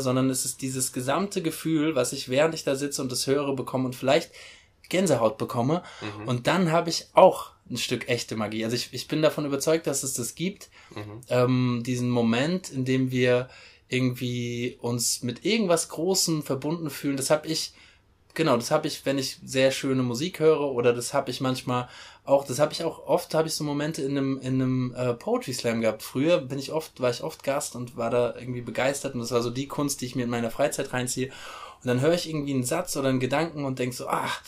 sondern es ist dieses gesamte Gefühl, was ich während ich da sitze und das höre bekomme und vielleicht Gänsehaut bekomme. Mhm. Und dann habe ich auch ein Stück echte Magie. Also ich, ich bin davon überzeugt, dass es das gibt. Mhm. Ähm, diesen Moment, in dem wir irgendwie uns mit irgendwas Großem verbunden fühlen. Das habe ich, genau, das habe ich, wenn ich sehr schöne Musik höre oder das habe ich manchmal auch, das habe ich auch oft, habe ich so Momente in einem, in einem äh, Poetry Slam gehabt. Früher bin ich oft, war ich oft Gast und war da irgendwie begeistert und das war so die Kunst, die ich mir in meiner Freizeit reinziehe. Und dann höre ich irgendwie einen Satz oder einen Gedanken und denke so, ach,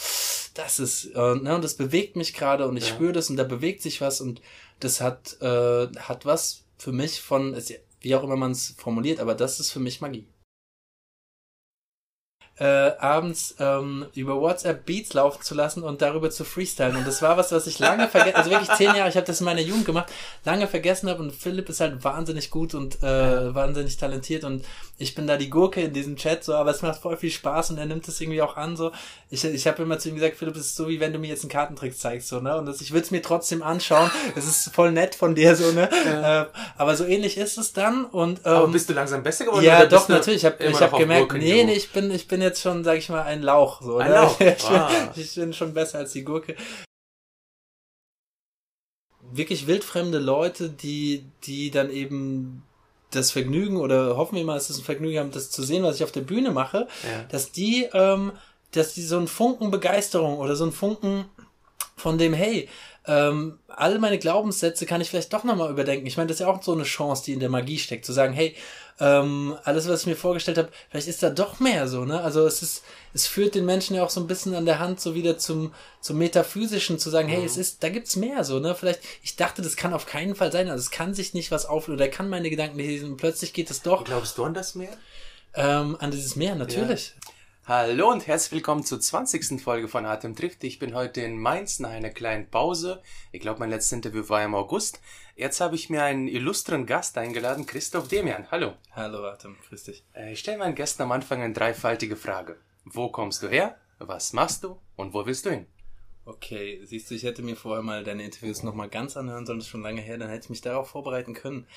das ist, äh, ne, und das bewegt mich gerade und ich ja. spüre das und da bewegt sich was und das hat, äh, hat was für mich von, wie auch immer man es formuliert, aber das ist für mich Magie äh, abends ähm, über WhatsApp Beats laufen zu lassen und darüber zu freestylen. Und das war was, was ich lange vergessen, also wirklich zehn Jahre, ich habe das in meiner Jugend gemacht, lange vergessen habe und Philipp ist halt wahnsinnig gut und äh, wahnsinnig talentiert und ich bin da die Gurke in diesem Chat, so, aber es macht voll viel Spaß und er nimmt es irgendwie auch an, so. Ich, ich habe immer zu ihm gesagt, Philipp, es ist so, wie wenn du mir jetzt einen Kartentrick zeigst, so, ne? Und das, ich würde es mir trotzdem anschauen. Es ist voll nett von dir, so, ne? Ja. Äh, aber so ähnlich ist es dann und ähm, aber bist du langsam besser geworden? Ja, doch, natürlich. Ich habe ich hab gemerkt, nee, nee, ich bin, ich bin jetzt schon, sag ich mal, ein Lauch, so, ein? Lauch. Ah. ich bin schon besser als die Gurke wirklich wildfremde Leute, die, die dann eben das Vergnügen oder hoffen wir mal, dass es ein Vergnügen haben, das zu sehen, was ich auf der Bühne mache, ja. dass die, ähm, dass die so einen Funken Begeisterung oder so einen Funken von dem, hey, ähm, all meine Glaubenssätze kann ich vielleicht doch nochmal überdenken. Ich meine, das ist ja auch so eine Chance, die in der Magie steckt, zu sagen, hey, ähm, alles, was ich mir vorgestellt habe, vielleicht ist da doch mehr so, ne? Also es ist, es führt den Menschen ja auch so ein bisschen an der Hand so wieder zum, zum Metaphysischen, zu sagen, mhm. hey, es ist, da gibt's mehr so, ne? Vielleicht, ich dachte, das kann auf keinen Fall sein, also es kann sich nicht was auflösen, oder kann meine Gedanken lesen, und plötzlich geht es doch. Glaubst du an das Meer? Ähm, an dieses Meer, natürlich. Ja. Hallo und herzlich willkommen zur 20. Folge von Atem trifft. Ich bin heute in Mainz nach einer kleinen Pause. Ich glaube, mein letztes Interview war im August. Jetzt habe ich mir einen illustren Gast eingeladen, Christoph Demian. Hallo. Hallo Atem, grüß dich. Äh, ich stelle meinen Gästen am Anfang eine dreifaltige Frage. Wo kommst du her? Was machst du? Und wo willst du hin? Okay, siehst du, ich hätte mir vorher mal deine Interviews nochmal ganz anhören sollen, das ist schon lange her, dann hätte ich mich darauf vorbereiten können.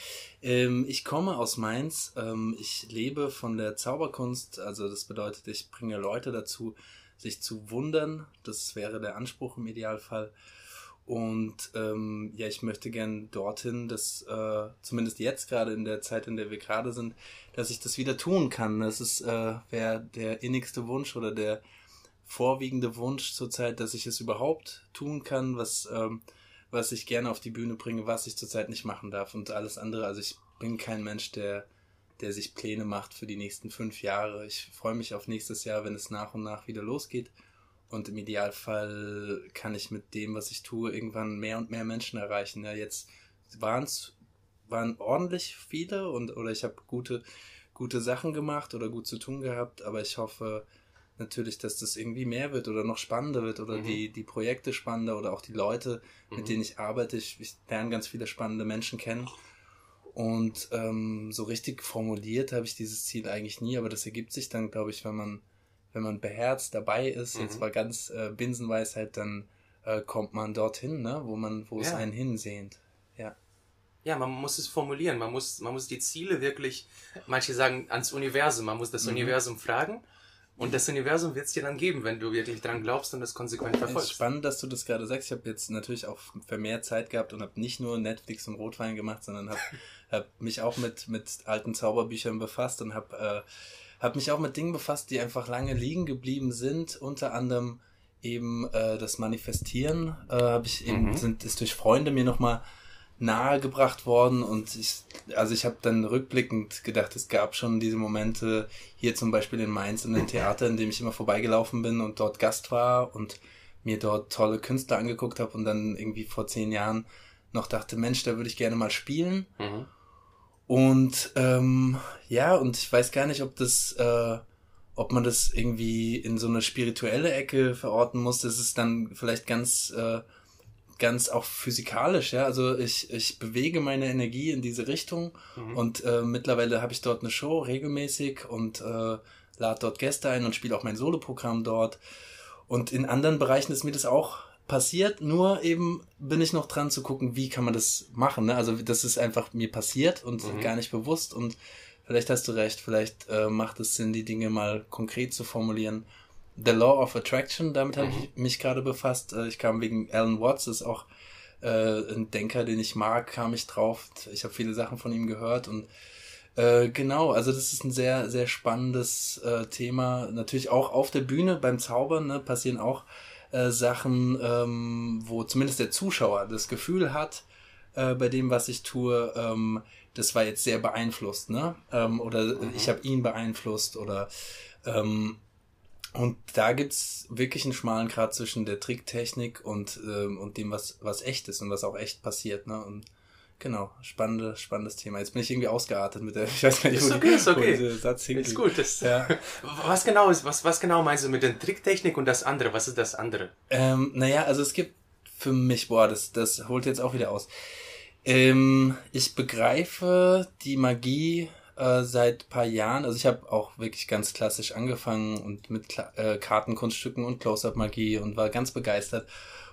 Ähm, ich komme aus Mainz, ähm, ich lebe von der Zauberkunst, also das bedeutet, ich bringe Leute dazu, sich zu wundern, das wäre der Anspruch im Idealfall. Und ähm, ja, ich möchte gern dorthin, dass äh, zumindest jetzt gerade in der Zeit, in der wir gerade sind, dass ich das wieder tun kann. Das ist äh, wäre der innigste Wunsch oder der vorwiegende Wunsch zurzeit, dass ich es überhaupt tun kann, was, ähm, was ich gerne auf die Bühne bringe, was ich zurzeit nicht machen darf und alles andere. Also ich bin kein Mensch, der, der sich Pläne macht für die nächsten fünf Jahre. Ich freue mich auf nächstes Jahr, wenn es nach und nach wieder losgeht. Und im Idealfall kann ich mit dem, was ich tue, irgendwann mehr und mehr Menschen erreichen. Ja, jetzt waren es waren ordentlich viele und oder ich habe gute gute Sachen gemacht oder gut zu tun gehabt, aber ich hoffe, natürlich, dass das irgendwie mehr wird oder noch spannender wird oder mhm. die, die Projekte spannender oder auch die Leute, mit mhm. denen ich arbeite. Ich, ich lerne ganz viele spannende Menschen kennen. Und ähm, so richtig formuliert habe ich dieses Ziel eigentlich nie, aber das ergibt sich dann, glaube ich, wenn man, wenn man beherzt dabei ist, mhm. jetzt war ganz äh, Binsenweisheit, dann äh, kommt man dorthin, ne, wo man, wo ja. es einen hinsehnt. Ja. Ja, man muss es formulieren, man muss, man muss die Ziele wirklich, manche sagen ans Universum, man muss das mhm. Universum fragen und das Universum wird es dir dann geben, wenn du wirklich dran glaubst und das konsequent verfolgst. Es ist spannend, dass du das gerade sagst. Ich habe jetzt natürlich auch vermehrt Zeit gehabt und habe nicht nur Netflix und Rotwein gemacht, sondern habe hab mich auch mit, mit alten Zauberbüchern befasst und habe äh, hab mich auch mit Dingen befasst, die einfach lange liegen geblieben sind. Unter anderem eben äh, das Manifestieren äh, habe ich eben, mhm. sind, ist durch Freunde mir nochmal nahegebracht worden und ich, also ich habe dann rückblickend gedacht, es gab schon diese Momente, hier zum Beispiel in Mainz in einem Theater, in dem ich immer vorbeigelaufen bin und dort Gast war und mir dort tolle Künstler angeguckt habe und dann irgendwie vor zehn Jahren noch dachte, Mensch, da würde ich gerne mal spielen. Mhm. Und ähm, ja, und ich weiß gar nicht, ob das, äh, ob man das irgendwie in so eine spirituelle Ecke verorten muss. Das ist dann vielleicht ganz äh, ganz auch physikalisch, ja. Also ich, ich bewege meine Energie in diese Richtung mhm. und äh, mittlerweile habe ich dort eine Show regelmäßig und äh, lade dort Gäste ein und spiele auch mein Soloprogramm dort. Und in anderen Bereichen ist mir das auch passiert, nur eben bin ich noch dran zu gucken, wie kann man das machen. Ne? Also das ist einfach mir passiert und mhm. gar nicht bewusst und vielleicht hast du recht, vielleicht äh, macht es Sinn, die Dinge mal konkret zu formulieren. The Law of Attraction, damit habe ich mich gerade befasst. Äh, ich kam wegen Alan Watts, ist auch äh, ein Denker, den ich mag, kam ich drauf. Ich habe viele Sachen von ihm gehört und äh, genau, also das ist ein sehr, sehr spannendes äh, Thema. Natürlich auch auf der Bühne beim Zaubern ne, passieren auch äh, Sachen, ähm, wo zumindest der Zuschauer das Gefühl hat, äh, bei dem, was ich tue, ähm, das war jetzt sehr beeinflusst, ne? Ähm, oder mhm. ich habe ihn beeinflusst oder ähm, und da gibt's wirklich einen schmalen Grad zwischen der Tricktechnik und, ähm, und dem, was, was echt ist und was auch echt passiert, ne? Und genau, spannende, spannendes Thema. Jetzt bin ich irgendwie ausgeartet mit der, ich weiß gar nicht, ist wo, okay, ist okay. wo Satz hingeht. Ist gut. Das, ja. Was genau ist, was, was genau meinst du mit der Tricktechnik und das andere? Was ist das andere? Ähm, naja, also es gibt für mich, boah, das, das holt jetzt auch wieder aus. Ähm, ich begreife die Magie äh, seit paar Jahren. Also ich habe auch wirklich ganz klassisch angefangen und mit Kla äh, Kartenkunststücken und Close-Up-Magie und war ganz begeistert.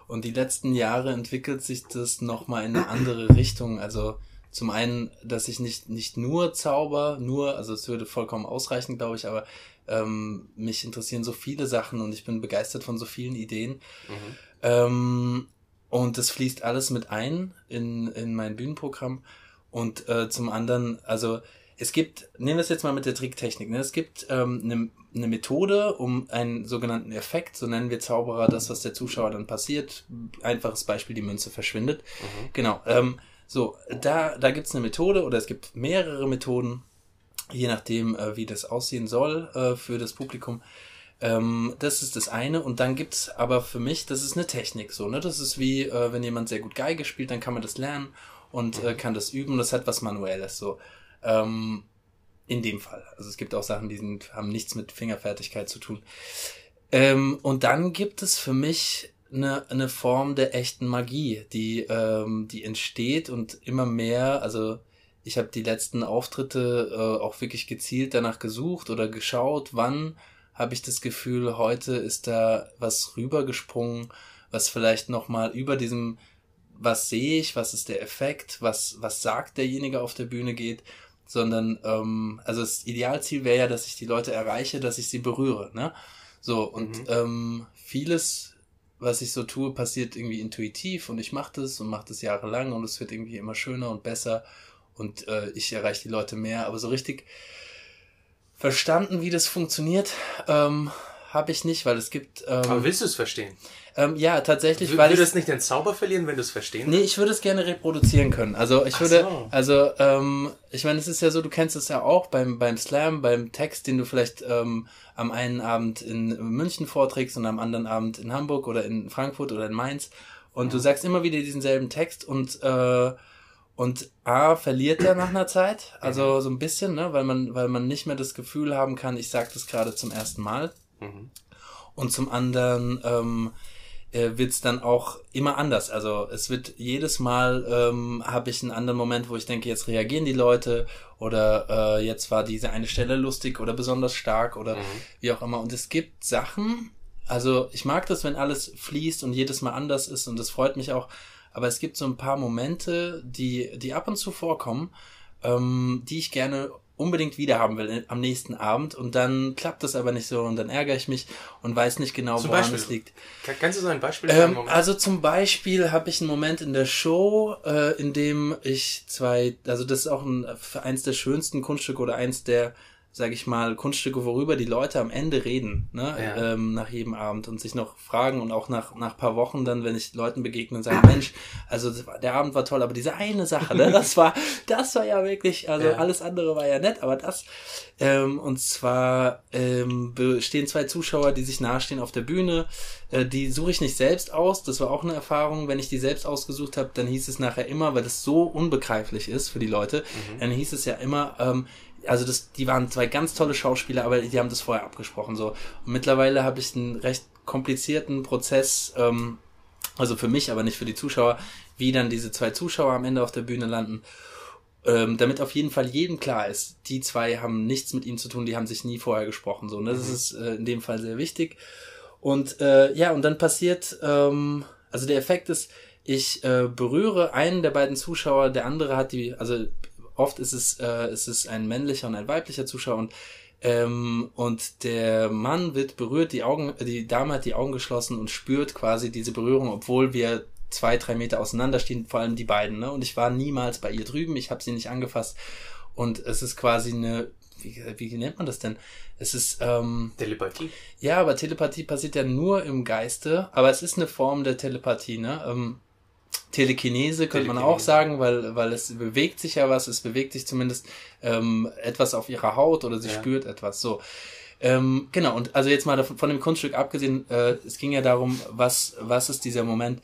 Und die letzten Jahre entwickelt sich das nochmal in eine andere Richtung. Also zum einen, dass ich nicht, nicht nur Zauber, nur, also es würde vollkommen ausreichen, glaube ich, aber ähm, mich interessieren so viele Sachen und ich bin begeistert von so vielen Ideen. Mhm. Ähm, und das fließt alles mit ein in, in mein Bühnenprogramm. Und äh, zum anderen, also es gibt, nehmen wir es jetzt mal mit der Tricktechnik, ne? es gibt ähm, eine, eine Methode, um einen sogenannten Effekt, so nennen wir Zauberer das, was der Zuschauer dann passiert. Einfaches Beispiel, die Münze verschwindet. Mhm. Genau. Ähm, so, da, da gibt es eine Methode oder es gibt mehrere Methoden, je nachdem, äh, wie das aussehen soll äh, für das Publikum. Ähm, das ist das eine. Und dann gibt's aber für mich, das ist eine Technik so, ne? Das ist wie, äh, wenn jemand sehr gut Geige spielt, dann kann man das lernen und äh, kann das üben. Das hat was Manuelles so. Ähm, in dem Fall. Also es gibt auch Sachen, die sind, haben nichts mit Fingerfertigkeit zu tun. Ähm, und dann gibt es für mich eine, eine Form der echten Magie, die, ähm, die entsteht und immer mehr, also ich habe die letzten Auftritte äh, auch wirklich gezielt danach gesucht oder geschaut, wann habe ich das Gefühl, heute ist da was rübergesprungen, was vielleicht nochmal über diesem, was sehe ich, was ist der Effekt, was, was sagt derjenige auf der Bühne geht, sondern, ähm, also das Idealziel wäre ja, dass ich die Leute erreiche, dass ich sie berühre, ne? So, und mhm. ähm, vieles, was ich so tue, passiert irgendwie intuitiv und ich mache das und mache das jahrelang und es wird irgendwie immer schöner und besser und äh, ich erreiche die Leute mehr, aber so richtig verstanden, wie das funktioniert, ähm, habe ich nicht, weil es gibt. Ähm, Aber willst du es verstehen? Ähm, ja, tatsächlich, w weil Würde es nicht den Zauber verlieren, wenn du es verstehen Nee, ich würde es gerne reproduzieren können. Also ich Ach würde, so. also ähm, ich meine, es ist ja so, du kennst es ja auch beim beim Slam, beim Text, den du vielleicht ähm, am einen Abend in München vorträgst und am anderen Abend in Hamburg oder in Frankfurt oder in Mainz und ja. du sagst immer wieder diesen selben Text und äh, und A verliert er nach einer Zeit, also so ein bisschen, ne, weil man, weil man nicht mehr das Gefühl haben kann, ich sage das gerade zum ersten Mal. Mhm. Und zum anderen ähm, äh, wird es dann auch immer anders. Also es wird jedes Mal ähm, habe ich einen anderen Moment, wo ich denke, jetzt reagieren die Leute oder äh, jetzt war diese eine Stelle lustig oder besonders stark oder mhm. wie auch immer. Und es gibt Sachen, also ich mag das, wenn alles fließt und jedes Mal anders ist und das freut mich auch aber es gibt so ein paar Momente, die, die ab und zu vorkommen, ähm, die ich gerne unbedingt wieder haben will am nächsten Abend und dann klappt das aber nicht so und dann ärgere ich mich und weiß nicht genau, zum woran Beispiel. es liegt. Kannst du so ein Beispiel ähm, Also zum Beispiel habe ich einen Moment in der Show, äh, in dem ich zwei, also das ist auch ein, eins der schönsten Kunststücke oder eins der sage ich mal, Kunststücke, worüber die Leute am Ende reden, ne? Ja. Ähm, nach jedem Abend und sich noch fragen und auch nach nach paar Wochen dann, wenn ich Leuten begegne und sage, Mensch, also der Abend war toll, aber diese eine Sache, ne, das war, das war ja wirklich, also ja. alles andere war ja nett, aber das, ähm, und zwar ähm, stehen zwei Zuschauer, die sich nahestehen auf der Bühne, äh, die suche ich nicht selbst aus, das war auch eine Erfahrung, wenn ich die selbst ausgesucht habe, dann hieß es nachher immer, weil das so unbegreiflich ist für die Leute, mhm. dann hieß es ja immer, ähm, also das, die waren zwei ganz tolle Schauspieler, aber die haben das vorher abgesprochen so. Und mittlerweile habe ich einen recht komplizierten Prozess, ähm, also für mich, aber nicht für die Zuschauer, wie dann diese zwei Zuschauer am Ende auf der Bühne landen. Ähm, damit auf jeden Fall jedem klar ist, die zwei haben nichts mit ihm zu tun, die haben sich nie vorher gesprochen. So, und das mhm. ist äh, in dem Fall sehr wichtig. Und äh, ja, und dann passiert, ähm, also der Effekt ist, ich äh, berühre einen der beiden Zuschauer, der andere hat die, also oft ist es, äh, ist es ein männlicher und ein weiblicher Zuschauer und ähm, und der Mann wird berührt, die Augen, die Dame hat die Augen geschlossen und spürt quasi diese Berührung, obwohl wir zwei, drei Meter auseinander stehen, vor allem die beiden. Ne? Und ich war niemals bei ihr drüben, ich habe sie nicht angefasst. Und es ist quasi eine, wie, wie nennt man das denn? Es ist ähm, Telepathie. Ja, aber Telepathie passiert ja nur im Geiste, aber es ist eine Form der Telepathie, ne? Ähm, Telekinese könnte man auch sagen, weil, weil es bewegt sich ja was, es bewegt sich zumindest ähm, etwas auf ihrer Haut oder sie ja. spürt etwas. So. Ähm, genau, und also jetzt mal davon, von dem Kunststück abgesehen, äh, es ging ja darum, was, was ist dieser Moment.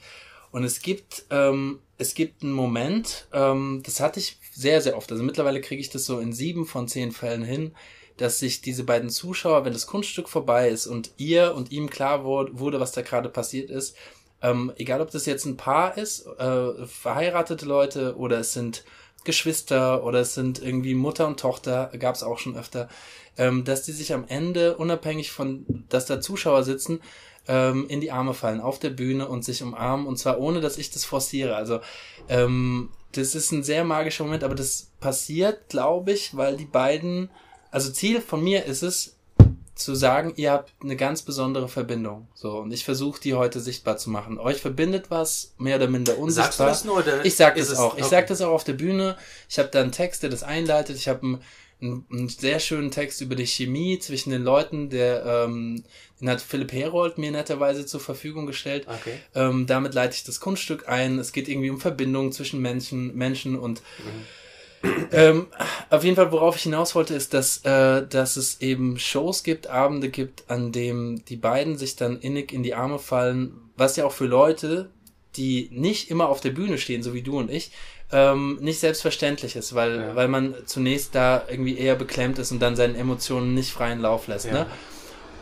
Und es gibt, ähm, es gibt einen Moment, ähm, das hatte ich sehr, sehr oft. Also mittlerweile kriege ich das so in sieben von zehn Fällen hin, dass sich diese beiden Zuschauer, wenn das Kunststück vorbei ist und ihr und ihm klar wurde, was da gerade passiert ist, ähm, egal ob das jetzt ein Paar ist, äh, verheiratete Leute oder es sind Geschwister oder es sind irgendwie Mutter und Tochter, gab es auch schon öfter, ähm, dass die sich am Ende, unabhängig von, dass da Zuschauer sitzen, ähm, in die Arme fallen auf der Bühne und sich umarmen und zwar ohne, dass ich das forciere. Also ähm, das ist ein sehr magischer Moment, aber das passiert, glaube ich, weil die beiden, also Ziel von mir ist es, zu sagen, ihr habt eine ganz besondere Verbindung. So, und ich versuche die heute sichtbar zu machen. Euch verbindet was, mehr oder minder unsichtbar. Sagst du das nur, oder ich sag das auch. Ich sag das auch auf der Bühne. Ich habe da einen Text, der das einleitet. Ich habe einen, einen, einen, sehr schönen Text über die Chemie zwischen den Leuten, der ähm, den hat Philipp Herold mir netterweise zur Verfügung gestellt. Okay. Ähm, damit leite ich das Kunststück ein. Es geht irgendwie um Verbindungen zwischen Menschen, Menschen und mhm ähm, auf jeden Fall, worauf ich hinaus wollte, ist, dass, äh, dass es eben Shows gibt, Abende gibt, an dem die beiden sich dann innig in die Arme fallen, was ja auch für Leute, die nicht immer auf der Bühne stehen, so wie du und ich, ähm, nicht selbstverständlich ist, weil, ja. weil man zunächst da irgendwie eher beklemmt ist und dann seinen Emotionen nicht freien Lauf lässt. Ja. Ne?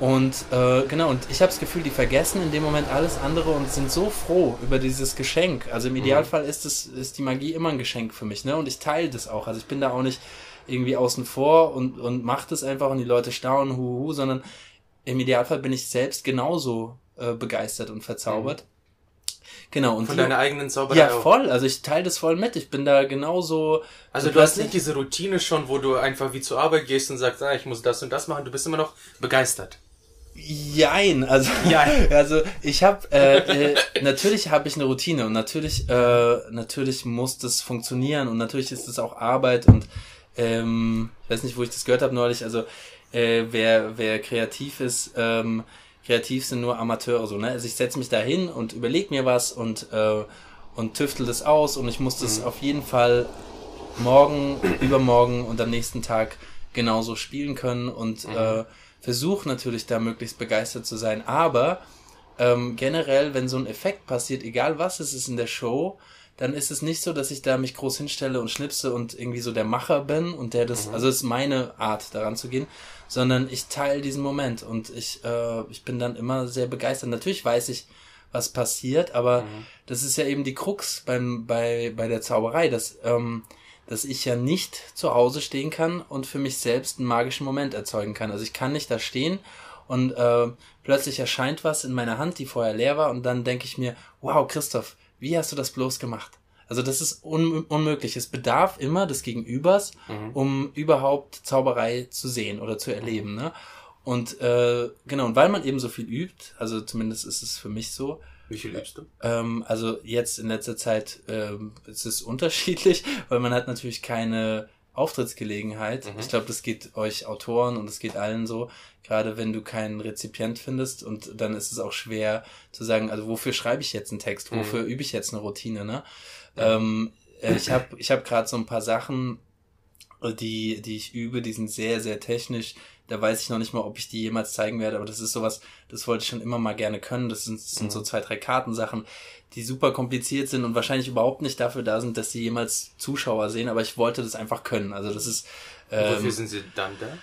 Und äh, genau, und ich habe das Gefühl, die vergessen in dem Moment alles andere und sind so froh über dieses Geschenk. Also im mhm. Idealfall ist es ist die Magie immer ein Geschenk für mich, ne? Und ich teile das auch. Also ich bin da auch nicht irgendwie außen vor und und mach das einfach und die Leute staunen, hu, hu sondern im Idealfall bin ich selbst genauso äh, begeistert und verzaubert. Mhm. Genau. Und Von deiner eigenen Zauberei Ja, voll. Also ich teile das voll mit. Ich bin da genauso. Also du hast nicht diese Routine schon, wo du einfach wie zur Arbeit gehst und sagst, ah, ich muss das und das machen. Du bist immer noch begeistert. Jein, also, Jein. also ich habe äh, äh, natürlich habe ich eine Routine und natürlich äh, natürlich muss das funktionieren und natürlich ist das auch Arbeit und ähm, ich weiß nicht, wo ich das gehört habe neulich. Also äh, wer wer kreativ ist, ähm, kreativ sind nur Amateure so. Ne? Also ich setze mich da hin und überlege mir was und äh, und tüftel das aus und ich muss das mhm. auf jeden Fall morgen, übermorgen und am nächsten Tag genauso spielen können und mhm. äh, versuche natürlich da möglichst begeistert zu sein, aber ähm, generell, wenn so ein Effekt passiert, egal was es ist in der Show, dann ist es nicht so, dass ich da mich groß hinstelle und schnipse und irgendwie so der Macher bin und der das, mhm. also es ist meine Art daran zu gehen, sondern ich teile diesen Moment und ich, äh, ich bin dann immer sehr begeistert. Natürlich weiß ich, was passiert, aber mhm. das ist ja eben die Krux beim, bei, bei der Zauberei, dass ähm, dass ich ja nicht zu Hause stehen kann und für mich selbst einen magischen Moment erzeugen kann. Also ich kann nicht da stehen und äh, plötzlich erscheint was in meiner Hand, die vorher leer war und dann denke ich mir, wow, Christoph, wie hast du das bloß gemacht? Also das ist un unmöglich. Es bedarf immer des Gegenübers, mhm. um überhaupt Zauberei zu sehen oder zu erleben. Ne? Und äh, genau, und weil man eben so viel übt, also zumindest ist es für mich so, wie viel übst du? Ähm, also jetzt in letzter Zeit ähm, ist es unterschiedlich, weil man hat natürlich keine Auftrittsgelegenheit. Mhm. Ich glaube, das geht euch Autoren und es geht allen so, gerade wenn du keinen Rezipient findest und dann ist es auch schwer zu sagen, also wofür schreibe ich jetzt einen Text, wofür mhm. übe ich jetzt eine Routine, ne? Ja. Ähm, äh, ich habe ich hab gerade so ein paar Sachen, die, die ich übe, die sind sehr, sehr technisch da weiß ich noch nicht mal, ob ich die jemals zeigen werde, aber das ist sowas, das wollte ich schon immer mal gerne können. Das sind, das sind mhm. so zwei, drei Kartensachen, die super kompliziert sind und wahrscheinlich überhaupt nicht dafür da sind, dass sie jemals Zuschauer sehen, aber ich wollte das einfach können. Also das ist. Ähm, Wofür sind sie dann da?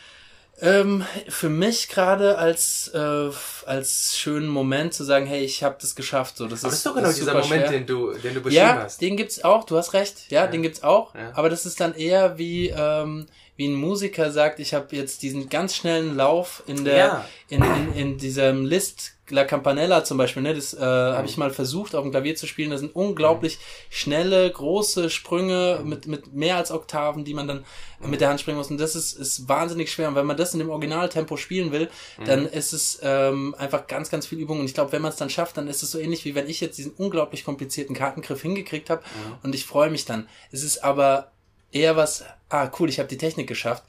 Ähm, für mich gerade als äh, als schönen Moment zu sagen, hey, ich habe das geschafft. So, das aber ist, das ist doch genau dieser Moment, schwer. den du, den du beschrieben ja, hast. den gibt's auch. Du hast recht. Ja, ja. den gibt's auch. Ja. Aber das ist dann eher wie ähm, wie ein Musiker sagt, ich habe jetzt diesen ganz schnellen Lauf in der in, in, in diesem List La Campanella zum Beispiel, ne, das äh, habe ich mal versucht auf dem Klavier zu spielen. Das sind unglaublich schnelle, große Sprünge mit, mit mehr als Oktaven, die man dann mit der Hand springen muss. Und das ist, ist wahnsinnig schwer. Und wenn man das in dem Originaltempo spielen will, dann ist es ähm, einfach ganz, ganz viel Übung. Und ich glaube, wenn man es dann schafft, dann ist es so ähnlich wie wenn ich jetzt diesen unglaublich komplizierten Kartengriff hingekriegt habe. Und ich freue mich dann. Es ist aber eher was, ah cool, ich habe die Technik geschafft,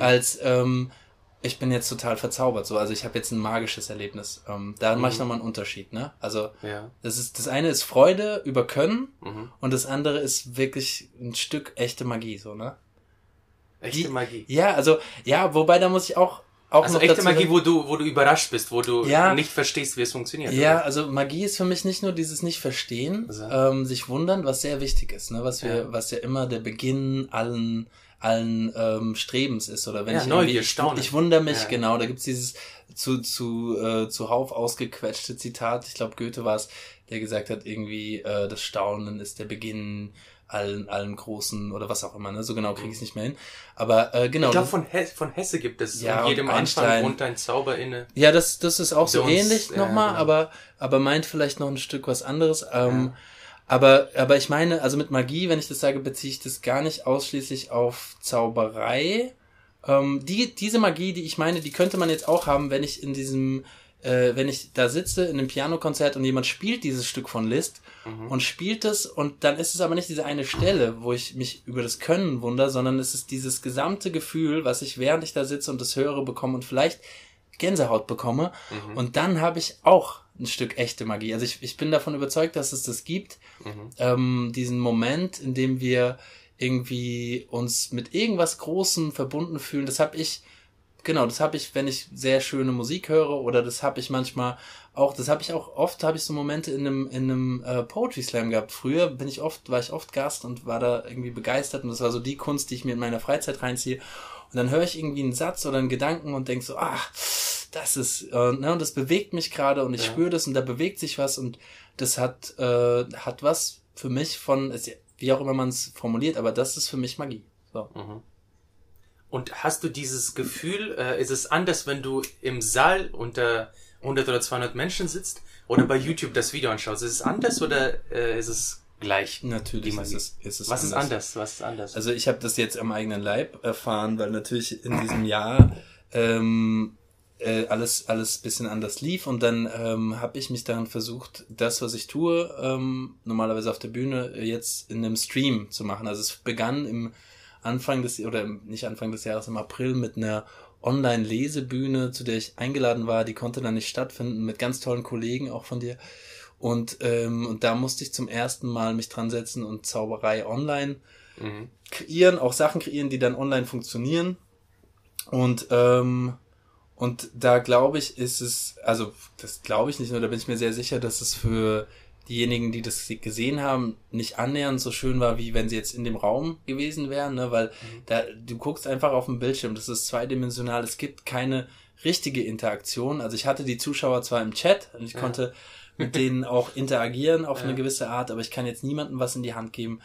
als ähm, ich bin jetzt total verzaubert. So, also ich habe jetzt ein magisches Erlebnis. Ähm, da mache ich nochmal einen Unterschied. Ne? Also Ja. das ist das eine ist Freude über Können und das andere ist wirklich ein Stück echte Magie. So ne? Echte Die- Magie. Ja, also ja, wobei da muss ich auch auch Also noch echte dazu Magie, wo du, wo du überrascht bist, wo du Ja. nicht verstehst, wie es funktioniert. Ja, oder? also Magie ist für mich nicht nur dieses Nicht-Verstehen, So. ähm, sich wundern, was sehr wichtig ist, ne? was wir, Ja. was ja immer der Beginn allen allen ähm, Strebens ist oder wenn Ja, ich Neugier, ich, Staunen. ich wundere mich Ja. genau da gibt's dieses zu zu äh, zuhauf ausgequetschte Zitat ich glaube Goethe war es der gesagt hat irgendwie äh, das Staunen ist der Beginn allen allen großen oder was auch immer ne so genau kriege ich es nicht mehr hin aber äh, genau Ich glaube, von, He von Hesse gibt es. Ja, in jedem und Anfang Einstein. wohnt ein Zauber inne. Ja, das, das ist auch so Don't- ähnlich ja, nochmal, genau. aber, aber meint vielleicht noch ein Stück was anderes. Ähm, aber, aber ich meine, also mit Magie, wenn ich das sage, beziehe ich das gar nicht ausschließlich auf Zauberei. Ähm, die, diese Magie, die ich meine, die könnte man jetzt auch haben, wenn ich in diesem, äh, wenn ich da sitze in einem Pianokonzert und jemand spielt dieses Stück von Liszt und spielt es und dann ist es aber nicht diese eine Stelle, wo ich mich über das Können wunder, sondern es ist dieses gesamte Gefühl, was ich während ich da sitze und das höre bekomme und vielleicht Gänsehaut bekomme. Und dann habe ich auch ein Stück echte Magie. Also ich, ich bin davon überzeugt, dass es das gibt. Ähm, diesen Moment, in dem wir irgendwie uns mit irgendwas Großem verbunden fühlen. Das habe ich, genau, das habe ich, wenn ich sehr schöne Musik höre oder das habe ich manchmal auch, das habe ich auch oft, habe ich so Momente in einem, in einem äh, Poetry Slam gehabt. Früher bin ich oft, war ich oft Gast und war da irgendwie begeistert und das war so die Kunst, die ich mir in meiner Freizeit reinziehe. Und dann höre ich irgendwie einen Satz oder einen Gedanken und denk so, ach, das ist, äh, ne, und das bewegt mich gerade und ich Ja. spüre das und da bewegt sich was und das hat, äh, hat was für mich von, wie auch immer man es formuliert, aber das ist für mich Magie. So. Und hast du dieses Gefühl, äh, ist es anders, wenn du im Saal unter 100 oder 200 Menschen sitzt oder bei YouTube das Video anschaust? Ist es anders oder äh, ist es gleich? Natürlich ist es, ist es Was ist anders? Was ist anders? Also ich habe das jetzt am eigenen Leib erfahren, weil natürlich in diesem Jahr ähm, äh, alles alles bisschen anders lief und dann ähm, habe ich mich daran versucht, das, was ich tue, ähm, normalerweise auf der Bühne jetzt in einem Stream zu machen. Also es begann im Anfang des oder nicht Anfang des Jahres im April mit einer Online-Lesebühne, zu der ich eingeladen war. Die konnte dann nicht stattfinden mit ganz tollen Kollegen auch von dir. Und ähm, und da musste ich zum ersten Mal mich dran setzen und Zauberei online Mhm. kreieren, auch Sachen kreieren, die dann online funktionieren. Und, ähm, und da glaube ich, ist es, also das glaube ich nicht nur, da bin ich mir sehr sicher, dass es für diejenigen, die das gesehen haben, nicht annähernd so schön war, wie wenn sie jetzt in dem Raum gewesen wären, ne? weil da, du guckst einfach auf den Bildschirm, das ist zweidimensional, es gibt keine richtige Interaktion. Also ich hatte die Zuschauer zwar im Chat und ich konnte mit denen auch interagieren auf eine gewisse Art, aber ich kann jetzt niemandem was in die Hand geben.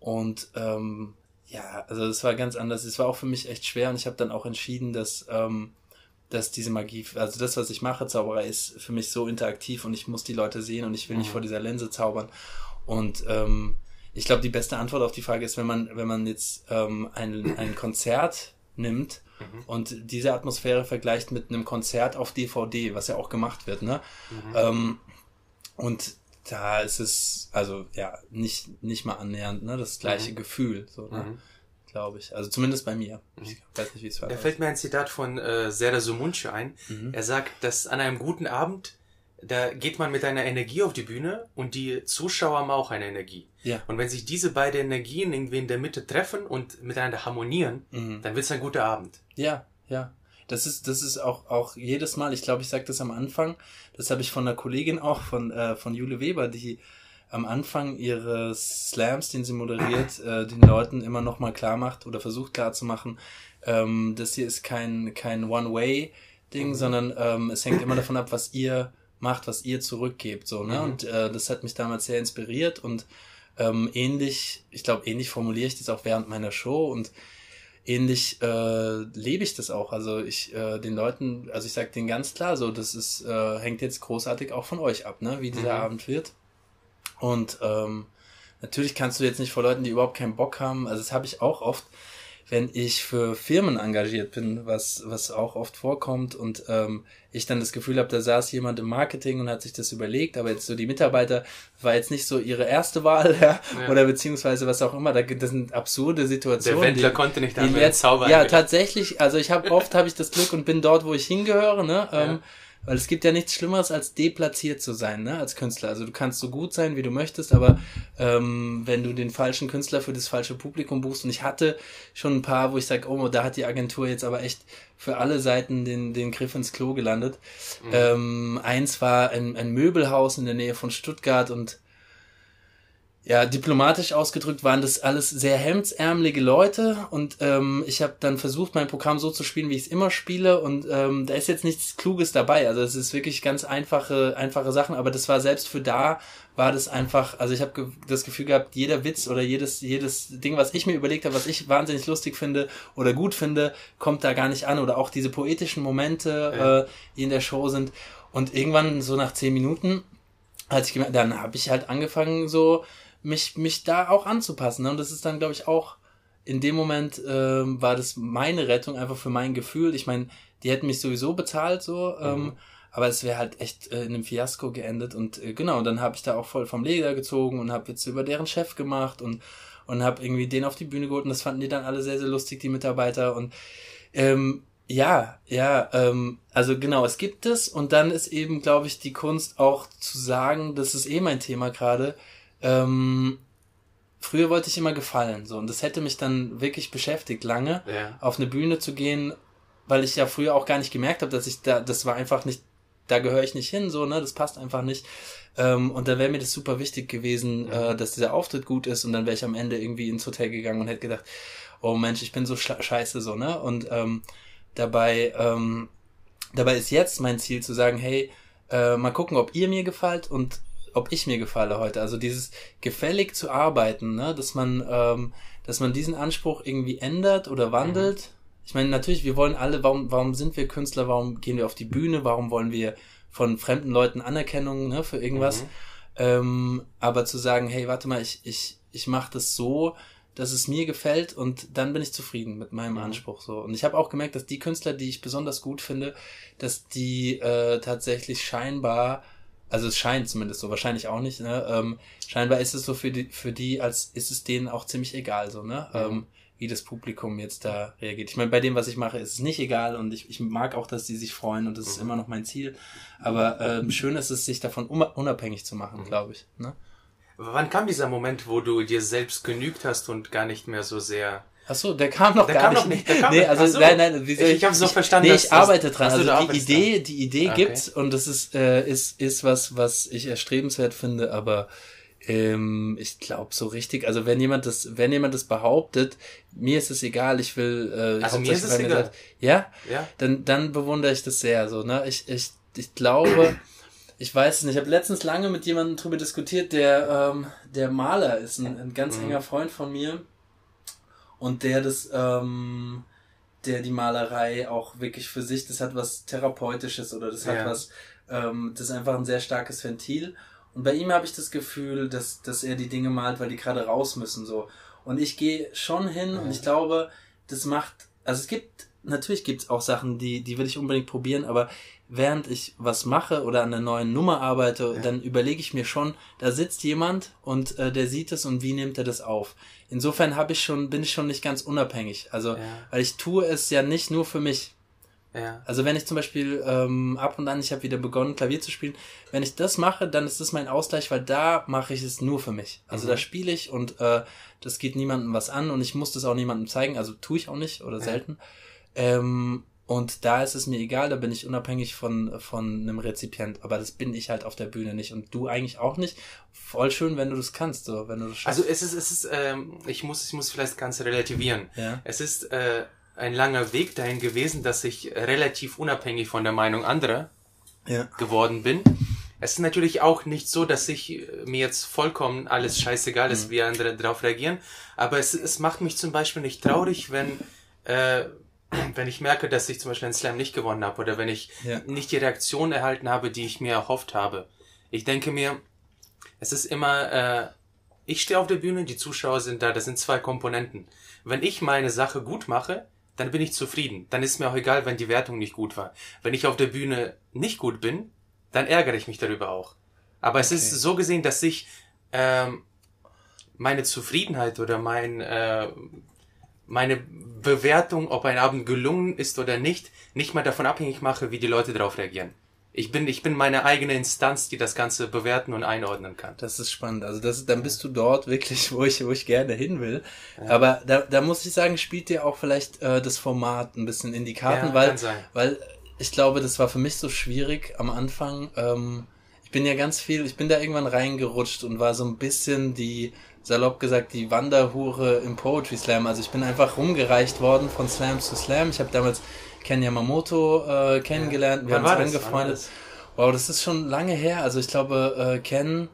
Und ähm, ja, also das war ganz anders. Es war auch für mich echt schwer und ich habe dann auch entschieden, dass, ähm, dass diese Magie, also das, was ich mache, Zauberei, ist für mich so interaktiv und ich muss die Leute sehen und ich will nicht vor dieser Linse zaubern. Und ähm, ich glaube, die beste Antwort auf die Frage ist, wenn man, wenn man jetzt ähm, ein, ein Konzert nimmt und diese Atmosphäre vergleicht mit einem Konzert auf DVD, was ja auch gemacht wird, ne? Ähm, und da ist es, also ja, nicht, nicht mal annähernd, ne, das gleiche Gefühl, so, ne, glaube ich. Also zumindest bei mir. Ich weiß nicht, wie es war. Da fällt mir ein Zitat von äh, Serdar Sumuncu ein. Mhm. Er sagt, dass an einem guten Abend, da geht man mit einer Energie auf die Bühne und die Zuschauer haben auch eine Energie. Ja. Und wenn sich diese beiden Energien irgendwie in der Mitte treffen und miteinander harmonieren, Mhm. dann wird es ein guter Abend. Ja, ja. Das ist, das ist auch, auch jedes Mal, ich glaube, ich sage das am Anfang, das habe ich von einer Kollegin auch, von, äh, von Jule Weber, die am Anfang ihre Slams, den sie moderiert, äh, den Leuten immer noch mal klar macht oder versucht klar zu machen, ähm, das hier ist kein, kein One-Way-Ding, sondern ähm, es hängt immer davon ab, was ihr macht, was ihr zurückgebt, so, ne? Und äh, das hat mich damals sehr inspiriert und ähm, ähnlich, ich glaube, ähnlich formuliere ich das auch während meiner Show und ähnlich äh, lebe ich das auch. Also ich äh, den Leuten, also ich sage denen ganz klar, so das ist äh, hängt jetzt großartig auch von euch ab, ne, wie dieser mhm. Abend wird. Und ähm, natürlich kannst du jetzt nicht vor Leuten, die überhaupt keinen Bock haben. Also das habe ich auch oft wenn ich für Firmen engagiert bin, was, was auch oft vorkommt und ähm, ich dann das Gefühl habe, da saß jemand im Marketing und hat sich das überlegt, aber jetzt so die Mitarbeiter war jetzt nicht so ihre erste Wahl, ja, ja. oder beziehungsweise was auch immer, da, das sind absurde Situationen. Der Wendler die, konnte nicht damit zaubern. Ja, tatsächlich, also ich habe oft habe ich das Glück und bin dort, wo ich hingehöre, ne, ähm, ja. Weil es gibt ja nichts Schlimmeres, als deplatziert zu sein, ne, als Künstler. Also du kannst so gut sein, wie du möchtest, aber ähm, wenn du den falschen Künstler für das falsche Publikum buchst, und ich hatte schon ein paar, wo ich sage, oh, da hat die Agentur jetzt aber echt für alle Seiten den, den Griff ins Klo gelandet. Mhm. Ähm, eins war ein, ein Möbelhaus in der Nähe von Stuttgart und ja, diplomatisch ausgedrückt waren das alles sehr hemdsärmelige Leute und ähm, ich habe dann versucht, mein Programm so zu spielen, wie ich es immer spiele und ähm, da ist jetzt nichts Kluges dabei. Also es ist wirklich ganz einfache, einfache Sachen, aber das war selbst für da war das einfach, also ich habe ge das Gefühl gehabt, jeder Witz oder jedes, jedes Ding, was ich mir überlegt habe, was ich wahnsinnig lustig finde oder gut finde, kommt da gar nicht an. Oder auch diese poetischen Momente, ja. äh, die in der Show sind. Und irgendwann, so nach zehn Minuten, als ich gemerkt, dann habe ich halt angefangen, so mich, mich da auch anzupassen. Ne? Und das ist dann, glaube ich, auch in dem Moment ähm, war das meine Rettung einfach für mein Gefühl. Ich meine, die hätten mich sowieso bezahlt, so, ähm, mhm. aber es wäre halt echt äh, in einem Fiasko geendet. Und äh, genau, und dann habe ich da auch voll vom Leder gezogen und habe Witze über deren Chef gemacht und, und habe irgendwie den auf die Bühne geholt. Und das fanden die dann alle sehr, sehr lustig, die Mitarbeiter. Und ähm, ja, ja, ähm, also genau, es gibt es. Und dann ist eben, glaube ich, die Kunst auch zu sagen, das ist eh mein Thema gerade, ähm, früher wollte ich immer gefallen, so. Und das hätte mich dann wirklich beschäftigt, lange ja. auf eine Bühne zu gehen, weil ich ja früher auch gar nicht gemerkt habe, dass ich da, das war einfach nicht, da gehöre ich nicht hin, so, ne, das passt einfach nicht. Ähm, und dann wäre mir das super wichtig gewesen, mhm. äh, dass dieser Auftritt gut ist und dann wäre ich am Ende irgendwie ins Hotel gegangen und hätte gedacht, oh Mensch, ich bin so scheiße, so, ne, und ähm, dabei, ähm, dabei ist jetzt mein Ziel zu sagen, hey, äh, mal gucken, ob ihr mir gefällt und ob ich mir gefalle heute. Also dieses gefällig zu arbeiten, ne? dass man, ähm, dass man diesen Anspruch irgendwie ändert oder wandelt. Mhm. Ich meine, natürlich, wir wollen alle, warum, warum sind wir Künstler, warum gehen wir auf die Bühne, warum wollen wir von fremden Leuten Anerkennung ne, für irgendwas. Mhm. Ähm, aber zu sagen, hey, warte mal, ich, ich, ich mache das so, dass es mir gefällt und dann bin ich zufrieden mit meinem mhm. Anspruch so. Und ich habe auch gemerkt, dass die Künstler, die ich besonders gut finde, dass die äh, tatsächlich scheinbar also es scheint zumindest so, wahrscheinlich auch nicht, ne? Ähm, scheinbar ist es so für die, für die, als ist es denen auch ziemlich egal, so, ne? Mhm. Ähm, wie das Publikum jetzt da reagiert. Ich meine, bei dem, was ich mache, ist es nicht egal und ich, ich mag auch, dass die sich freuen und das mhm. ist immer noch mein Ziel. Aber ähm, schön ist es, sich davon unabhängig zu machen, mhm. glaube ich. Ne? Wann kam dieser Moment, wo du dir selbst genügt hast und gar nicht mehr so sehr Ach so, der kam noch der gar kam nicht. Noch nicht. Der kam nee, also so. nein, nein, wie soll ich, ich habe so verstanden. Nee, ich arbeite dran. Also die Idee, dran. die Idee okay. gibt's und das ist äh, ist ist was, was ich erstrebenswert finde, aber ähm, ich glaube so richtig. Also wenn jemand das, wenn jemand das behauptet, mir ist es egal. Ich will. Äh, also mir ist es egal. Sagt, ja, ja. Dann dann bewundere ich das sehr. So ne, ich ich ich glaube. Ich weiß es nicht. Ich habe letztens lange mit jemandem drüber diskutiert, der ähm, der Maler ist, ein, ein ganz mhm. enger Freund von mir und der das, ähm, der die Malerei auch wirklich für sich, das hat was Therapeutisches oder das hat ja. was, ähm, das ist einfach ein sehr starkes Ventil. Und bei ihm habe ich das Gefühl, dass, dass er die Dinge malt, weil die gerade raus müssen so. Und ich gehe schon hin ja. und ich glaube, das macht, also es gibt, natürlich gibt es auch Sachen, die, die will ich unbedingt probieren, aber während ich was mache oder an der neuen Nummer arbeite, ja. dann überlege ich mir schon, da sitzt jemand und äh, der sieht es und wie nimmt er das auf. Insofern habe ich schon, bin ich schon nicht ganz unabhängig. Also, ja. weil ich tue es ja nicht nur für mich. Ja. Also wenn ich zum Beispiel ähm, ab und an, ich habe wieder begonnen, Klavier zu spielen, wenn ich das mache, dann ist das mein Ausgleich, weil da mache ich es nur für mich. Also mhm. da spiele ich und äh, das geht niemandem was an und ich muss das auch niemandem zeigen, also tue ich auch nicht oder ja. selten. Ähm, und da ist es mir egal, da bin ich unabhängig von, von einem Rezipient. Aber das bin ich halt auf der Bühne nicht. Und du eigentlich auch nicht. Voll schön, wenn du das kannst, so, wenn du das schaffst. Also es ist, es ist, ähm, ich muss, ich muss vielleicht ganz relativieren. Ja. Es ist äh, ein langer Weg dahin gewesen, dass ich relativ unabhängig von der Meinung anderer ja. geworden bin. Es ist natürlich auch nicht so, dass ich äh, mir jetzt vollkommen alles scheißegal ist, mhm. wie andere darauf reagieren. Aber es, es macht mich zum Beispiel nicht traurig, wenn äh, wenn ich merke, dass ich zum Beispiel einen Slam nicht gewonnen habe oder wenn ich ja. nicht die Reaktion erhalten habe, die ich mir erhofft habe. Ich denke mir, es ist immer, äh, ich stehe auf der Bühne, die Zuschauer sind da, das sind zwei Komponenten. Wenn ich meine Sache gut mache, dann bin ich zufrieden. Dann ist mir auch egal, wenn die Wertung nicht gut war. Wenn ich auf der Bühne nicht gut bin, dann ärgere ich mich darüber auch. Aber es ist so gesehen, dass ich ähm, meine Zufriedenheit oder mein äh, meine Bewertung, ob ein Abend gelungen ist oder nicht, nicht mal davon abhängig mache, wie die Leute darauf reagieren. Ich bin, ich bin meine eigene Instanz, die das Ganze bewerten und einordnen kann. Das ist spannend. Also das, dann bist du dort wirklich, wo ich, wo ich gerne hin will. Ja. Aber da, da muss ich sagen, spielt dir auch vielleicht äh, das Format ein bisschen in die Karten, ja, weil, weil ich glaube, das war für mich so schwierig am Anfang. Ähm, ich bin ja ganz viel, ich bin da irgendwann reingerutscht und war so ein bisschen die, salopp gesagt, die Wanderhure im Poetry Slam. Also ich bin einfach rumgereicht worden von Slam zu Slam. Ich habe damals Ken Yamamoto äh, kennengelernt, wir Wann haben uns angefreundet. Wow, das ist schon lange her. Also ich glaube, äh, Ken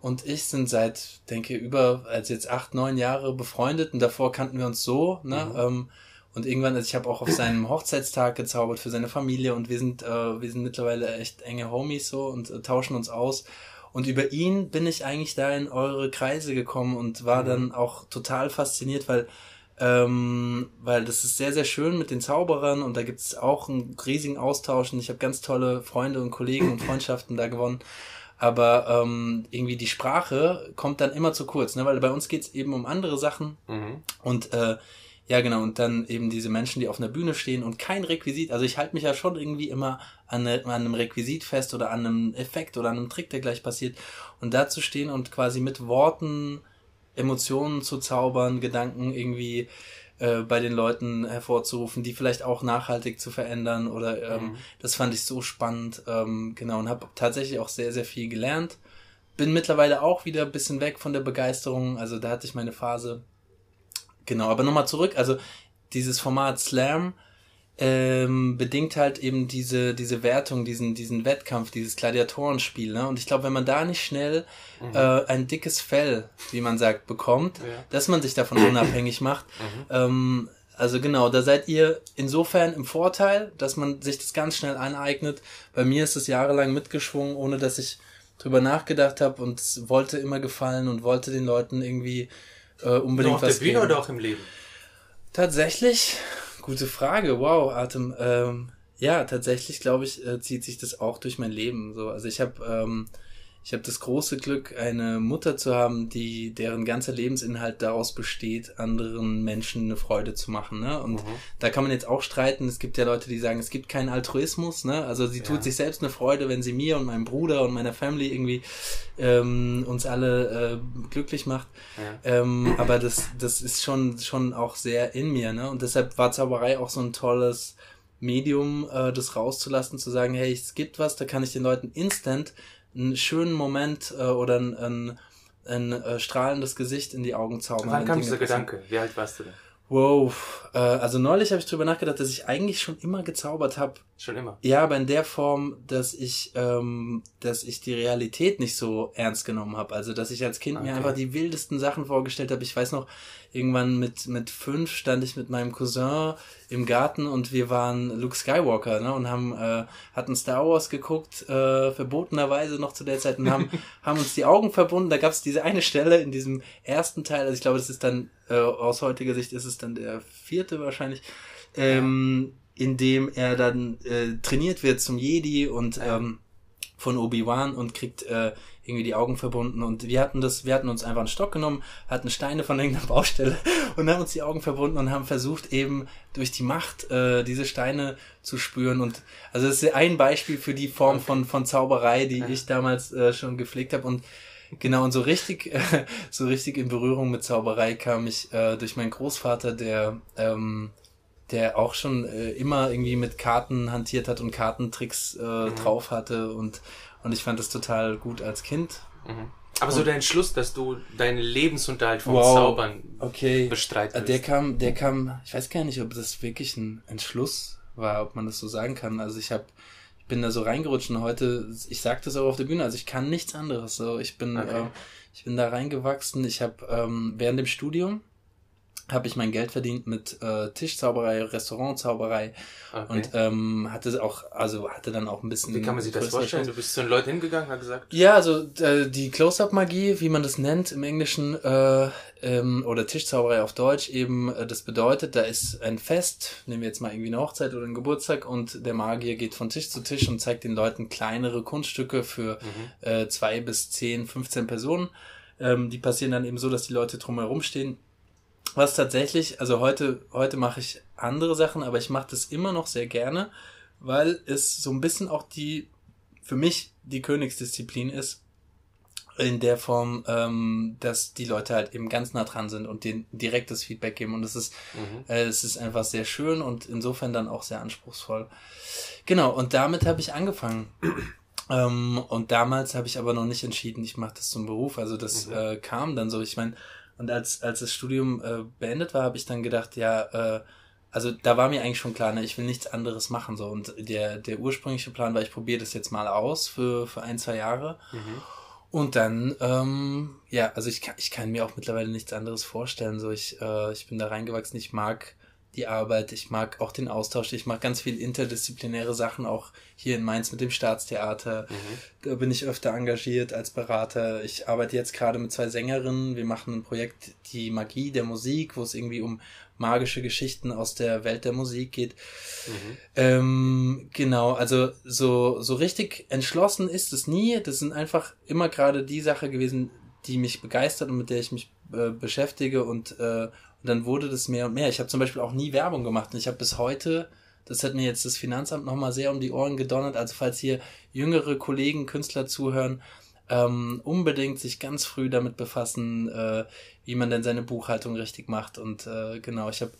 und ich sind seit, denke über, als jetzt acht, neun Jahre befreundet und davor kannten wir uns so, ne? Mhm. Ähm, und irgendwann, also ich habe auch auf seinem Hochzeitstag gezaubert für seine Familie und wir sind, äh, wir sind mittlerweile echt enge Homies so und äh, tauschen uns aus. Und über ihn bin ich eigentlich da in eure Kreise gekommen und war mhm. dann auch total fasziniert, weil ähm, weil das ist sehr, sehr schön mit den Zauberern und da gibt es auch einen riesigen Austausch und ich habe ganz tolle Freunde und Kollegen und Freundschaften da gewonnen. Aber ähm, irgendwie die Sprache kommt dann immer zu kurz, ne? weil bei uns geht's eben um andere Sachen mhm. und äh, ja, genau. Und dann eben diese Menschen, die auf einer Bühne stehen und kein Requisit. Also ich halte mich ja schon irgendwie immer an, eine, an einem Requisit fest oder an einem Effekt oder an einem Trick, der gleich passiert. Und da zu stehen und quasi mit Worten Emotionen zu zaubern, Gedanken irgendwie äh, bei den Leuten hervorzurufen, die vielleicht auch nachhaltig zu verändern oder ähm, mhm. das fand ich so spannend, ähm, genau, und habe tatsächlich auch sehr, sehr viel gelernt. Bin mittlerweile auch wieder ein bisschen weg von der Begeisterung, also da hatte ich meine Phase. Genau, aber nochmal zurück, also dieses Format Slam, ähm, bedingt halt eben diese, diese Wertung, diesen, diesen Wettkampf, dieses Gladiatorenspiel. Ne? Und ich glaube, wenn man da nicht schnell mhm. äh, ein dickes Fell, wie man sagt, bekommt, ja. dass man sich davon unabhängig macht, mhm. ähm, also genau, da seid ihr insofern im Vorteil, dass man sich das ganz schnell aneignet. Bei mir ist es jahrelang mitgeschwungen, ohne dass ich drüber nachgedacht habe und wollte immer gefallen und wollte den Leuten irgendwie äh, unbedingt Nur auf was der Bühne geben. oder auch im Leben? Tatsächlich Gute Frage, wow, Atem. Ähm, ja, tatsächlich glaube ich, äh, zieht sich das auch durch mein Leben. So, also ich habe ähm, ich habe das große Glück, eine Mutter zu haben, die deren ganzer Lebensinhalt daraus besteht, anderen Menschen eine Freude zu machen. Ne? Und mhm. da kann man jetzt auch streiten. Es gibt ja Leute, die sagen, es gibt keinen Altruismus. Ne? Also sie ja. tut sich selbst eine Freude, wenn sie mir und meinem Bruder und meiner Family irgendwie ähm, uns alle äh, glücklich macht. Ja. Ähm, aber das, das ist schon, schon auch sehr in mir. Ne? Und deshalb war Zauberei auch so ein tolles Medium, äh, das rauszulassen, zu sagen, hey, es gibt was, da kann ich den Leuten instant einen schönen Moment äh, oder ein, ein, ein äh, strahlendes Gesicht in die Augen zaubern. Wann kam dieser Gedanke? Wie alt warst du denn? Wow, äh, also neulich habe ich drüber nachgedacht, dass ich eigentlich schon immer gezaubert habe. Schon immer. Ja, aber in der Form, dass ich, ähm, dass ich die Realität nicht so ernst genommen habe. Also dass ich als Kind okay. mir einfach die wildesten Sachen vorgestellt habe. Ich weiß noch, irgendwann mit mit fünf stand ich mit meinem Cousin im Garten und wir waren Luke Skywalker, ne, und haben äh, hatten Star Wars geguckt, äh, verbotenerweise noch zu der Zeit und haben haben uns die Augen verbunden. Da gab es diese eine Stelle in diesem ersten Teil. Also ich glaube, das ist dann äh, aus heutiger Sicht ist es dann der vierte wahrscheinlich. Ähm, in dem er dann äh, trainiert wird zum Jedi und ähm, von Obi-Wan und kriegt äh, irgendwie die Augen verbunden. Und wir hatten das, wir hatten uns einfach einen Stock genommen, hatten Steine von irgendeiner Baustelle und haben uns die Augen verbunden und haben versucht eben durch die Macht äh, diese Steine zu spüren. Und also das ist ein Beispiel für die Form von von Zauberei, die ich damals äh, schon gepflegt habe. Und Genau, und so richtig, äh, so richtig in Berührung mit Zauberei kam ich äh, durch meinen Großvater, der ähm, der auch schon äh, immer irgendwie mit Karten hantiert hat und Kartentricks äh, mhm. drauf hatte und, und ich fand das total gut als Kind. Mhm. Aber und, so der Entschluss, dass du deinen Lebensunterhalt vom wow, Zaubern okay. bestreitest. Der kam, der kam, ich weiß gar nicht, ob das wirklich ein Entschluss war, ob man das so sagen kann. Also ich habe ich bin da so reingerutscht und heute, ich sag das auch auf der Bühne, also ich kann nichts anderes. So, ich bin, okay. äh, ich bin da reingewachsen. Ich habe ähm, während dem Studium habe ich mein Geld verdient mit äh, Tischzauberei, Restaurantzauberei okay. und ähm, hatte auch, also hatte dann auch ein bisschen. Wie kann man sich das vorstellen? Du bist zu den Leuten hingegangen, hat gesagt. Ja, also äh, die Close-up-Magie, wie man das nennt im Englischen äh, ähm, oder Tischzauberei auf Deutsch eben, äh, das bedeutet, da ist ein Fest, nehmen wir jetzt mal irgendwie eine Hochzeit oder einen Geburtstag und der Magier geht von Tisch zu Tisch und zeigt den Leuten kleinere Kunststücke für mhm. äh, zwei bis zehn, 15 Personen. Ähm, die passieren dann eben so, dass die Leute drumherum stehen was tatsächlich, also heute, heute mache ich andere Sachen, aber ich mache das immer noch sehr gerne, weil es so ein bisschen auch die, für mich die Königsdisziplin ist, in der Form, ähm, dass die Leute halt eben ganz nah dran sind und denen direktes Feedback geben und es ist, mhm. äh, es ist einfach sehr schön und insofern dann auch sehr anspruchsvoll. Genau, und damit habe ich angefangen. ähm, und damals habe ich aber noch nicht entschieden, ich mache das zum Beruf. Also das mhm. äh, kam dann so. Ich meine, und als, als das Studium äh, beendet war, habe ich dann gedacht, ja, äh, also da war mir eigentlich schon klar, ne, ich will nichts anderes machen. so Und der, der ursprüngliche Plan war, ich probiere das jetzt mal aus für, für ein, zwei Jahre. Mhm. Und dann, ähm, ja, also ich kann, ich kann mir auch mittlerweile nichts anderes vorstellen. So, ich, äh, ich bin da reingewachsen, ich mag die Arbeit, ich mag auch den Austausch, ich mag ganz viel interdisziplinäre Sachen, auch hier in Mainz mit dem Staatstheater. Mhm. Da bin ich öfter engagiert als Berater. Ich arbeite jetzt gerade mit zwei Sängerinnen. Wir machen ein Projekt, die Magie der Musik, wo es irgendwie um magische Geschichten aus der Welt der Musik geht. Mhm. Ähm, genau, also so, so richtig entschlossen ist es nie. Das sind einfach immer gerade die Sache gewesen, die mich begeistert und mit der ich mich äh, beschäftige und, äh, und dann wurde das mehr und mehr. Ich habe zum Beispiel auch nie Werbung gemacht und ich habe bis heute, das hat mir jetzt das Finanzamt nochmal sehr um die Ohren gedonnert. Also falls hier jüngere Kollegen, Künstler zuhören, ähm, unbedingt sich ganz früh damit befassen, äh, wie man denn seine Buchhaltung richtig macht. Und äh, genau, ich habe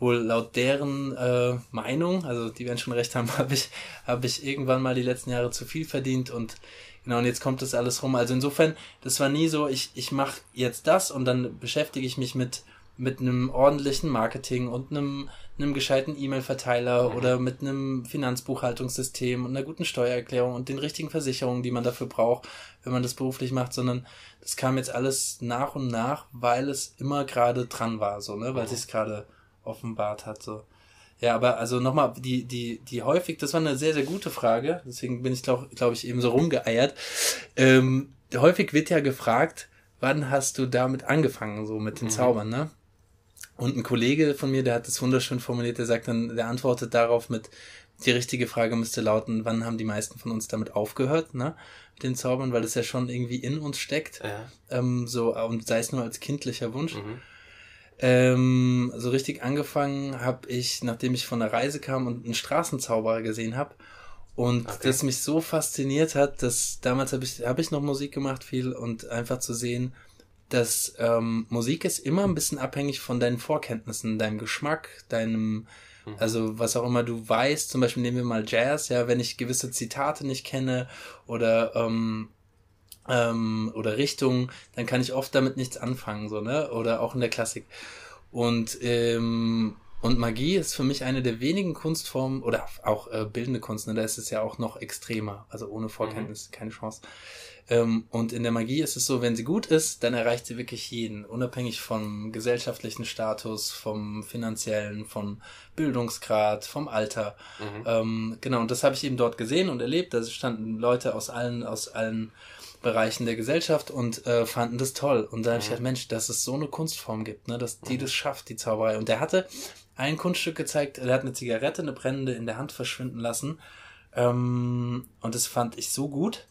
wohl laut deren äh, Meinung, also die werden schon recht haben, habe ich, hab ich irgendwann mal die letzten Jahre zu viel verdient und genau, und jetzt kommt das alles rum. Also insofern, das war nie so, ich, ich mache jetzt das und dann beschäftige ich mich mit mit einem ordentlichen Marketing und einem, einem gescheiten E-Mail-Verteiler mhm. oder mit einem Finanzbuchhaltungssystem und einer guten Steuererklärung und den richtigen Versicherungen, die man dafür braucht, wenn man das beruflich macht, sondern das kam jetzt alles nach und nach, weil es immer gerade dran war, so, ne, weil mhm. sich gerade offenbart hat, so. Ja, aber also nochmal, die, die, die häufig, das war eine sehr, sehr gute Frage, deswegen bin ich, glaube glaub ich, eben so rumgeeiert. Ähm, häufig wird ja gefragt, wann hast du damit angefangen, so mit den mhm. Zaubern, ne? Und ein Kollege von mir, der hat das wunderschön formuliert, der sagt dann, der antwortet darauf mit, die richtige Frage müsste lauten, wann haben die meisten von uns damit aufgehört, ne? Mit den Zaubern, weil das ja schon irgendwie in uns steckt. Ja. Ähm, so, und sei es nur als kindlicher Wunsch. Mhm. Ähm, so richtig angefangen habe ich, nachdem ich von der Reise kam und einen Straßenzauberer gesehen habe. Und okay. das mich so fasziniert hat, dass damals habe ich, hab ich noch Musik gemacht viel und einfach zu sehen, dass ähm, Musik ist immer ein bisschen abhängig von deinen Vorkenntnissen, deinem Geschmack, deinem, mhm. also was auch immer du weißt, zum Beispiel nehmen wir mal Jazz, ja, wenn ich gewisse Zitate nicht kenne oder ähm, ähm, oder Richtungen, dann kann ich oft damit nichts anfangen, so, ne? Oder auch in der Klassik. Und ähm, und Magie ist für mich eine der wenigen Kunstformen oder auch äh, bildende Kunst, ne? da ist es ja auch noch extremer, also ohne Vorkenntnis mhm. keine Chance. Ähm, und in der Magie ist es so, wenn sie gut ist, dann erreicht sie wirklich jeden, unabhängig vom gesellschaftlichen Status, vom finanziellen, vom Bildungsgrad, vom Alter. Mhm. Ähm, genau, und das habe ich eben dort gesehen und erlebt. Da standen Leute aus allen, aus allen Bereichen der Gesellschaft und äh, fanden das toll. Und da habe ich mhm. gedacht, Mensch, dass es so eine Kunstform gibt, ne, dass die mhm. das schafft, die Zauberei. Und der hatte ein Kunststück gezeigt, er hat eine Zigarette, eine brennende in der Hand verschwinden lassen. Ähm, und das fand ich so gut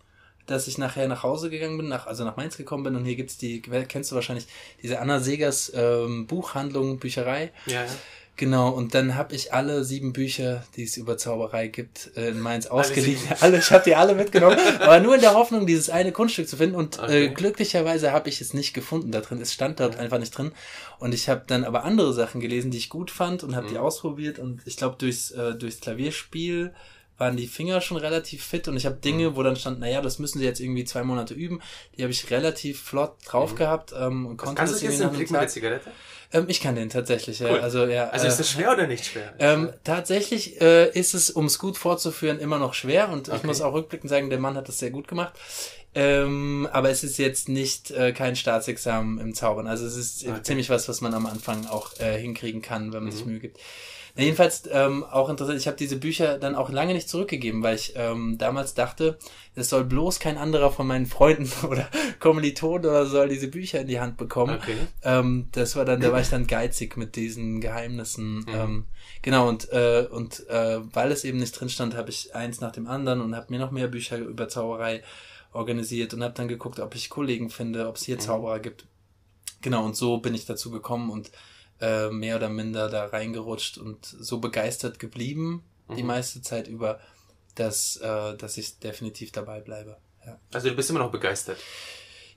dass ich nachher nach Hause gegangen bin, nach, also nach Mainz gekommen bin und hier gibt's die, kennst du wahrscheinlich, diese Anna Segers ähm, Buchhandlung, Bücherei. Ja, ja. Genau, und dann habe ich alle sieben Bücher, die es über Zauberei gibt, äh, in Mainz ausgeliehen. Alle, alle ich habe die alle mitgenommen, aber nur in der Hoffnung, dieses eine Kunststück zu finden. Und äh, okay. äh, glücklicherweise habe ich es nicht gefunden da drin. Es stand dort ja. einfach nicht drin. Und ich habe dann aber andere Sachen gelesen, die ich gut fand und habe mhm. die ausprobiert. Und ich glaube, durchs, äh, durchs Klavierspiel waren die Finger schon relativ fit und ich habe Dinge, mhm. wo dann stand, naja, das müssen sie jetzt irgendwie zwei Monate üben. Die habe ich relativ flott drauf mhm. gehabt ähm, und konnte kannst das du jetzt den Blick mit der Zigarette? Ähm, ich kann den tatsächlich, ja. Cool. Also, ja, also ist das schwer oder nicht schwer? Ähm, tatsächlich äh, ist es, um es gut fortzuführen, immer noch schwer und okay. ich muss auch rückblickend sagen, der Mann hat das sehr gut gemacht. Ähm, aber es ist jetzt nicht äh, kein Staatsexamen im Zaubern. Also es ist okay. ziemlich was, was man am Anfang auch äh, hinkriegen kann, wenn man mhm. sich Mühe gibt. Na, jedenfalls ähm, auch interessant, ich habe diese Bücher dann auch lange nicht zurückgegeben, weil ich ähm, damals dachte, es soll bloß kein anderer von meinen Freunden oder Kommilitonen oder soll diese Bücher in die Hand bekommen. Okay. Ähm, das war dann, da war ich dann geizig mit diesen Geheimnissen. Mhm. Ähm, genau, und, äh, und äh, weil es eben nicht drin stand, habe ich eins nach dem anderen und habe mir noch mehr Bücher über Zauberei organisiert und habe dann geguckt, ob ich Kollegen finde, ob es hier mhm. Zauberer gibt. Genau, und so bin ich dazu gekommen und äh, mehr oder minder da reingerutscht und so begeistert geblieben mhm. die meiste Zeit über, dass, äh, dass ich definitiv dabei bleibe. Ja. Also du bist immer noch begeistert.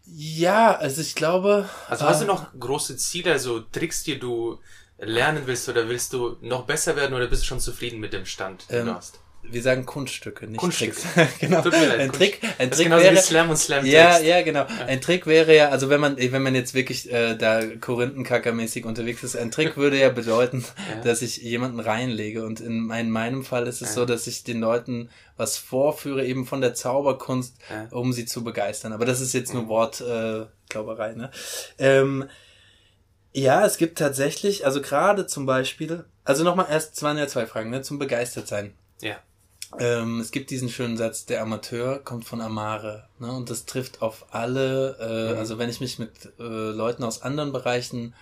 Ja, also ich glaube. Also hast du äh, noch große Ziele, also Tricks, die du lernen willst oder willst du noch besser werden oder bist du schon zufrieden mit dem Stand, den ähm, du hast? Wir sagen Kunststücke, nicht Kunststücke. Tricks. genau. Tut mir leid, ein Trick, ein das Trick wäre wie Slam und Slam Ja, ja, genau. Ja. Ein Trick wäre ja, also wenn man wenn man jetzt wirklich äh, da Korinthenkackermäßig unterwegs ist, ein Trick würde ja bedeuten, ja. dass ich jemanden reinlege und in, in meinem Fall ist es ja. so, dass ich den Leuten was vorführe eben von der Zauberkunst, um sie zu begeistern. Aber das ist jetzt nur Wortglauberei, äh, ne? Ähm, ja, es gibt tatsächlich, also gerade zum Beispiel, also nochmal erst, es waren ja zwei Fragen, ne, zum begeistert sein. Ja. Ähm, es gibt diesen schönen Satz, der Amateur kommt von Amare. Ne? Und das trifft auf alle, äh, mhm. also wenn ich mich mit äh, Leuten aus anderen Bereichen,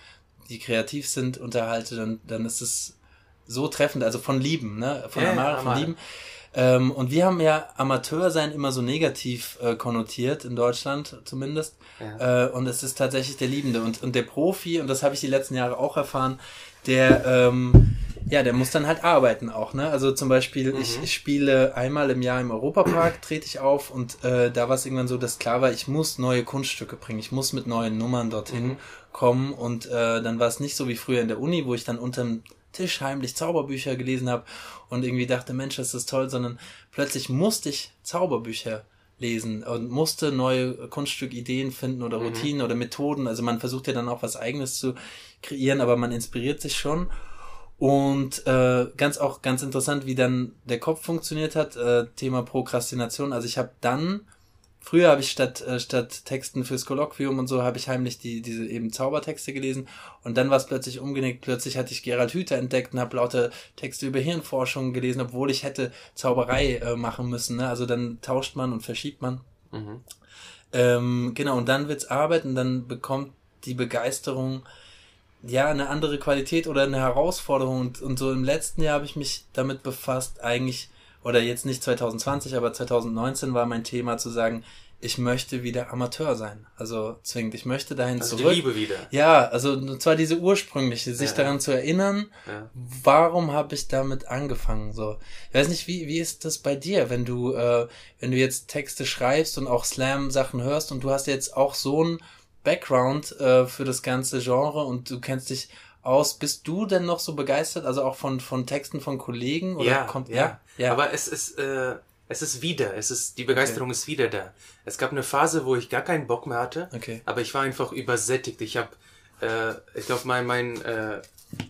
die kreativ sind, unterhalte, dann, dann ist es so treffend, also von Lieben, ne? Von ja, Amare, von Lieben. Ähm, und wir haben ja Amateursein immer so negativ äh, konnotiert, in Deutschland zumindest. Ja. Äh, und es ist tatsächlich der Liebende. Und, und der Profi, und das habe ich die letzten Jahre auch erfahren, der ähm, ja, der muss dann halt arbeiten auch, ne? Also zum Beispiel, mhm. ich, ich, spiele einmal im Jahr im Europapark, trete ich auf und äh, da war es irgendwann so, dass klar war, ich muss neue Kunststücke bringen, ich muss mit neuen Nummern dorthin mhm. kommen und äh, dann war es nicht so wie früher in der Uni, wo ich dann unterm Tisch heimlich Zauberbücher gelesen habe und irgendwie dachte, Mensch, das ist toll, sondern plötzlich musste ich Zauberbücher lesen und musste neue Kunststückideen finden oder mhm. Routinen mhm. oder Methoden. Also man versucht ja dann auch was eigenes zu kreieren, aber man inspiriert sich schon. Und äh, ganz auch ganz interessant, wie dann der Kopf funktioniert hat. Äh, Thema Prokrastination. Also ich habe dann früher habe ich statt äh, statt Texten fürs Kolloquium und so habe ich heimlich die diese eben Zaubertexte gelesen und dann war es plötzlich umgenickt. Plötzlich hatte ich Gerald Hüther entdeckt und habe lauter Texte über Hirnforschung gelesen, obwohl ich hätte Zauberei äh, machen müssen. Ne? Also dann tauscht man und verschiebt man. Mhm. Ähm, genau und dann wird's Arbeit und dann bekommt die Begeisterung ja, eine andere Qualität oder eine Herausforderung. Und, und so im letzten Jahr habe ich mich damit befasst, eigentlich, oder jetzt nicht 2020, aber 2019 war mein Thema zu sagen, ich möchte wieder Amateur sein. Also zwingend, ich möchte dahin also zurück. Die Liebe wieder. Ja, also und zwar diese ursprüngliche, sich ja. daran zu erinnern, ja. warum habe ich damit angefangen. So, ich weiß nicht, wie wie ist das bei dir, wenn du äh, wenn du jetzt Texte schreibst und auch Slam Sachen hörst und du hast jetzt auch so ein Background äh, für das ganze Genre und du kennst dich aus. Bist du denn noch so begeistert, also auch von, von Texten von Kollegen? Oder ja, kommt, ja, ja. Aber es ist, äh, es ist wieder, es ist, die Begeisterung okay. ist wieder da. Es gab eine Phase, wo ich gar keinen Bock mehr hatte, okay. aber ich war einfach übersättigt. Ich habe, äh, ich glaube, mein, mein, äh,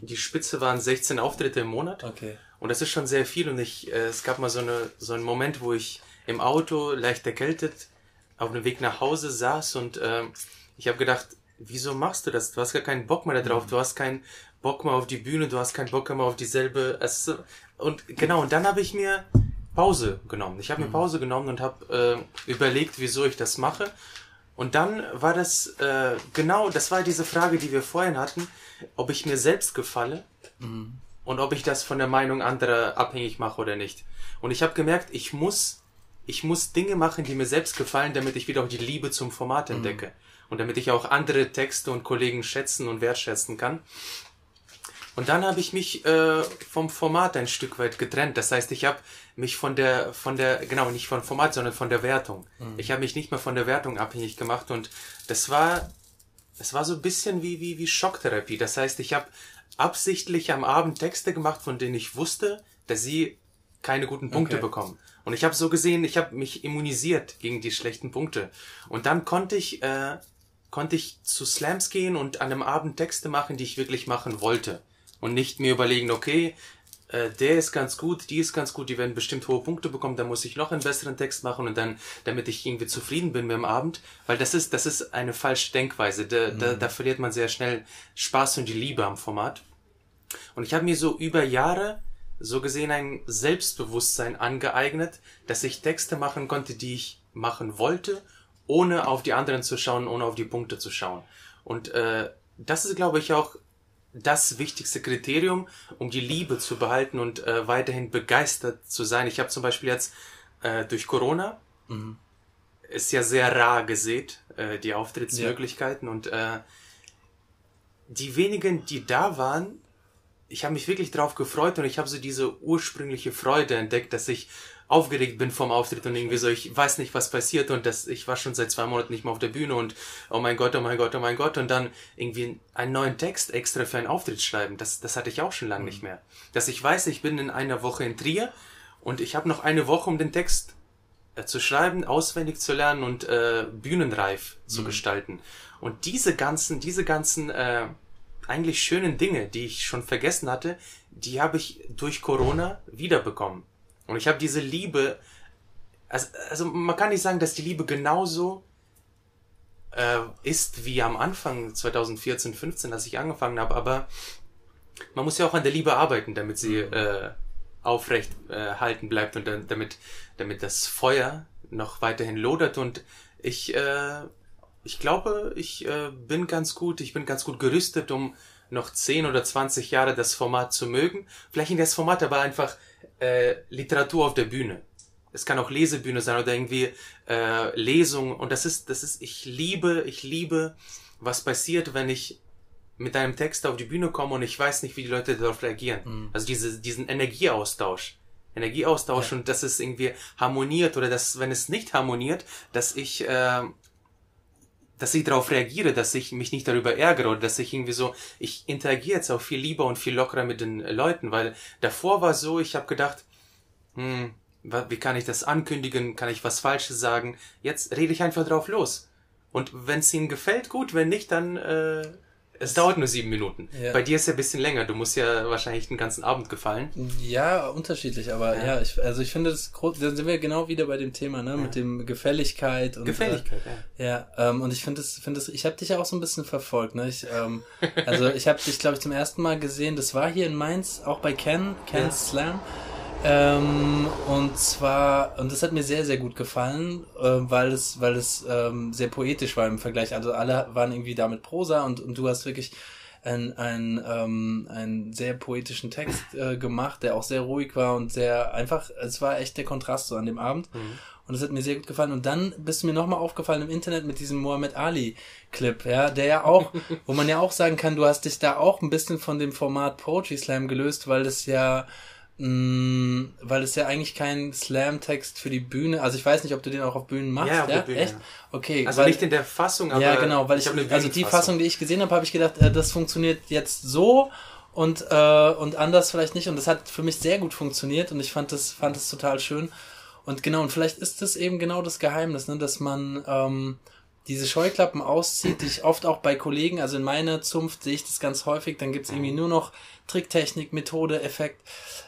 die Spitze waren 16 Auftritte im Monat. Okay. Und das ist schon sehr viel und ich, äh, es gab mal so eine, so einen Moment, wo ich im Auto leicht erkältet auf dem Weg nach Hause saß und, äh, ich habe gedacht, wieso machst du das? Du hast gar keinen Bock mehr darauf. Mhm. Du hast keinen Bock mehr auf die Bühne, du hast keinen Bock mehr auf dieselbe. Und genau, und dann habe ich mir Pause genommen. Ich habe mir mhm. Pause genommen und habe äh, überlegt, wieso ich das mache. Und dann war das äh, genau, das war diese Frage, die wir vorhin hatten, ob ich mir selbst gefalle mhm. und ob ich das von der Meinung anderer abhängig mache oder nicht. Und ich habe gemerkt, ich muss, ich muss Dinge machen, die mir selbst gefallen, damit ich wieder auch die Liebe zum Format mhm. entdecke. Mhm und damit ich auch andere Texte und Kollegen schätzen und wertschätzen kann. Und dann habe ich mich äh, vom Format ein Stück weit getrennt. Das heißt, ich habe mich von der, von der, genau, nicht von Format, sondern von der Wertung. Mhm. Ich habe mich nicht mehr von der Wertung abhängig gemacht und das war, das war so ein bisschen wie, wie, wie Schocktherapie. Das heißt, ich habe absichtlich am Abend Texte gemacht, von denen ich wusste, dass sie keine guten Punkte okay. bekommen. Und ich habe so gesehen, ich habe mich immunisiert gegen die schlechten Punkte. Und dann konnte ich äh, konnte ich zu Slams gehen und an einem Abend Texte machen, die ich wirklich machen wollte. Und nicht mir überlegen, okay, äh, der ist ganz gut, die ist ganz gut, die werden bestimmt hohe Punkte bekommen, da muss ich noch einen besseren Text machen und dann, damit ich irgendwie zufrieden bin mit dem Abend, weil das ist, das ist eine falsche Denkweise. Da, mhm. da, da verliert man sehr schnell Spaß und die Liebe am Format. Und ich habe mir so über Jahre so gesehen ein Selbstbewusstsein angeeignet, dass ich Texte machen konnte, die ich machen wollte, ohne auf die anderen zu schauen, ohne auf die Punkte zu schauen. Und äh, das ist, glaube ich, auch das wichtigste Kriterium, um die Liebe zu behalten und äh, weiterhin begeistert zu sein. Ich habe zum Beispiel jetzt äh, durch Corona mhm. ist ja sehr rar gesät, äh, die Auftrittsmöglichkeiten ja. und äh, die wenigen, die da waren, ich habe mich wirklich drauf gefreut und ich habe so diese ursprüngliche Freude entdeckt, dass ich aufgeregt bin vom Auftritt und irgendwie so, ich weiß nicht, was passiert und das, ich war schon seit zwei Monaten nicht mehr auf der Bühne und oh mein Gott, oh mein Gott, oh mein Gott und dann irgendwie einen neuen Text extra für einen Auftritt schreiben, das, das hatte ich auch schon lange mhm. nicht mehr. Dass ich weiß, ich bin in einer Woche in Trier und ich habe noch eine Woche, um den Text äh, zu schreiben, auswendig zu lernen und äh, bühnenreif zu mhm. gestalten. Und diese ganzen, diese ganzen äh, eigentlich schönen Dinge, die ich schon vergessen hatte, die habe ich durch Corona wiederbekommen. Und ich habe diese Liebe, also, also man kann nicht sagen, dass die Liebe genauso äh, ist wie am Anfang 2014, 15, als ich angefangen habe, aber man muss ja auch an der Liebe arbeiten, damit sie mhm. äh, aufrecht äh, halten bleibt und damit, damit das Feuer noch weiterhin lodert und ich, äh, ich glaube, ich äh, bin ganz gut, ich bin ganz gut gerüstet, um noch 10 oder 20 Jahre das Format zu mögen. Vielleicht in das Format aber einfach äh, Literatur auf der Bühne. Es kann auch Lesebühne sein oder irgendwie äh, Lesung. Und das ist, das ist, ich liebe, ich liebe, was passiert, wenn ich mit einem Text auf die Bühne komme und ich weiß nicht, wie die Leute darauf reagieren. Mhm. Also diese, diesen Energieaustausch. Energieaustausch ja. und dass es irgendwie harmoniert oder dass, wenn es nicht harmoniert, dass ich äh, dass ich darauf reagiere, dass ich mich nicht darüber ärgere oder dass ich irgendwie so, ich interagiere jetzt auch viel lieber und viel lockerer mit den Leuten, weil davor war so, ich habe gedacht, hm, wie kann ich das ankündigen, kann ich was Falsches sagen? Jetzt rede ich einfach drauf los. Und wenn es ihnen gefällt, gut, wenn nicht, dann äh, es dauert nur sieben Minuten. Ja. Bei dir ist ja ein bisschen länger. Du musst ja wahrscheinlich den ganzen Abend gefallen. Ja, unterschiedlich. Aber ja, ja ich, also ich finde, das, da sind wir genau wieder bei dem Thema, ne, ja. mit dem Gefälligkeit und Gefälligkeit, äh, ja. Ja, ähm, und ich finde das, finde das, ich habe dich ja auch so ein bisschen verfolgt, ne. Ich, ähm, also ich habe dich, glaube ich, zum ersten Mal gesehen. Das war hier in Mainz, auch bei Ken, Ken's Slam. Ähm, und zwar, und das hat mir sehr, sehr gut gefallen, äh, weil es, weil es ähm, sehr poetisch war im Vergleich. Also alle waren irgendwie da mit Prosa und, und du hast wirklich ein, ein, ähm, einen sehr poetischen Text äh, gemacht, der auch sehr ruhig war und sehr einfach, es war echt der Kontrast so an dem Abend. Mhm. Und das hat mir sehr gut gefallen. Und dann bist du mir nochmal aufgefallen im Internet mit diesem Mohammed Ali Clip, ja, der ja auch, wo man ja auch sagen kann, du hast dich da auch ein bisschen von dem Format Poetry Slam gelöst, weil das ja mm, weil es ja eigentlich kein Slam-Text für die Bühne, also ich weiß nicht, ob du den auch auf Bühnen machst, ja? Auf ja? Bühne, Echt? Ja. Okay. Also weil, nicht in der Fassung, aber. Ja, genau, weil ich, ich also die Fassung, die ich gesehen habe, habe ich gedacht, äh, das funktioniert jetzt so und, äh, und anders vielleicht nicht. Und das hat für mich sehr gut funktioniert und ich fand das, fand das total schön. Und genau, und vielleicht ist das eben genau das Geheimnis, ne, dass man ähm, diese Scheuklappen auszieht, die ich oft auch bei Kollegen, also in meiner Zunft sehe ich das ganz häufig, dann gibt's irgendwie nur noch Tricktechnik, Methode, Effekt,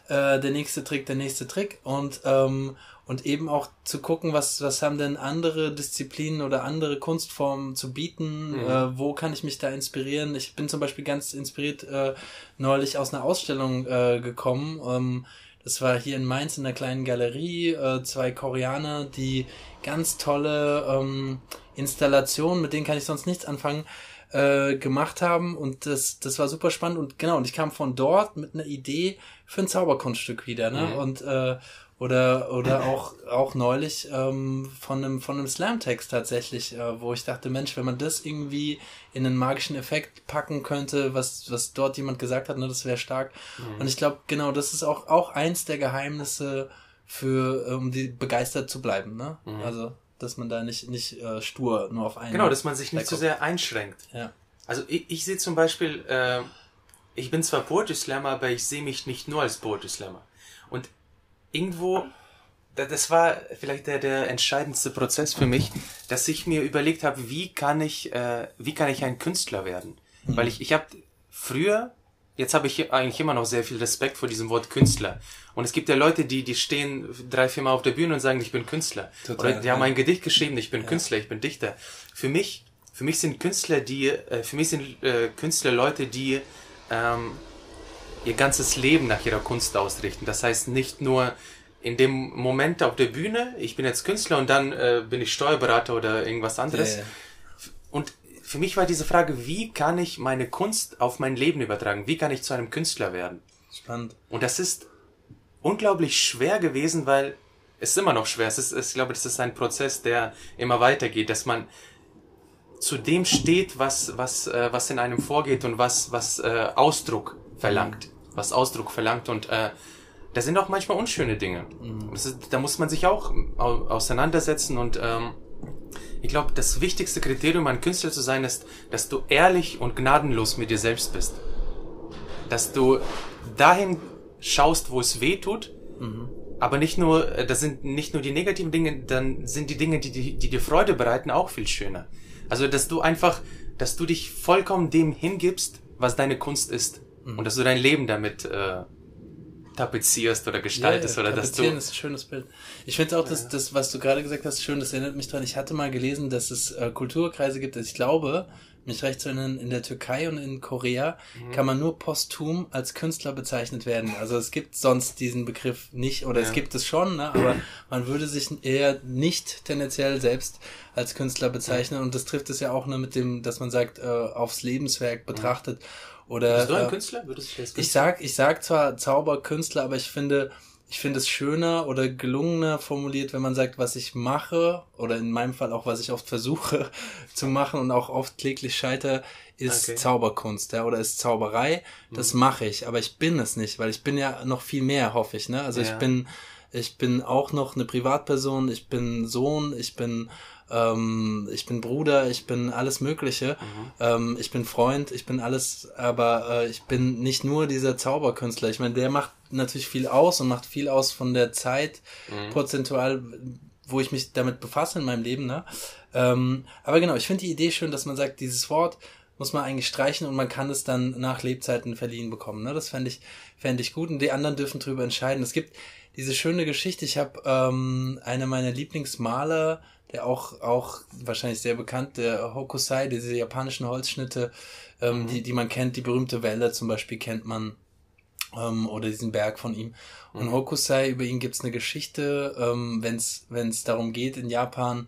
äh, der nächste Trick, der nächste Trick und ähm, und eben auch zu gucken, was was haben denn andere Disziplinen oder andere Kunstformen zu bieten, mhm. äh, wo kann ich mich da inspirieren? Ich bin zum Beispiel ganz inspiriert äh, neulich aus einer Ausstellung äh, gekommen. Ähm, das war hier in Mainz in einer kleinen Galerie, äh, zwei Koreaner, die ganz tolle ähm, Installationen, mit denen kann ich sonst nichts anfangen, äh, gemacht haben und das, das war super spannend und genau, und ich kam von dort mit einer Idee für ein Zauberkunststück wieder, ne? Mhm. Und äh, oder oder auch auch neulich ähm, von einem von einem Slam-Text tatsächlich, äh, wo ich dachte, Mensch, wenn man das irgendwie in einen magischen Effekt packen könnte, was was dort jemand gesagt hat, ne, das wäre stark. Mhm. Und ich glaube, genau, das ist auch auch eins der Geheimnisse für um die begeistert zu bleiben, ne? Mhm. Also dass man da nicht, nicht äh, stur nur auf einen. Genau, dass man sich nicht zu so sehr einschränkt. Ja. Also ich, ich sehe zum Beispiel, äh, ich bin zwar Poetry Slammer, aber ich sehe mich nicht nur als Poetry Slammer. Und irgendwo das war vielleicht der, der entscheidendste Prozess für mich, dass ich mir überlegt habe, wie kann ich, äh, wie kann ich ein Künstler werden? Mhm. Weil ich, ich habe früher, jetzt habe ich eigentlich immer noch sehr viel Respekt vor diesem Wort Künstler. Und es gibt ja Leute, die, die stehen drei, vier Mal auf der Bühne und sagen, ich bin Künstler. Total, Oder die ja. haben ein Gedicht geschrieben, ich bin ja. Künstler, ich bin Dichter. Für mich, für mich sind Künstler, die, äh, für mich sind äh, Künstler Leute, die ähm, ihr ganzes Leben nach ihrer Kunst ausrichten. Das heißt nicht nur in dem Moment auf der Bühne, ich bin jetzt Künstler und dann äh, bin ich Steuerberater oder irgendwas anderes. Yeah. Und für mich war diese Frage, wie kann ich meine Kunst auf mein Leben übertragen? Wie kann ich zu einem Künstler werden? Spannend. Und das ist unglaublich schwer gewesen, weil es ist immer noch schwer. Es ist, ich glaube, das ist ein Prozess, der immer weitergeht, dass man zu dem steht, was, was, äh, was in einem vorgeht und was, was äh, Ausdruck verlangt. Was Ausdruck verlangt und äh, da sind auch manchmal unschöne Dinge. Mhm. Ist, da muss man sich auch auseinandersetzen und ähm, ich glaube, das wichtigste Kriterium, ein Künstler zu sein, ist, dass du ehrlich und gnadenlos mit dir selbst bist. Dass du dahin schaust, wo es weh tut, mhm. aber nicht nur, das sind nicht nur die negativen Dinge, dann sind die Dinge, die, die, die dir Freude bereiten, auch viel schöner. Also, dass du einfach, dass du dich vollkommen dem hingibst, was deine Kunst ist. Mhm. Und dass du dein Leben damit äh, tapezierst oder gestaltest ja, ja. oder dass du. ist ein schönes Bild. Ich finde auch, dass das, was du gerade gesagt hast, schön, das erinnert mich dran. Ich hatte mal gelesen, dass es äh, Kulturkreise gibt. Also ich glaube, mich recht zu erinnern, in der Türkei und in Korea mhm. kann man nur posthum als Künstler bezeichnet werden. Also es gibt sonst diesen Begriff nicht, oder ja. es gibt es schon, ne? aber man würde sich eher nicht tendenziell selbst als Künstler bezeichnen. Und das trifft es ja auch nur mit dem, dass man sagt, äh, aufs Lebenswerk betrachtet. Mhm. Oder, Bist du ein äh, Künstler? Würdest du das Ich sag, ich sag zwar Zauberkünstler, aber ich finde, ich finde es schöner oder gelungener formuliert, wenn man sagt, was ich mache, oder in meinem Fall auch, was ich oft versuche zu machen und auch oft kläglich scheiter, ist okay. Zauberkunst, ja, oder ist Zauberei. Das mhm. mache ich, aber ich bin es nicht, weil ich bin ja noch viel mehr, hoffe ich, ne? Also ja. ich bin, ich bin auch noch eine Privatperson, ich bin Sohn, ich bin ähm, ich bin Bruder, ich bin alles Mögliche, mhm. ähm, ich bin Freund, ich bin alles, aber äh, ich bin nicht nur dieser Zauberkünstler. Ich meine, der macht natürlich viel aus und macht viel aus von der Zeit mhm. prozentual, wo ich mich damit befasse in meinem Leben. Ne? Ähm, aber genau, ich finde die Idee schön, dass man sagt, dieses Wort muss man eigentlich streichen und man kann es dann nach Lebzeiten verliehen bekommen. Ne? Das fände ich, fände ich gut und die anderen dürfen drüber entscheiden. Es gibt diese schöne Geschichte, ich habe ähm, eine meiner Lieblingsmaler, der auch, auch wahrscheinlich sehr bekannt, der Hokusai, diese japanischen Holzschnitte, ähm, mhm. die, die man kennt, die berühmte Welle zum Beispiel kennt man, ähm, oder diesen Berg von ihm. Und mhm. Hokusai, über ihn gibt's eine Geschichte, ähm, wenn es darum geht, in Japan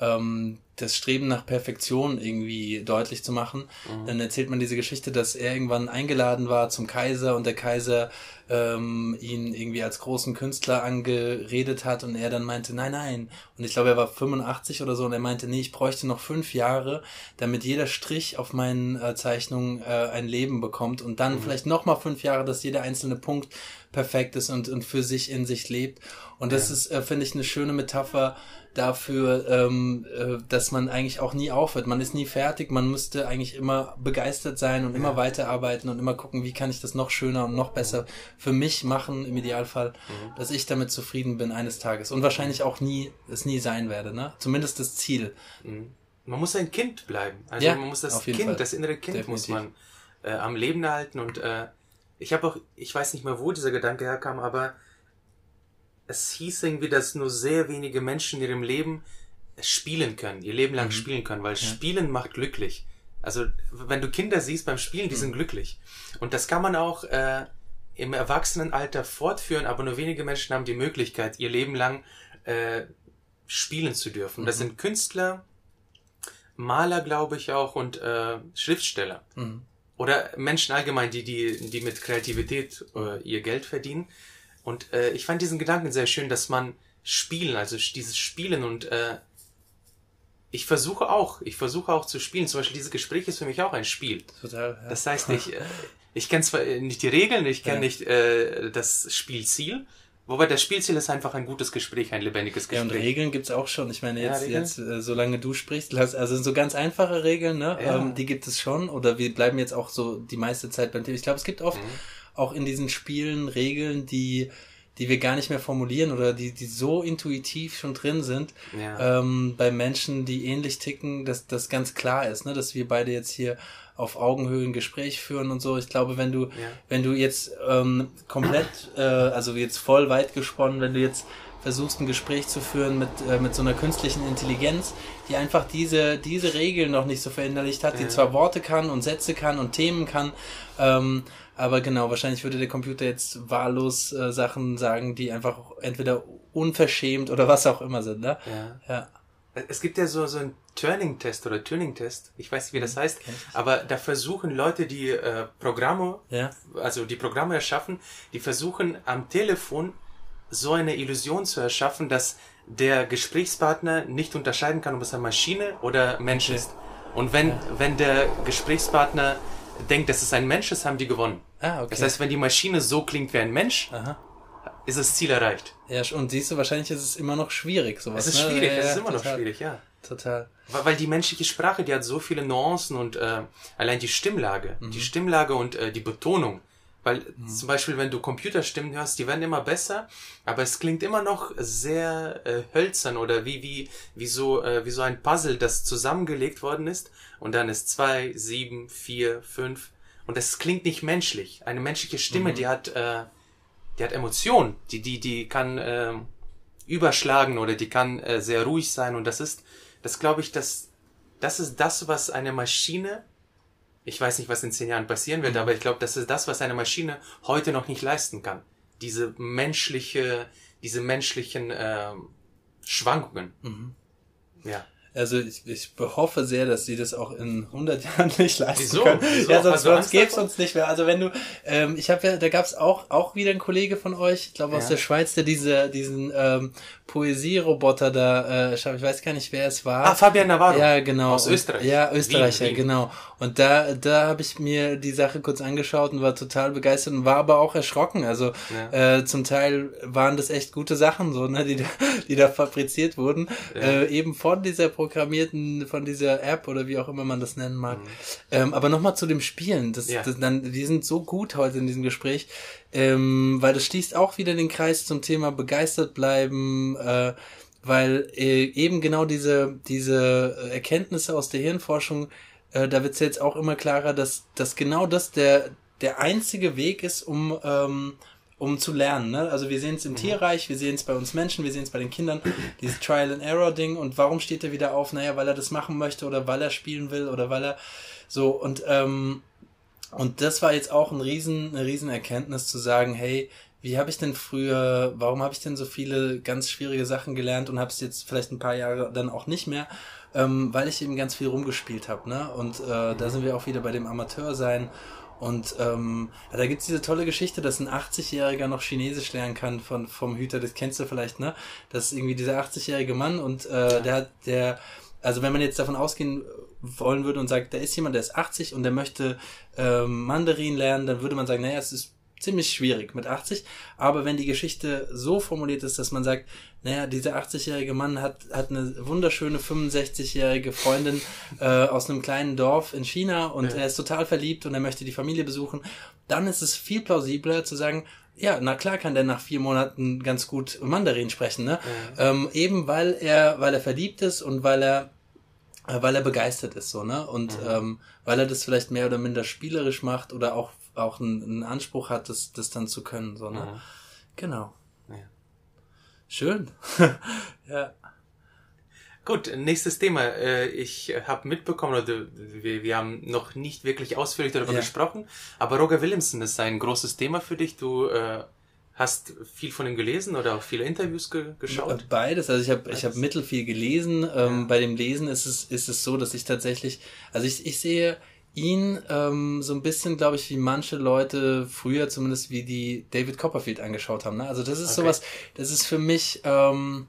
ähm, das Streben nach Perfektion irgendwie deutlich zu machen. Mhm. Dann erzählt man diese Geschichte, dass er irgendwann eingeladen war zum Kaiser und der Kaiser ähm, ihn irgendwie als großen Künstler angeredet hat und er dann meinte, nein, nein. Und ich glaube, er war 85 oder so und er meinte, nee, ich bräuchte noch fünf Jahre, damit jeder Strich auf meinen äh, Zeichnungen äh, ein Leben bekommt und dann mhm. vielleicht nochmal fünf Jahre, dass jeder einzelne Punkt perfekt ist und, und für sich in sich lebt. Und das ja. ist, äh, finde ich, eine schöne Metapher dafür, ähm, äh, dass man eigentlich auch nie aufhört. Man ist nie fertig, man müsste eigentlich immer begeistert sein und immer weiterarbeiten und immer gucken, wie kann ich das noch schöner und noch besser für mich machen, im Idealfall, mhm. dass ich damit zufrieden bin eines Tages. Und wahrscheinlich auch nie, es nie sein werde, ne? Zumindest das Ziel. Mhm. Man muss ein Kind bleiben. Also ja, man muss das Kind, Fall. das innere Kind Definitiv. muss man äh, am Leben erhalten und äh, ich habe auch, ich weiß nicht mehr, wo dieser Gedanke herkam, aber es hieß irgendwie, dass nur sehr wenige Menschen in ihrem Leben spielen können, ihr Leben lang mhm. spielen können, weil ja. Spielen macht glücklich. Also wenn du Kinder siehst beim Spielen, die mhm. sind glücklich. Und das kann man auch äh, im Erwachsenenalter fortführen, aber nur wenige Menschen haben die Möglichkeit, ihr Leben lang äh, spielen zu dürfen. Mhm. Das sind Künstler, Maler, glaube ich auch, und äh, Schriftsteller. Mhm. Oder Menschen allgemein, die, die, die mit Kreativität äh, ihr Geld verdienen. Und äh, ich fand diesen Gedanken sehr schön, dass man spielen, also dieses Spielen und äh, ich versuche auch, ich versuche auch zu spielen. Zum Beispiel dieses Gespräch ist für mich auch ein Spiel. Total. Ja. Das heißt, ich, äh, ich kenne zwar nicht die Regeln, ich kenne ja. nicht äh, das Spielziel, Wobei das Spielziel ist einfach ein gutes Gespräch, ein lebendiges Gespräch. Ja, und Regeln gibt's auch schon. Ich meine, jetzt, ja, jetzt äh, solange du sprichst, also so ganz einfache Regeln, ne? Ja. Ähm, die gibt es schon. Oder wir bleiben jetzt auch so die meiste Zeit beim Thema. Ich glaube, es gibt oft mhm. Auch in diesen Spielen Regeln, die die wir gar nicht mehr formulieren oder die, die so intuitiv schon drin sind, ja. ähm, bei Menschen, die ähnlich ticken, dass das ganz klar ist, ne? dass wir beide jetzt hier auf Augenhöhe ein Gespräch führen und so. Ich glaube, wenn du, ja. wenn du jetzt ähm, komplett, äh, also jetzt voll weit gesponnen, wenn du jetzt versuchst ein Gespräch zu führen mit, äh, mit so einer künstlichen Intelligenz, die einfach diese, diese Regeln noch nicht so verinnerlicht hat, ja. die zwar Worte kann und Sätze kann und Themen kann, ähm, aber genau, wahrscheinlich würde der Computer jetzt wahllos äh, Sachen sagen, die einfach entweder unverschämt oder was auch immer sind, ne? Ja. ja. Es gibt ja so, so einen Turing-Test oder Turing-Test, ich weiß nicht, wie das mhm. heißt, aber da versuchen Leute, die äh, Programme, ja. also die Programme erschaffen, die versuchen am Telefon so eine Illusion zu erschaffen, dass der Gesprächspartner nicht unterscheiden kann, ob es eine Maschine oder Mensch okay. ist. Und wenn, ja. wenn der Gesprächspartner denkt, dass es ein Mensch ist, haben die gewonnen. Ah, okay. Das heißt, wenn die Maschine so klingt wie ein Mensch, Aha. ist das Ziel erreicht. Ja, und siehst du, wahrscheinlich ist es immer noch schwierig, sowas. Es ist ne? schwierig, ja, es ist immer total. noch schwierig, ja. Total. Weil die menschliche Sprache, die hat so viele Nuancen und äh, allein die Stimmlage, mhm. die Stimmlage und äh, die Betonung, weil mhm. zum Beispiel, wenn du Computerstimmen hörst, die werden immer besser, aber es klingt immer noch sehr äh, hölzern oder wie, wie, wie, so, äh, wie so ein Puzzle, das zusammengelegt worden ist. Und dann ist zwei, sieben, vier, fünf. Und es klingt nicht menschlich. Eine menschliche Stimme, mhm. die hat, äh, die hat Emotionen, die, die, die kann äh, überschlagen oder die kann äh, sehr ruhig sein. Und das ist, das glaube ich, das, das ist das, was eine Maschine ich weiß nicht, was in zehn Jahren passieren wird, mhm. aber ich glaube, das ist das, was eine Maschine heute noch nicht leisten kann. Diese menschliche, diese menschlichen äh, Schwankungen. Mhm. Ja. Also ich, ich hoffe sehr, dass sie das auch in 100 Jahren nicht leisten Wieso? können. Wieso? Ja, sonst, sonst gäbe es uns nicht mehr. Also wenn du, ähm, ich habe ja, da gab es auch auch wieder ein Kollege von euch, ich glaube aus ja. der Schweiz, der diese diesen ähm, Poesieroboter da, äh, ich weiß gar nicht, wer es war. Ah, Fabian Navarro. Ja, genau. Aus Österreich. Ja, Österreicher, Wien, Wien. genau. Und da, da habe ich mir die Sache kurz angeschaut und war total begeistert und war aber auch erschrocken. Also ja. äh, zum Teil waren das echt gute Sachen, so, ne, die da, die da fabriziert wurden. Ja. Äh, eben von dieser programmierten, von dieser App oder wie auch immer man das nennen mag. Mhm. Ähm, aber nochmal zu dem Spielen. Das, ja. das, dann, die sind so gut heute in diesem Gespräch ähm, weil das schließt auch wieder den Kreis zum Thema begeistert bleiben, äh, weil äh, eben genau diese, diese Erkenntnisse aus der Hirnforschung, äh, da wird es jetzt auch immer klarer, dass, dass genau das der, der einzige Weg ist, um, ähm, um zu lernen. Ne? Also wir sehen es im mhm. Tierreich, wir sehen es bei uns Menschen, wir sehen es bei den Kindern, dieses Trial and Error Ding. Und warum steht er wieder auf? Naja, weil er das machen möchte oder weil er spielen will oder weil er so und ähm, und das war jetzt auch ein riesen, eine riesen Erkenntnis zu sagen, hey, wie habe ich denn früher, warum habe ich denn so viele ganz schwierige Sachen gelernt und habe es jetzt vielleicht ein paar Jahre dann auch nicht mehr, ähm, weil ich eben ganz viel rumgespielt habe. Ne? Und äh, da sind wir auch wieder bei dem Amateursein. Und ähm, ja, da gibt's diese tolle Geschichte, dass ein 80-Jähriger noch Chinesisch lernen kann von, vom Hüter, das kennst du vielleicht, ne? Das ist irgendwie dieser 80-jährige Mann und äh, der hat, der, also wenn man jetzt davon ausgehen wollen würde und sagt, da ist jemand, der ist 80 und der möchte ähm, Mandarin lernen, dann würde man sagen, naja, es ist ziemlich schwierig mit 80. Aber wenn die Geschichte so formuliert ist, dass man sagt, naja, dieser 80-jährige Mann hat, hat eine wunderschöne 65-jährige Freundin äh, aus einem kleinen Dorf in China und ja. er ist total verliebt und er möchte die Familie besuchen, dann ist es viel plausibler zu sagen, ja, na klar kann der nach vier Monaten ganz gut Mandarin sprechen, ne? Ja. Ähm, eben weil er, weil er verliebt ist und weil er äh, weil er begeistert ist, so, ne? Und mhm. ähm, weil er das vielleicht mehr oder minder spielerisch macht oder auch, auch einen, einen Anspruch hat, das, das dann zu können, so, ne? Genau. Schön. ja. Gut, nächstes Thema. Äh, ich habe mitbekommen, oder wir, haben noch nicht wirklich ausführlich darüber ja. gesprochen, aber Roger Williamson ist ein großes Thema für dich. Du äh, Hast viel von ihm gelesen oder auch viele Interviews ge geschaut? Beides. Also ich habe ich habe mittel viel gelesen. Ähm, ja. Bei dem Lesen ist es ist es so, dass ich tatsächlich, also ich, ich sehe ihn ähm, so ein bisschen, glaube ich, wie manche Leute früher zumindest wie die David Copperfield angeschaut haben. Ne? Also das ist okay. sowas, das ist für mich, ähm,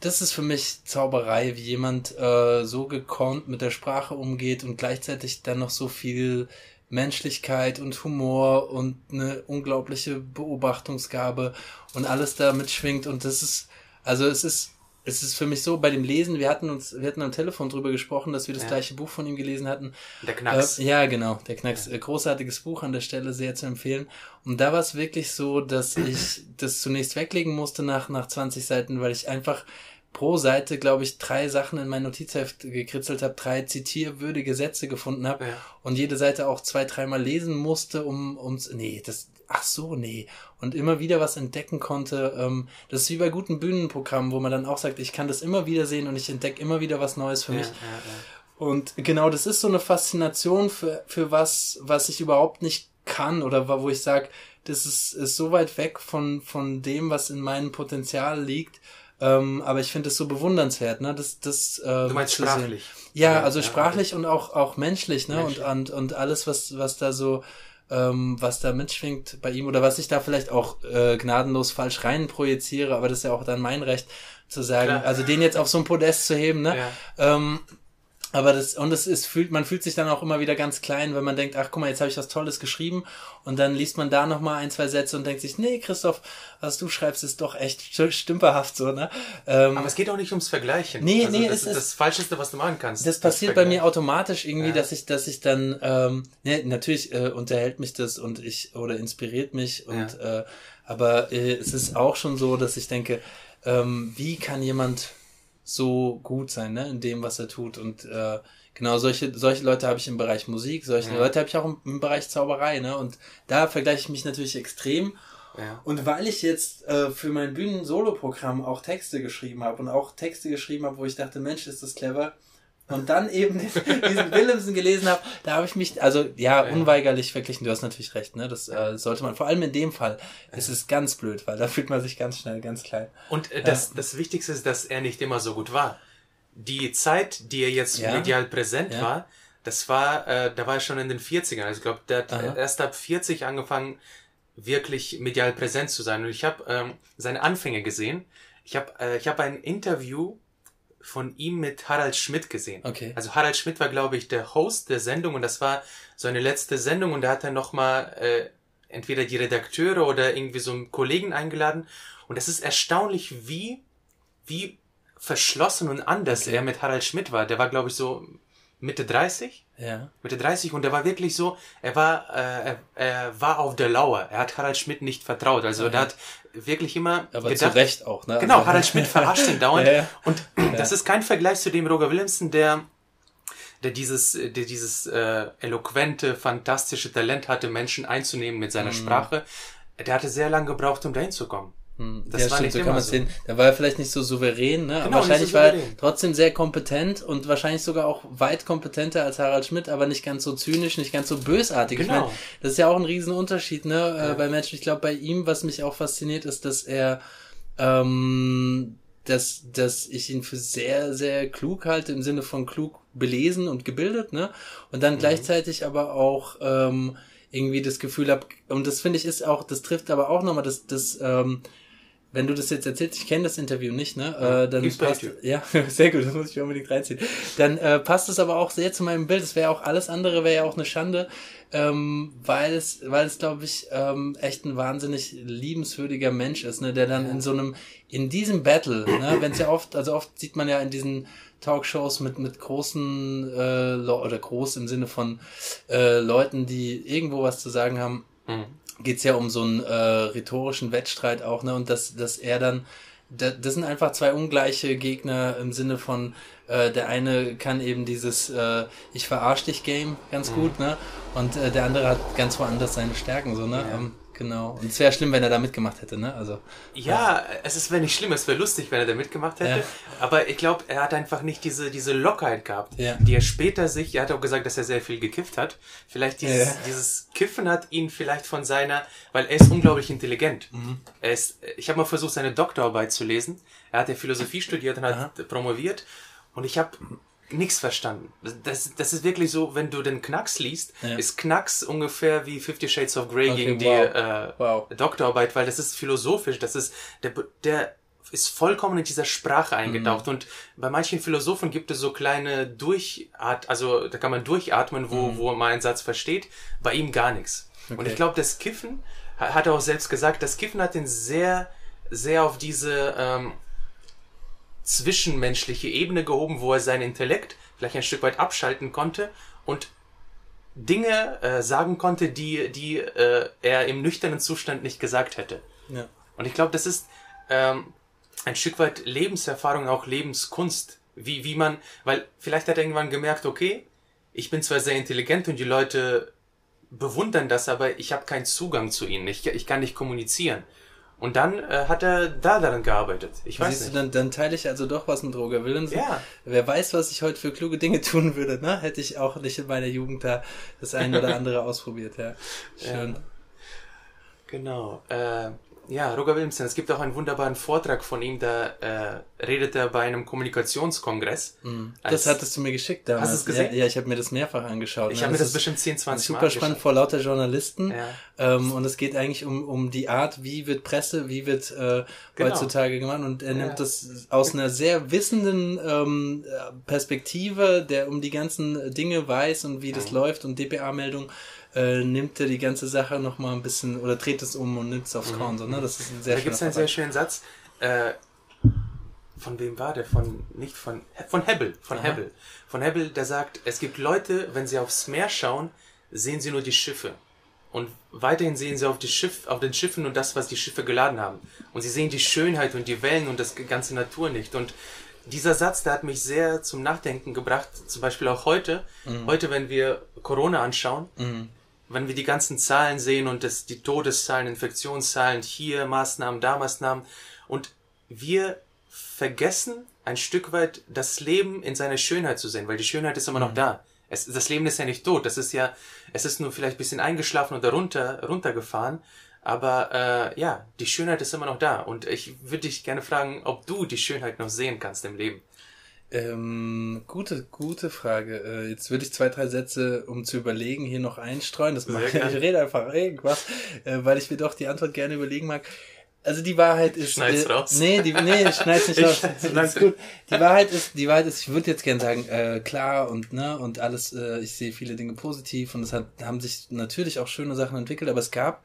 das ist für mich Zauberei, wie jemand äh, so gekonnt mit der Sprache umgeht und gleichzeitig dann noch so viel Menschlichkeit und Humor und eine unglaubliche Beobachtungsgabe und alles da mitschwingt und das ist, also es ist, es ist für mich so, bei dem Lesen, wir hatten uns, wir hatten am Telefon drüber gesprochen, dass wir das Ja. gleiche Buch von ihm gelesen hatten. Der Knacks. Äh, ja, genau, der Knacks. Äh, Großartiges Buch an der Stelle, sehr zu empfehlen. Und da war es wirklich so, dass ich das zunächst weglegen musste nach, nach 20 Seiten, weil ich einfach pro Seite, glaube ich, drei Sachen in mein Notizheft gekritzelt habe, drei zitierwürdige Sätze gefunden habe Ja. und jede Seite auch zwei, dreimal lesen musste, um, ums, nee, das, ach so, nee. Und immer wieder was entdecken konnte. Ähm, das ist wie bei guten Bühnenprogrammen, wo man dann auch sagt, ich kann das immer wieder sehen und ich entdecke immer wieder was Neues für ja, mich. ja, ja. Und genau, das ist so eine Faszination für, für was, was ich überhaupt nicht kann oder wo ich sage, das ist, ist so weit weg von, von dem, was in meinem Potenzial liegt. Ähm, aber ich finde es so bewundernswert, ne? Das, das, äh, Du meinst sprachlich. Ja, Ja, also ja, sprachlich und auch, auch menschlich, ne? Menschlich. Und, und, und alles, was, was da so, ähm, was da mitschwingt bei ihm oder was ich da vielleicht auch äh, gnadenlos falsch rein projiziere, aber das ist ja auch dann mein Recht zu sagen, Klar. also den jetzt auf so ein Podest zu heben, ne? Ja. Ähm, aber das, und es ist, fühlt, man fühlt sich dann auch immer wieder ganz klein, wenn man denkt, ach guck mal, jetzt habe ich was Tolles geschrieben und dann liest man da nochmal ein, zwei Sätze und denkt sich, nee, Christoph, was du schreibst, ist doch echt st- stümperhaft so, ne? Ähm, Aber es geht auch nicht ums Vergleichen. Nee, also nee, das ist ist- das Falscheste, was du machen kannst. das passiert bei mir automatisch irgendwie, Ja. dass ich, dass ich dann, ähm, ne, natürlich äh, unterhält mich das und ich oder inspiriert mich und äh, aber äh, es ist auch schon so, dass ich denke, ähm, wie kann jemand so gut sein, ne, in dem, was er tut und äh, genau solche solche Leute habe ich im Bereich Musik, solche Ja. Leute habe ich auch im, im Bereich Zauberei, ne und da vergleiche ich mich natürlich extrem Ja. und weil ich jetzt äh, für mein Bühnen-Solo-Programm auch Texte geschrieben habe und auch Texte geschrieben habe, wo ich dachte, Mensch, ist das clever. Und dann eben diesen Willemsen gelesen habe, da habe ich mich, also ja, Ja. unweigerlich verglichen. Du hast natürlich recht, ne? Das äh, sollte man, vor allem in dem Fall, ist es ganz blöd, weil da fühlt man sich ganz schnell ganz klein. Und äh, das, das Wichtigste ist, dass er nicht immer so gut war. Die Zeit, die er jetzt Ja. medial präsent Ja. war, das war, äh, da war er schon in den 40ern. Also ich glaube, der hat Aha. erst ab 40 angefangen, wirklich medial präsent zu sein. Und ich habe ähm, seine Anfänge gesehen. Ich habe äh, ich hab ein Interview von ihm mit Harald Schmidt gesehen. Okay. Also Harald Schmidt war, glaube ich, der Host der Sendung und das war seine letzte Sendung und da hat er nochmal äh, entweder die Redakteure oder irgendwie so einen Kollegen eingeladen und es ist erstaunlich, wie, wie verschlossen und anders Okay. er mit Harald Schmidt war. Der war, glaube ich, so Mitte 30. Ja. Mitte 30 und der war wirklich so, er war, äh, er, er war auf der Lauer. Er hat Harald Schmidt nicht vertraut. Also Okay. der hat wirklich immer Aber gedacht, zu Recht auch, ne? Genau, Also- Harald Schmidt verarscht ihn dauernd. Ja, ja. Und das ist kein Vergleich zu dem Roger Williamson, der, der dieses, der dieses äh, eloquente, fantastische Talent hatte, Menschen einzunehmen mit seiner Sprache. Der hatte sehr lange gebraucht, um dahin zu kommen. Hm, Das ja, war stimmt, nicht so kann man so. sehen. Da war er vielleicht nicht so souverän, ne? Genau, aber wahrscheinlich so war er trotzdem sehr kompetent und wahrscheinlich sogar auch weit kompetenter als Harald Schmidt, aber nicht ganz so zynisch, nicht ganz so bösartig. Ich Genau. meine, das ist ja auch ein Riesenunterschied, ne? Ja. Äh, bei Menschen. Ich glaube, bei ihm, was mich auch fasziniert, ist, dass er ähm, dass, dass ich ihn für sehr, sehr klug halte, im Sinne von klug belesen und gebildet, ne? Und Mhm. dann gleichzeitig aber auch ähm, irgendwie das Gefühl habe, und das finde ich ist auch, das trifft aber auch nochmal das, das, ähm, wenn du das jetzt erzählst, ich kenne das Interview nicht, ne? Äh, dann passt, ja, sehr gut, das muss ich unbedingt reinziehen. Dann äh, passt es aber auch sehr zu meinem Bild. Es wäre auch alles andere, wäre ja auch eine Schande, ähm, weil es, weil es, glaube ich, ähm, echt ein wahnsinnig liebenswürdiger Mensch ist, ne? Der dann in so einem, in diesem Battle, ne? Wenn es ja oft, also oft sieht man ja in diesen Talkshows mit mit großen äh, oder groß im Sinne von äh, Leuten, die irgendwo was zu sagen haben, Mhm. Geht's ja um so einen äh, rhetorischen Wettstreit auch, ne? Und dass, dass er dann, da, das sind einfach zwei ungleiche Gegner im Sinne von, äh, der eine kann eben dieses äh, Ich verarsch dich Game ganz gut, ne? Und äh, der andere hat ganz woanders seine Stärken, so, ne? Ja. Ähm, genau. Und es wäre schlimm, wenn er da mitgemacht hätte, ne? Also. Ja, es ist wäre nicht schlimm, es wäre lustig, wenn er da mitgemacht hätte. Ja. Aber ich glaube, er hat einfach nicht diese, diese Lockerheit gehabt, Ja. die er später sich, er hat auch gesagt, dass er sehr viel gekifft hat. Vielleicht dieses, Ja. dieses Kiffen hat ihn vielleicht von seiner, weil er ist unglaublich intelligent. Mhm. Er ist, ich habe mal versucht, seine Doktorarbeit zu lesen. Er hat ja Philosophie studiert und hat Aha. promoviert. Und ich habe nichts verstanden. Das, das ist wirklich so, wenn du den Knacks liest, Ja. ist Knacks ungefähr wie Fifty Shades of Grey Okay, gegen die wow. äh, Wow. Doktorarbeit, weil das ist philosophisch, das ist, der, der ist vollkommen in dieser Sprache eingetaucht. Und bei manchen Philosophen gibt es so kleine Durchat, also da kann man durchatmen, wo, wo man einen Satz versteht, bei ihm gar nichts. Und Okay. ich glaube, das Kiffen, ha- hat er auch selbst gesagt, das Kiffen hat ihn sehr, sehr auf diese, ähm, zwischenmenschliche Ebene gehoben, wo er seinen Intellekt vielleicht ein Stück weit abschalten konnte und Dinge äh, sagen konnte, die, die äh, er im nüchternen Zustand nicht gesagt hätte. Ja. Und ich glaube, das ist ähm, ein Stück weit Lebenserfahrung, auch Lebenskunst. Wie, wie man, weil vielleicht hat er irgendwann gemerkt, okay, ich bin zwar sehr intelligent und die Leute bewundern das, aber ich habe keinen Zugang zu ihnen. Ich, ich kann nicht kommunizieren. Und dann äh, hat er da daran gearbeitet. Ich weiß Siehst nicht. Du, dann, dann teile ich also doch was mit Roger Willemsen. Ja. Wer weiß, was ich heute für kluge Dinge tun würde, ne? Hätte ich auch nicht in meiner Jugend da das eine oder andere ausprobiert, ja. Schön. Ja. Genau. Äh, ja, Roger Willemsen, es gibt auch einen wunderbaren Vortrag von ihm, da äh, redet er bei einem Kommunikationskongress. Mm. Das hattest du mir geschickt damals. Hast du es gesehen? Ja, ja ich habe mir das mehrfach angeschaut. Ich ne? habe mir das bestimmt 10, 20 Mal Super spannend vor lauter Journalisten. Ja. Ähm, und es geht eigentlich um, um die Art, wie wird Presse, wie wird äh, genau. heutzutage gemacht. Und er nimmt ja. das aus einer sehr wissenden ähm, Perspektive, der um die ganzen Dinge weiß und wie das mhm. läuft und DPA-Meldungen äh, nimmt er die ganze Sache nochmal ein bisschen oder dreht es um und nimmt es aufs mhm. Korn. So, ne? Das ist ein sehr Da gibt es einen sehr schönen Satz. Äh, von wem war der? Von, nicht von, von Hebbel. Von Aha. Hebbel. Von Hebbel, der sagt, es gibt Leute, wenn sie aufs Meer schauen, sehen sie nur die Schiffe. Und weiterhin sehen sie auf, die Schiff, auf den Schiffen und das, was die Schiffe geladen haben. Und sie sehen die Schönheit und die Wellen und das ganze Natur nicht. Und dieser Satz, der hat mich sehr zum Nachdenken gebracht. Zum Beispiel auch heute. Mhm. Heute, wenn wir Corona anschauen, mhm wenn wir die ganzen Zahlen sehen und das, die Todeszahlen, Infektionszahlen, hier Maßnahmen, da Maßnahmen und wir vergessen ein Stück weit das Leben in seiner Schönheit zu sehen, weil die Schönheit ist immer noch mhm. da. Es, das Leben ist ja nicht tot, das ist ja, es ist nur vielleicht ein bisschen eingeschlafen oder runter, runtergefahren, aber äh, ja, die Schönheit ist immer noch da und ich würde dich gerne fragen, ob du die Schönheit noch sehen kannst im Leben. Ähm, gute, gute Frage. Äh, jetzt würde ich zwei, drei Sätze, um zu überlegen, hier noch einstreuen. Das mache ich. Ich rede einfach irgendwas, äh, weil ich mir doch die Antwort gerne überlegen mag. Also die Wahrheit ist. Schneid's äh, raus. Nee, die, nee, schneid's nicht raus. Ist gut. Die Wahrheit ist, die Wahrheit ist, ich würde jetzt gerne sagen, äh, klar und ne, und alles, äh, ich sehe viele Dinge positiv und es hat, haben sich natürlich auch schöne Sachen entwickelt, aber es gab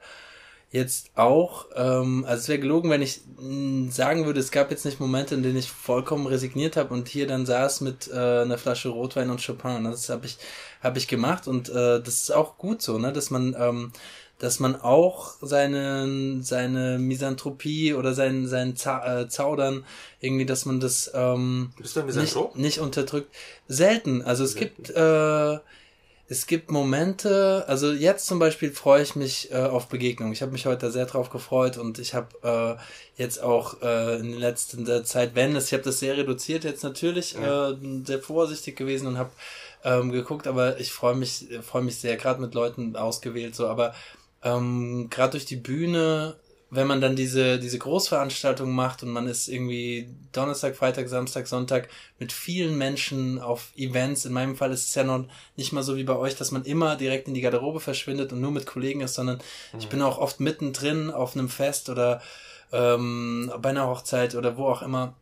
jetzt auch, ähm, also es wäre gelogen, wenn ich mh, hm, sagen würde, es gab jetzt nicht Momente, in denen ich vollkommen resigniert habe und hier dann saß mit äh, einer Flasche Rotwein und Chopin. Das habe ich, hab ich gemacht und äh, das ist auch gut so, ne, dass man, ähm, dass man auch seine, seine Misanthropie oder sein, sein Za äh, Zaudern irgendwie, dass man das ähm, nicht, nicht unterdrückt. Selten. Also es Selten. gibt äh, es gibt Momente, also jetzt zum Beispiel freue ich mich äh, auf Begegnungen. Ich habe mich heute sehr drauf gefreut und ich habe äh, jetzt auch äh, in der letzten Zeit, wenn es, ich habe das sehr reduziert jetzt natürlich, ja. äh, sehr vorsichtig gewesen und habe ähm, geguckt, aber ich freue mich, freue mich sehr, gerade mit Leuten ausgewählt so, aber ähm, gerade durch die Bühne wenn man dann diese, diese Großveranstaltung macht und man ist irgendwie Donnerstag, Freitag, Samstag, Sonntag mit vielen Menschen auf Events, in meinem Fall ist es ja noch nicht mal so wie bei euch, dass man immer direkt in die Garderobe verschwindet und nur mit Kollegen ist, sondern mhm. ich bin auch oft mittendrin auf einem Fest oder ähm, bei einer Hochzeit oder wo auch immer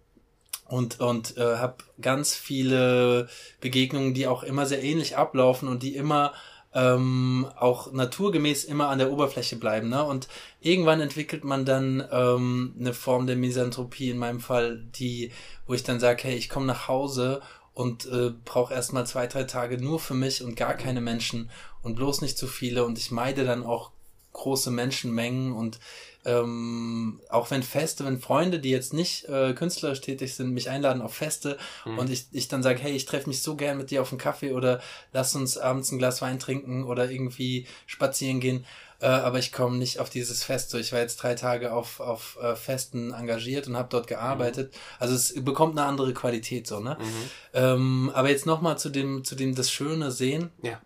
und und äh, habe ganz viele Begegnungen, die auch immer sehr ähnlich ablaufen und die immer ähm, auch naturgemäß immer an der Oberfläche bleiben. Ne? Und irgendwann entwickelt man dann ähm, eine Form der Misanthropie, in meinem Fall, die, wo ich dann sage, hey, ich komme nach Hause und äh, brauche erstmal zwei, drei Tage nur für mich und gar keine Menschen und bloß nicht zu viele und ich meide dann auch große Menschenmengen und ähm, auch wenn Feste, wenn Freunde, die jetzt nicht äh, künstlerisch tätig sind, mich einladen auf Feste mhm. und ich, ich dann sage, hey, ich treffe mich so gern mit dir auf einen Kaffee oder lass uns abends ein Glas Wein trinken oder irgendwie spazieren gehen, äh, aber ich komme nicht auf dieses Fest. So, ich war jetzt drei Tage auf, auf äh, Festen engagiert und habe dort gearbeitet. Mhm. Also es bekommt eine andere Qualität so, ne? Mhm. Ähm, aber jetzt nochmal zu dem, zu dem das Schöne sehen. Ja.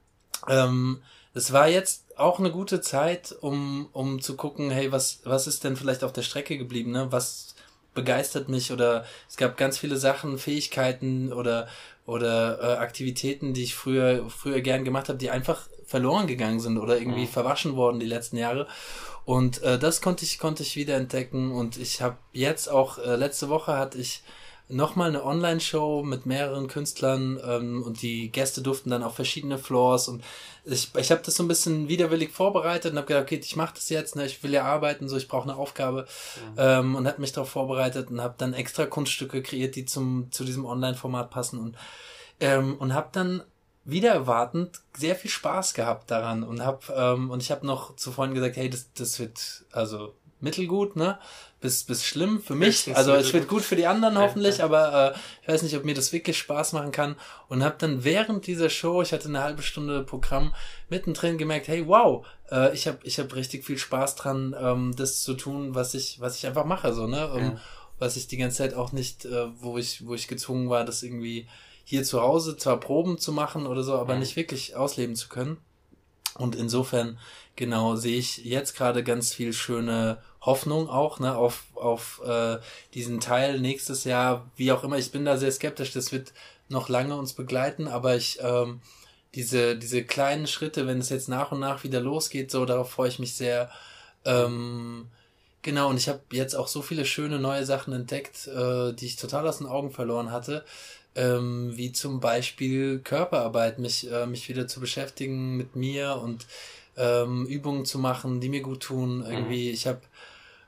Ähm, es war jetzt auch eine gute Zeit, um, um zu gucken, hey, was, was ist denn vielleicht auf der Strecke geblieben, ne? Was begeistert mich oder es gab ganz viele Sachen, Fähigkeiten oder oder äh, Aktivitäten, die ich früher früher gern gemacht habe, die einfach verloren gegangen sind oder irgendwie mhm. verwaschen worden die letzten Jahre. Und äh, das konnte ich konnte ich wieder entdecken und ich habe jetzt auch äh, letzte Woche hatte ich nochmal eine Online-Show mit mehreren Künstlern ähm, und die Gäste durften dann auf verschiedene Floors und ich, ich habe das so ein bisschen widerwillig vorbereitet und habe gedacht, okay, ich mache das jetzt, ne, ich will ja arbeiten, so ich brauche eine Aufgabe mhm. ähm, und habe mich darauf vorbereitet und habe dann extra Kunststücke kreiert, die zum zu diesem Online-Format passen und ähm, und habe dann wieder erwartend sehr viel Spaß gehabt daran und hab ähm, und ich habe noch zu Freunden gesagt, hey, das das wird also mittelgut, ne? Bis, bis schlimm für mich. Also es wird gut für die anderen hoffentlich, aber äh, ich weiß nicht, ob mir das wirklich Spaß machen kann. Und habe dann während dieser Show, ich hatte eine halbe Stunde Programm, mittendrin gemerkt, hey, wow, äh, ich habe ich hab richtig viel Spaß dran, ähm, das zu tun, was ich, was ich einfach mache, so, ne? Um, ja. Was ich die ganze Zeit auch nicht, äh, wo ich, wo ich gezwungen war, das irgendwie hier zu Hause zwar Proben zu machen oder so, aber ja. nicht wirklich ausleben zu können. Und insofern, genau, sehe ich jetzt gerade ganz viel schöne Hoffnung auch, ne, auf, auf äh, diesen Teil nächstes Jahr, wie auch immer. Ich bin da sehr skeptisch, das wird noch lange uns begleiten, aber ich, ähm, diese, diese kleinen Schritte, wenn es jetzt nach und nach wieder losgeht, so, darauf freue ich mich sehr. Ähm, genau, und ich habe jetzt auch so viele schöne neue Sachen entdeckt, äh, die ich total aus den Augen verloren hatte. Ähm, wie zum Beispiel Körperarbeit, mich, äh, mich wieder zu beschäftigen mit mir und ähm, Übungen zu machen, die mir gut tun. Mhm. Irgendwie, ich habe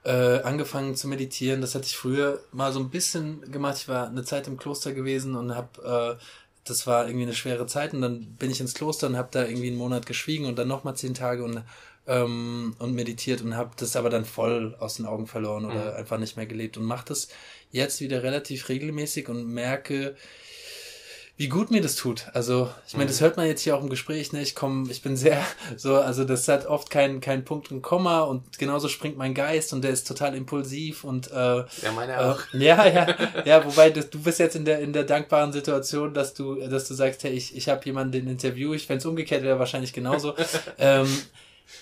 äh, angefangen zu meditieren. Das hatte ich früher mal so ein bisschen gemacht. Ich war eine Zeit im Kloster gewesen und habe, äh, das war irgendwie eine schwere Zeit und dann bin ich ins Kloster und habe da irgendwie einen Monat geschwiegen und dann nochmal zehn Tage und ähm, und meditiert und habe das aber dann voll aus den Augen verloren oder mhm. einfach nicht mehr gelebt und mache das jetzt wieder relativ regelmäßig und merke, wie gut mir das tut. Also, ich meine, das mhm. hört man jetzt hier auch im Gespräch, ne? Ich komme, ich bin sehr so, also das hat oft keinen keinen Punkt und Komma und genauso springt mein Geist und der ist total impulsiv und äh, ja, meine äh, auch. Äh, ja, ja, ja, wobei das, du bist jetzt in der in der dankbaren Situation, dass du dass du sagst, hey, ich ich habe jemanden den Interview, ich wenn es umgekehrt wäre wahrscheinlich genauso. ähm,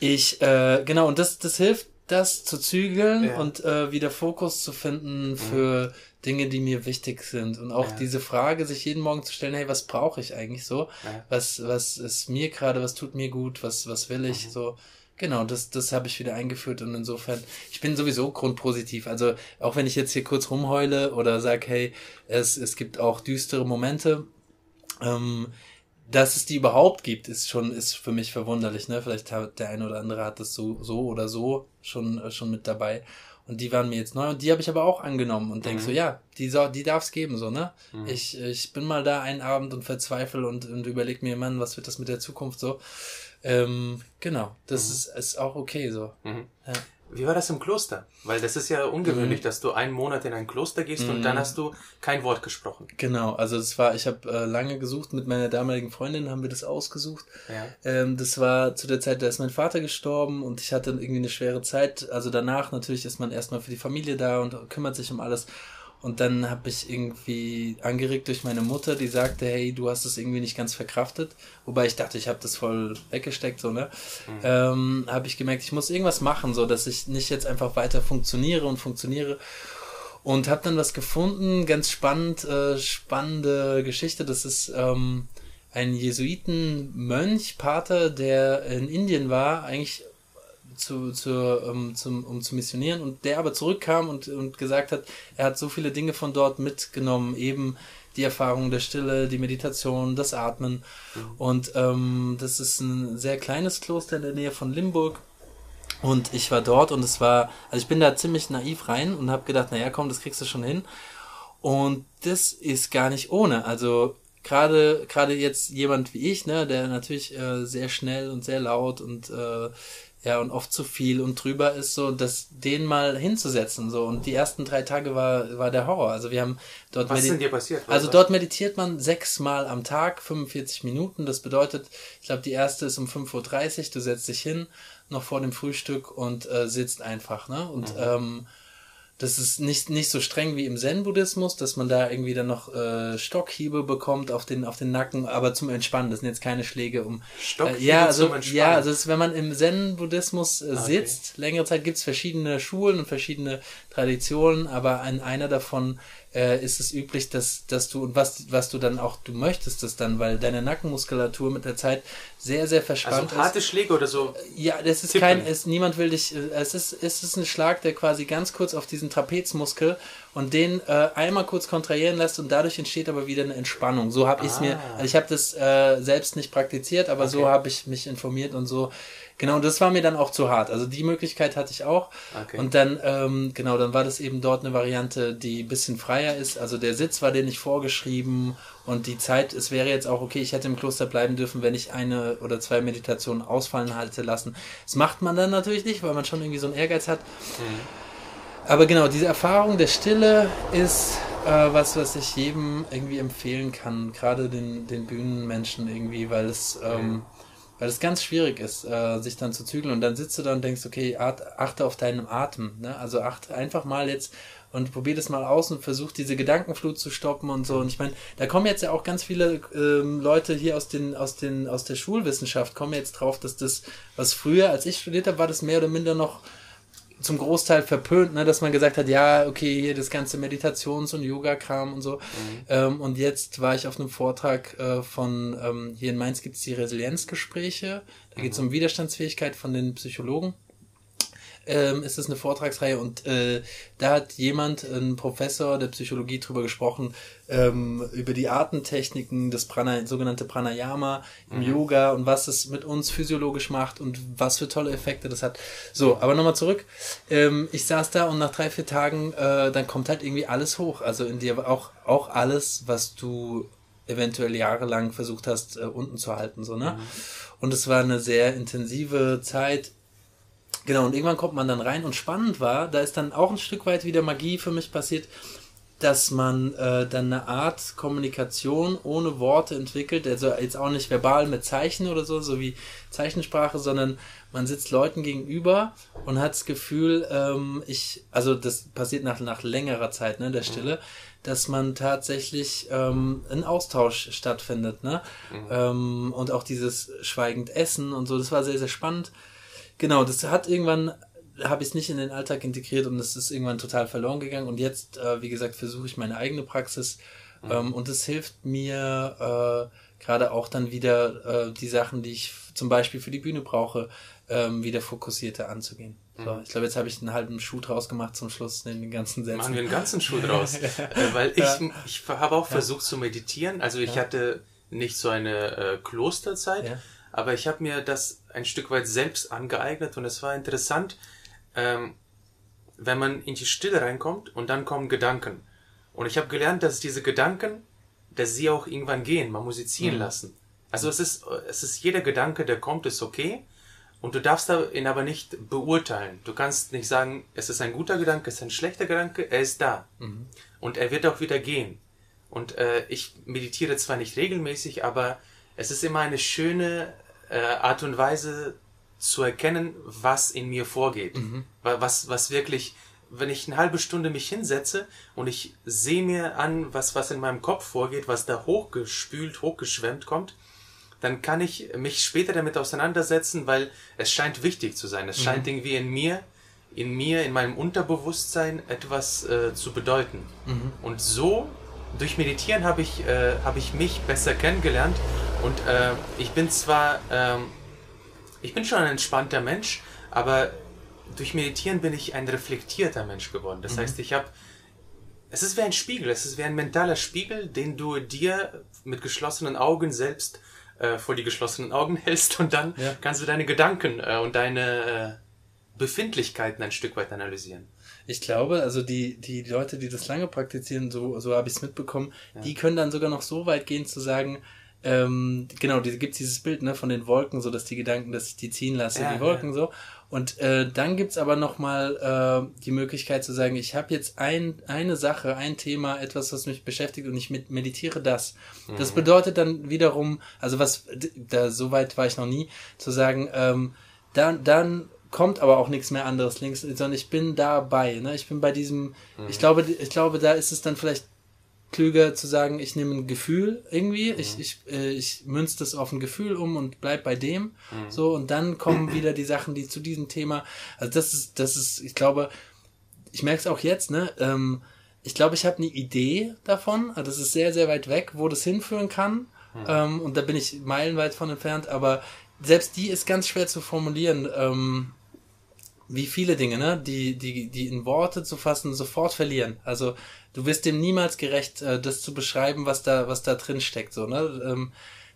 ich äh, genau und das das hilft das zu zügeln ja. und äh, wieder Fokus zu finden mhm. für mhm. Dinge, die mir wichtig sind. Und auch ja. diese Frage, sich jeden Morgen zu stellen, hey, was brauche ich eigentlich so? Ja. Was, was ist mir gerade, was tut mir gut, was, was will ich? Mhm. So, genau, das, das habe ich wieder eingeführt und insofern, ich bin sowieso grundpositiv. Also auch wenn ich jetzt hier kurz rumheule oder sag, hey, es, es gibt auch düstere Momente, ähm, dass es die überhaupt gibt, ist schon, ist für mich verwunderlich, ne? Vielleicht hat der eine oder andere hat das so, so oder so schon, äh, schon mit dabei. Und die waren mir jetzt neu und die habe ich aber auch angenommen und denk mhm. so, ja, die, so, die darf es geben, so, ne? Mhm. Ich, ich bin mal da einen Abend und verzweifle und, und überleg mir, Mann, was wird das mit der Zukunft so? Ähm, genau, das mhm. ist, ist auch okay so. Mhm. Ja. Wie war das im Kloster? Weil das ist ja ungewöhnlich, mhm. dass du einen Monat in ein Kloster gehst mhm. und dann mhm. hast du kein Wort gesprochen. Genau, also das war, ich habe äh, lange gesucht, mit meiner damaligen Freundin haben wir das ausgesucht. Ja. Ähm, das war zu der Zeit, da ist mein Vater gestorben und ich hatte irgendwie eine schwere Zeit. Also danach natürlich ist man erstmal für die Familie da und kümmert sich um alles. Und dann habe ich irgendwie angeregt durch meine Mutter, die sagte, hey, du hast es irgendwie nicht ganz verkraftet. Wobei ich dachte, ich habe das voll weggesteckt, so, ne? Mhm. Ähm, habe ich gemerkt, ich muss irgendwas machen, so dass ich nicht jetzt einfach weiter funktioniere und funktioniere. Und habe dann was gefunden, ganz spannend, äh, spannende Geschichte. Das ist ähm, ein Jesuitenmönch, Pater, der in Indien war, eigentlich zu, zu, um, ähm, zum, um zu missionieren und der aber zurückkam und, und gesagt hat, er hat so viele Dinge von dort mitgenommen, eben die Erfahrung der Stille, die Meditation, das Atmen. Mhm. Und ähm, das ist ein sehr kleines Kloster in der Nähe von Limburg. Und ich war dort und es war, also ich bin da ziemlich naiv rein und habe gedacht, naja, komm, das kriegst du schon hin. Und das ist gar nicht ohne. Also gerade gerade jetzt jemand wie ich, ne, der natürlich äh, sehr schnell und sehr laut und äh, ja, und oft zu viel und drüber ist, so, das, den mal hinzusetzen, so. Und die ersten drei Tage war, war der Horror. Also wir haben dort. Was ist denn dir passiert? Also dort meditiert man sechsmal am Tag, 45 Minuten. Das bedeutet, ich glaube, die erste ist um 5.30 Uhr, du setzt dich hin, noch vor dem Frühstück und äh, sitzt einfach, ne? Und, mhm. ähm, das ist nicht, nicht so streng wie im Zen-Buddhismus, dass man da irgendwie dann noch äh, Stockhiebe bekommt auf den, auf den Nacken, aber zum Entspannen. Das sind jetzt keine Schläge um. Stockhiebe äh, ja, also, zum Entspannen. Ja, also ist, wenn man im Zen-Buddhismus äh, sitzt, okay. längere Zeit gibt's verschiedene Schulen und verschiedene Traditionen, aber in einer davon äh, ist es üblich, dass, dass du, und was, was du dann auch, du möchtest es dann, weil deine Nackenmuskulatur mit der Zeit sehr, sehr verspannt also ist. harte Schläge oder so? Ja, das ist Tippen. kein, es, niemand will dich, es ist, es ist ein Schlag, der quasi ganz kurz auf diesen Trapezmuskel und den äh, einmal kurz kontrahieren lässt und dadurch entsteht aber wieder eine Entspannung. So habe ich es ah. mir, also ich habe das äh, selbst nicht praktiziert, aber okay. so habe ich mich informiert und so Genau, das war mir dann auch zu hart. Also die Möglichkeit hatte ich auch. Okay. Und dann, ähm, genau, dann war das eben dort eine Variante, die ein bisschen freier ist. Also der Sitz war dir nicht vorgeschrieben und die Zeit, es wäre jetzt auch okay, ich hätte im Kloster bleiben dürfen, wenn ich eine oder zwei Meditationen ausfallen halte lassen. Das macht man dann natürlich nicht, weil man schon irgendwie so einen Ehrgeiz hat. Mhm. Aber genau, diese Erfahrung der Stille ist äh, was, was ich jedem irgendwie empfehlen kann, gerade den, den Bühnenmenschen irgendwie, weil es ähm, weil es ganz schwierig ist, äh, sich dann zu zügeln und dann sitzt du da und denkst, okay, achte auf deinen Atem. Ne? Also achte einfach mal jetzt und probier das mal aus und versuch diese Gedankenflut zu stoppen und so. Und ich meine, da kommen jetzt ja auch ganz viele ähm, Leute hier aus den, aus den, aus der Schulwissenschaft, kommen jetzt drauf, dass das, was früher, als ich studiert habe, war das mehr oder minder noch zum Großteil verpönt, ne, dass man gesagt hat, ja, okay, hier das ganze Meditations- und Yoga-Kram und so. Mhm. Ähm, und jetzt war ich auf einem Vortrag äh, von, ähm, hier in Mainz gibt's die Resilienzgespräche. Da geht's mhm. um Widerstandsfähigkeit von den Psychologen ähm, ist es eine Vortragsreihe und äh, da hat jemand, ein Professor der Psychologie, drüber gesprochen, ähm, über die Artentechniken, das Prana, sogenannte Pranayama im mhm. Yoga und was es mit uns physiologisch macht und was für tolle Effekte das hat. So, aber nochmal zurück. Ähm, ich saß da und nach drei, vier Tagen, äh, dann kommt halt irgendwie alles hoch. Also in dir auch, auch alles, was du eventuell jahrelang versucht hast, äh, unten zu halten, so, ne? Mhm. Und es war eine sehr intensive Zeit Genau, und irgendwann kommt man dann rein und spannend war, da ist dann auch ein Stück weit wieder Magie für mich passiert, dass man äh, dann eine Art Kommunikation ohne Worte entwickelt, also jetzt auch nicht verbal mit Zeichen oder so, so wie Zeichensprache, sondern man sitzt Leuten gegenüber und hat das Gefühl, ähm, ich, also das passiert nach, nach längerer Zeit, ne, der Stille, dass man tatsächlich ähm, ein Austausch stattfindet, ne? Mhm. Ähm, und auch dieses schweigend Essen und so, das war sehr, sehr spannend. Genau, das hat irgendwann, habe ich es nicht in den Alltag integriert und es ist irgendwann total verloren gegangen. Und jetzt, äh, wie gesagt, versuche ich meine eigene Praxis. Mhm. Ähm, und es hilft mir äh, gerade auch dann wieder äh, die Sachen, die ich zum Beispiel für die Bühne brauche, ähm, wieder fokussierter anzugehen. So, mhm. ich glaube, jetzt habe ich einen halben Schuh draus gemacht zum Schluss in den ganzen Sätzen. Machen wir einen ganzen Schuh draus. äh, weil ich, ja. ich habe auch versucht ja. zu meditieren. Also ich ja. hatte nicht so eine äh, Klosterzeit, aber ich habe mir das ein Stück weit selbst angeeignet und es war interessant, ähm, wenn man in die Stille reinkommt und dann kommen Gedanken. Und ich habe gelernt, dass diese Gedanken, dass sie auch irgendwann gehen, man muss sie ziehen mhm. lassen. Also es ist, es ist jeder Gedanke, der kommt, ist okay. Und du darfst ihn aber nicht beurteilen. Du kannst nicht sagen, es ist ein guter Gedanke, es ist ein schlechter Gedanke, er ist da. Mhm. Und er wird auch wieder gehen. Und äh, ich meditiere zwar nicht regelmäßig, aber es ist immer eine schöne äh, Art und Weise zu erkennen, was in mir vorgeht. Mhm. Was, was wirklich, wenn ich eine halbe Stunde mich hinsetze und ich sehe mir an, was, was in meinem Kopf vorgeht, was da hochgespült, hochgeschwemmt kommt, dann kann ich mich später damit auseinandersetzen, weil es scheint wichtig zu sein. Es mhm. scheint irgendwie in mir, in mir, in meinem Unterbewusstsein etwas äh, zu bedeuten. Mhm. Und so durch Meditieren habe ich, äh, hab ich mich besser kennengelernt und äh, ich bin zwar, ähm, ich bin schon ein entspannter Mensch, aber durch Meditieren bin ich ein reflektierter Mensch geworden. Das mhm. heißt, ich habe, es ist wie ein Spiegel, es ist wie ein mentaler Spiegel, den du dir mit geschlossenen Augen selbst äh, vor die geschlossenen Augen hältst und dann ja. kannst du deine Gedanken äh, und deine äh, Befindlichkeiten ein Stück weit analysieren. Ich glaube, also die, die Leute, die das lange praktizieren, so, so habe ich es mitbekommen, ja. die können dann sogar noch so weit gehen zu sagen, ähm, genau, die, gibt dieses Bild ne, von den Wolken, so dass die Gedanken, dass ich die ziehen lasse, ja, die Wolken ja. so. Und äh, dann gibt's aber nochmal äh, die Möglichkeit zu sagen, ich habe jetzt ein, eine Sache, ein Thema, etwas, was mich beschäftigt und ich mit, meditiere das. Mhm. Das bedeutet dann wiederum, also was, da so weit war ich noch nie, zu sagen, ähm, dann, dann kommt aber auch nichts mehr anderes links, sondern ich bin dabei. Ne? Ich bin bei diesem, mhm. ich glaube, ich glaube, da ist es dann vielleicht klüger zu sagen, ich nehme ein Gefühl irgendwie, mhm. ich, ich, äh, ich münze das auf ein Gefühl um und bleib bei dem. Mhm. So, und dann kommen wieder die Sachen, die zu diesem Thema. Also das ist, das ist, ich glaube, ich merke es auch jetzt, ne? Ähm, ich glaube, ich habe eine Idee davon. Also das ist sehr, sehr weit weg, wo das hinführen kann. Hm. Ähm, und da bin ich meilenweit von entfernt. Aber selbst die ist ganz schwer zu formulieren. Ähm, wie viele Dinge, ne, die, die, die in Worte zu fassen, sofort verlieren. Also du wirst dem niemals gerecht, äh, das zu beschreiben, was da, was da drin steckt, so, ne? Ähm,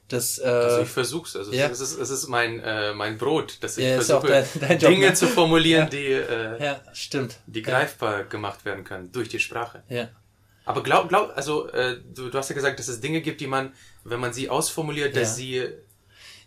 das, äh, also ich versuch's, also ja. es, ist, es ist mein, äh, mein Brot, dass ich ja, versuche, dein, dein Job, Dinge ne? zu formulieren, ja. die, äh, ja, stimmt. die greifbar gemacht werden können durch die Sprache. Ja. Aber glaub, glaub, also äh, du, du hast ja gesagt, dass es Dinge gibt, die man, wenn man sie ausformuliert, dass sie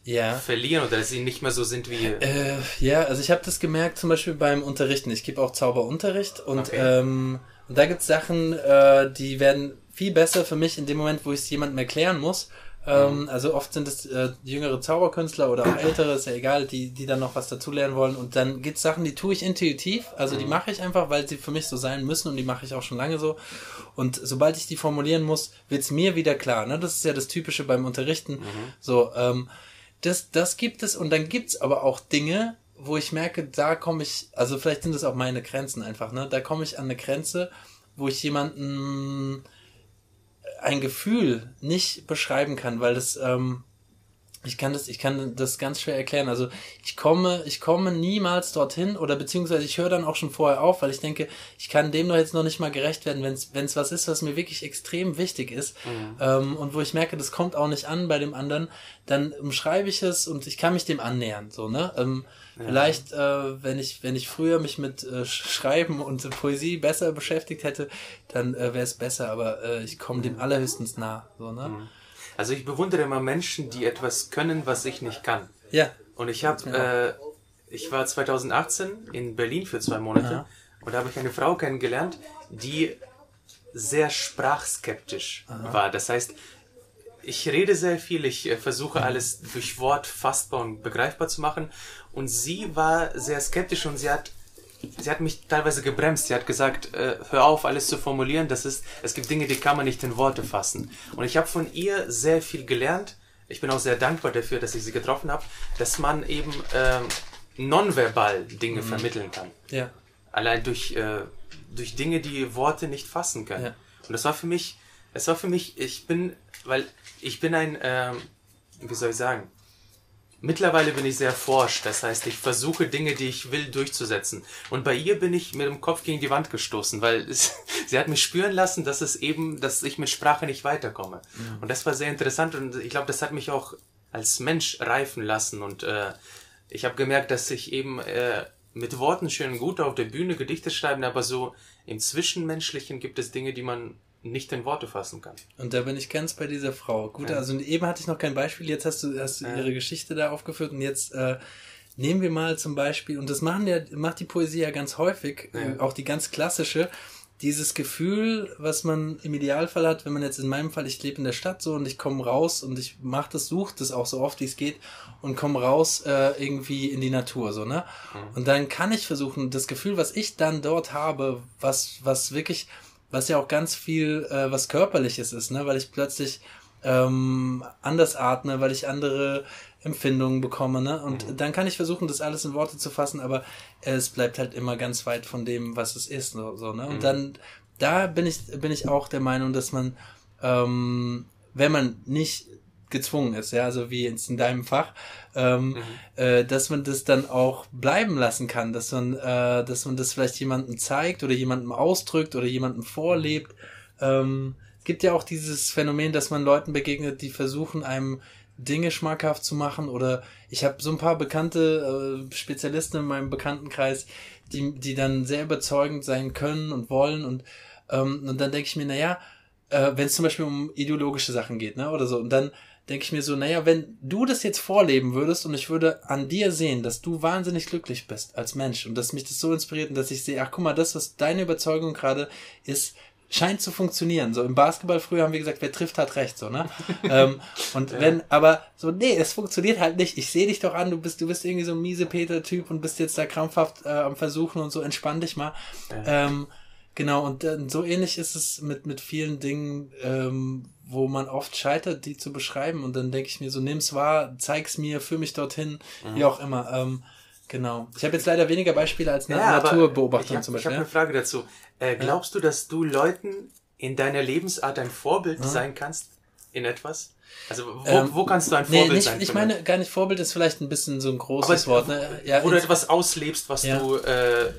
ja. verlieren oder dass sie nicht mehr so sind wie. Äh, ja, also ich habe das gemerkt zum Beispiel beim Unterrichten. Ich gebe auch Zauberunterricht und okay. ähm, da gibt's Sachen, äh, die werden viel besser für mich in dem Moment, wo ich es jemandem erklären muss. Ähm, also oft sind es äh, jüngere Zauberkünstler oder auch ältere, ist ja egal, die, die dann noch was dazulernen wollen. Und dann gibt's Sachen, die tue ich intuitiv, also die mhm. mache ich einfach, weil sie für mich so sein müssen und die mache ich auch schon lange so. Und sobald ich die formulieren muss, wird's mir wieder klar. Ne? Das ist ja das Typische beim Unterrichten. Mhm. So, ähm, das, das gibt es und dann gibt's aber auch Dinge, wo ich merke, da komme ich, also vielleicht sind das auch meine Grenzen einfach, ne? Da komme ich an eine Grenze, wo ich jemanden ein Gefühl nicht beschreiben kann, weil das, ähm, ich kann das, ich kann das ganz schwer erklären. Also ich komme, ich komme niemals dorthin oder beziehungsweise ich höre dann auch schon vorher auf, weil ich denke, ich kann dem doch jetzt noch nicht mal gerecht werden, wenn es was ist, was mir wirklich extrem wichtig ist mhm. ähm, und wo ich merke, das kommt auch nicht an bei dem anderen, dann umschreibe ich es und ich kann mich dem annähern. So ne. Ähm, ja. Vielleicht, äh, wenn ich wenn ich früher mich mit äh, Schreiben und Poesie besser beschäftigt hätte, dann äh, wäre es besser. Aber äh, ich komme dem mhm. allerhöchstens nah. So ne. Mhm. Also ich bewundere immer Menschen, die etwas können, was ich nicht kann. Ja. Und ich habe, äh, ich war 2018 in Berlin für zwei Monate Aha. und da habe ich eine Frau kennengelernt, die sehr sprachskeptisch Aha. war. Das heißt, ich rede sehr viel, ich äh, versuche alles durch Wort fassbar und begreifbar zu machen. Und sie war sehr skeptisch und sie hat sie hat mich teilweise gebremst. Sie hat gesagt, äh, hör auf, alles zu formulieren. Das ist, es gibt Dinge, die kann man nicht in Worte fassen. Und ich habe von ihr sehr viel gelernt. Ich bin auch sehr dankbar dafür, dass ich sie getroffen habe, dass man eben ähm, nonverbal Dinge mhm. vermitteln kann. Ja. Allein durch, äh, durch Dinge, die Worte nicht fassen können. Ja. Und das war für mich, es war für mich, ich bin, weil ich bin ein, ähm, wie soll ich sagen, Mittlerweile bin ich sehr forsch, das heißt, ich versuche Dinge, die ich will, durchzusetzen. Und bei ihr bin ich mit dem Kopf gegen die Wand gestoßen, weil es, sie hat mich spüren lassen, dass es eben, dass ich mit Sprache nicht weiterkomme. Mhm. Und das war sehr interessant und ich glaube, das hat mich auch als Mensch reifen lassen. Und äh, ich habe gemerkt, dass ich eben äh, mit Worten schön gut auf der Bühne Gedichte schreiben, aber so im Zwischenmenschlichen gibt es Dinge, die man nicht in Worte fassen kann. Und da bin ich ganz bei dieser Frau. Gut, ja. also eben hatte ich noch kein Beispiel, jetzt hast du, hast du ja. ihre Geschichte da aufgeführt und jetzt äh, nehmen wir mal zum Beispiel, und das machen ja, macht die Poesie ja ganz häufig, ja. Äh, auch die ganz klassische, dieses Gefühl, was man im Idealfall hat, wenn man jetzt in meinem Fall, ich lebe in der Stadt so und ich komme raus und ich mache das, suche das auch so oft wie es geht und komme raus äh, irgendwie in die Natur so ne mhm. und dann kann ich versuchen, das Gefühl, was ich dann dort habe, was was wirklich was ja auch ganz viel äh, was körperliches ist, ne, weil ich plötzlich ähm, anders atme, weil ich andere Empfindungen bekomme, ne? Und mhm. dann kann ich versuchen, das alles in Worte zu fassen, aber es bleibt halt immer ganz weit von dem, was es ist, so, so ne? Und mhm. dann, da bin ich, bin ich auch der Meinung, dass man, ähm, wenn man nicht gezwungen ist, ja, also wie jetzt in deinem Fach, ähm, mhm. äh, dass man das dann auch bleiben lassen kann, dass man, äh, dass man das vielleicht jemandem zeigt oder jemandem ausdrückt oder jemandem vorlebt. Ähm, es gibt ja auch dieses Phänomen, dass man Leuten begegnet, die versuchen, einem Dinge schmackhaft zu machen oder ich habe so ein paar bekannte äh, Spezialisten in meinem Bekanntenkreis, die, die dann sehr überzeugend sein können und wollen und, ähm, und dann denke ich mir, naja, äh, wenn es zum Beispiel um ideologische Sachen geht, ne, oder so, und dann denke ich mir so, naja, wenn du das jetzt vorleben würdest und ich würde an dir sehen, dass du wahnsinnig glücklich bist als Mensch und dass mich das so inspiriert und dass ich sehe, ach guck mal, das, was deine Überzeugung gerade ist, scheint zu funktionieren. So im Basketball früher haben wir gesagt, wer trifft, hat recht, so, ne? ähm, und ja. wenn, aber so, nee, es funktioniert halt nicht. Ich sehe dich doch an, du bist, du bist irgendwie so ein miese Peter-Typ und bist jetzt da krampfhaft äh, am Versuchen und so, entspann dich mal. Ja. Ähm, genau, und äh, so ähnlich ist es mit, mit vielen Dingen, ähm, wo man oft scheitert, die zu beschreiben. Und dann denke ich mir so, nimm's wahr, zeig's mir, führ mich dorthin, mhm. wie auch immer. Ähm, Genau. Ich habe jetzt leider weniger Beispiele als ja, Naturbeobachtung zum Beispiel. Ich habe eine Frage dazu. Äh, glaubst ja. du, dass du Leuten in deiner Lebensart ein Vorbild ja. sein kannst in etwas? Also wo, ähm, wo kannst du ein Vorbild nee, nicht, sein? Ich meine gar nicht Vorbild ist vielleicht ein bisschen so ein großes Aber, Wort. Ne? Ja, wo du etwas auslebst, was du äh,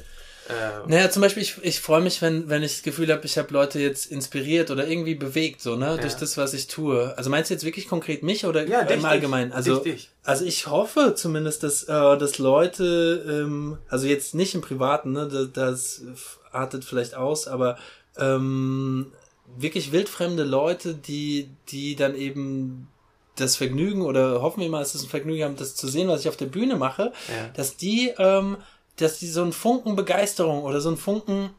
äh, naja, zum Beispiel, ich, ich freue mich, wenn, wenn ich das Gefühl habe, ich habe Leute jetzt inspiriert oder irgendwie bewegt, so, ne, ja. durch das, was ich tue. Also meinst du jetzt wirklich konkret mich oder ja, im Allgemeinen? Also, dich, dich. also ich hoffe zumindest, dass, äh, dass Leute, ähm, also jetzt nicht im Privaten, ne, das, das artet vielleicht aus, aber ähm, wirklich wildfremde Leute, die, die dann eben das Vergnügen oder hoffen wir mal, dass es ein Vergnügen haben, das zu sehen, was ich auf der Bühne mache, ja. dass die ähm, dass die so einen Funken Begeisterung oder so einen Funken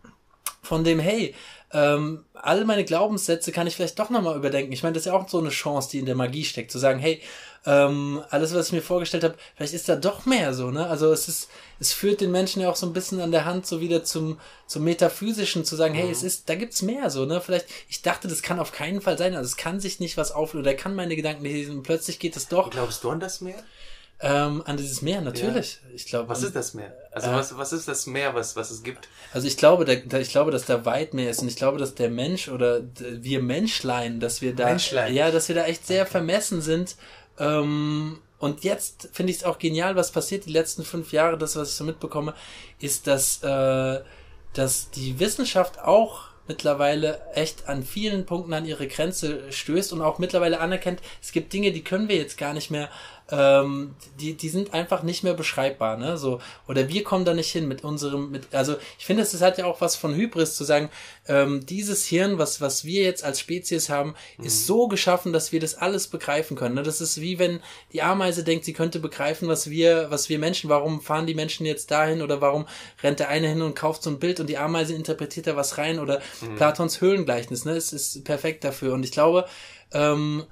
von dem, hey, ähm, all meine Glaubenssätze kann ich vielleicht doch nochmal überdenken. Ich meine, das ist ja auch so eine Chance, die in der Magie steckt, zu sagen, hey, ähm, alles, was ich mir vorgestellt habe, vielleicht ist da doch mehr so, ne? Also es ist, es führt den Menschen ja auch so ein bisschen an der Hand so wieder zum, zum Metaphysischen, zu sagen, mhm. hey, es ist, da gibt's mehr so, ne? Vielleicht, ich dachte, das kann auf keinen Fall sein, also es kann sich nicht was auflösen, oder kann meine Gedanken lesen und plötzlich geht es doch. Glaubst du an das Meer? Ähm, an dieses Meer, natürlich. Ja. Ich glaube. Was ist das Meer? Also äh, was, was ist das Meer, was, was es gibt? Also ich glaube, da, da, ich glaube, dass da weit mehr ist und ich glaube, dass der Mensch oder wir Menschlein, dass wir da, Menschlein. ja, dass wir da echt sehr okay. vermessen sind. Ähm, und jetzt finde ich es auch genial, was passiert die letzten fünf Jahre, das, was ich so mitbekomme, ist, dass, äh, dass die Wissenschaft auch mittlerweile echt an vielen Punkten an ihre Grenze stößt und auch mittlerweile anerkennt, es gibt Dinge, die können wir jetzt gar nicht mehr ähm, die, die sind einfach nicht mehr beschreibbar, ne? So, oder wir kommen da nicht hin mit unserem, mit, also ich finde, es hat ja auch was von Hybris zu sagen, ähm, dieses Hirn, was, was wir jetzt als Spezies haben, mhm. ist so geschaffen, dass wir das alles begreifen können. Ne? Das ist wie wenn die Ameise denkt, sie könnte begreifen, was wir, was wir Menschen, warum fahren die Menschen jetzt dahin oder warum rennt der eine hin und kauft so ein Bild und die Ameise interpretiert da was rein oder mhm. Platons Höhlengleichnis, ne? Es ist perfekt dafür. Und ich glaube, ähm,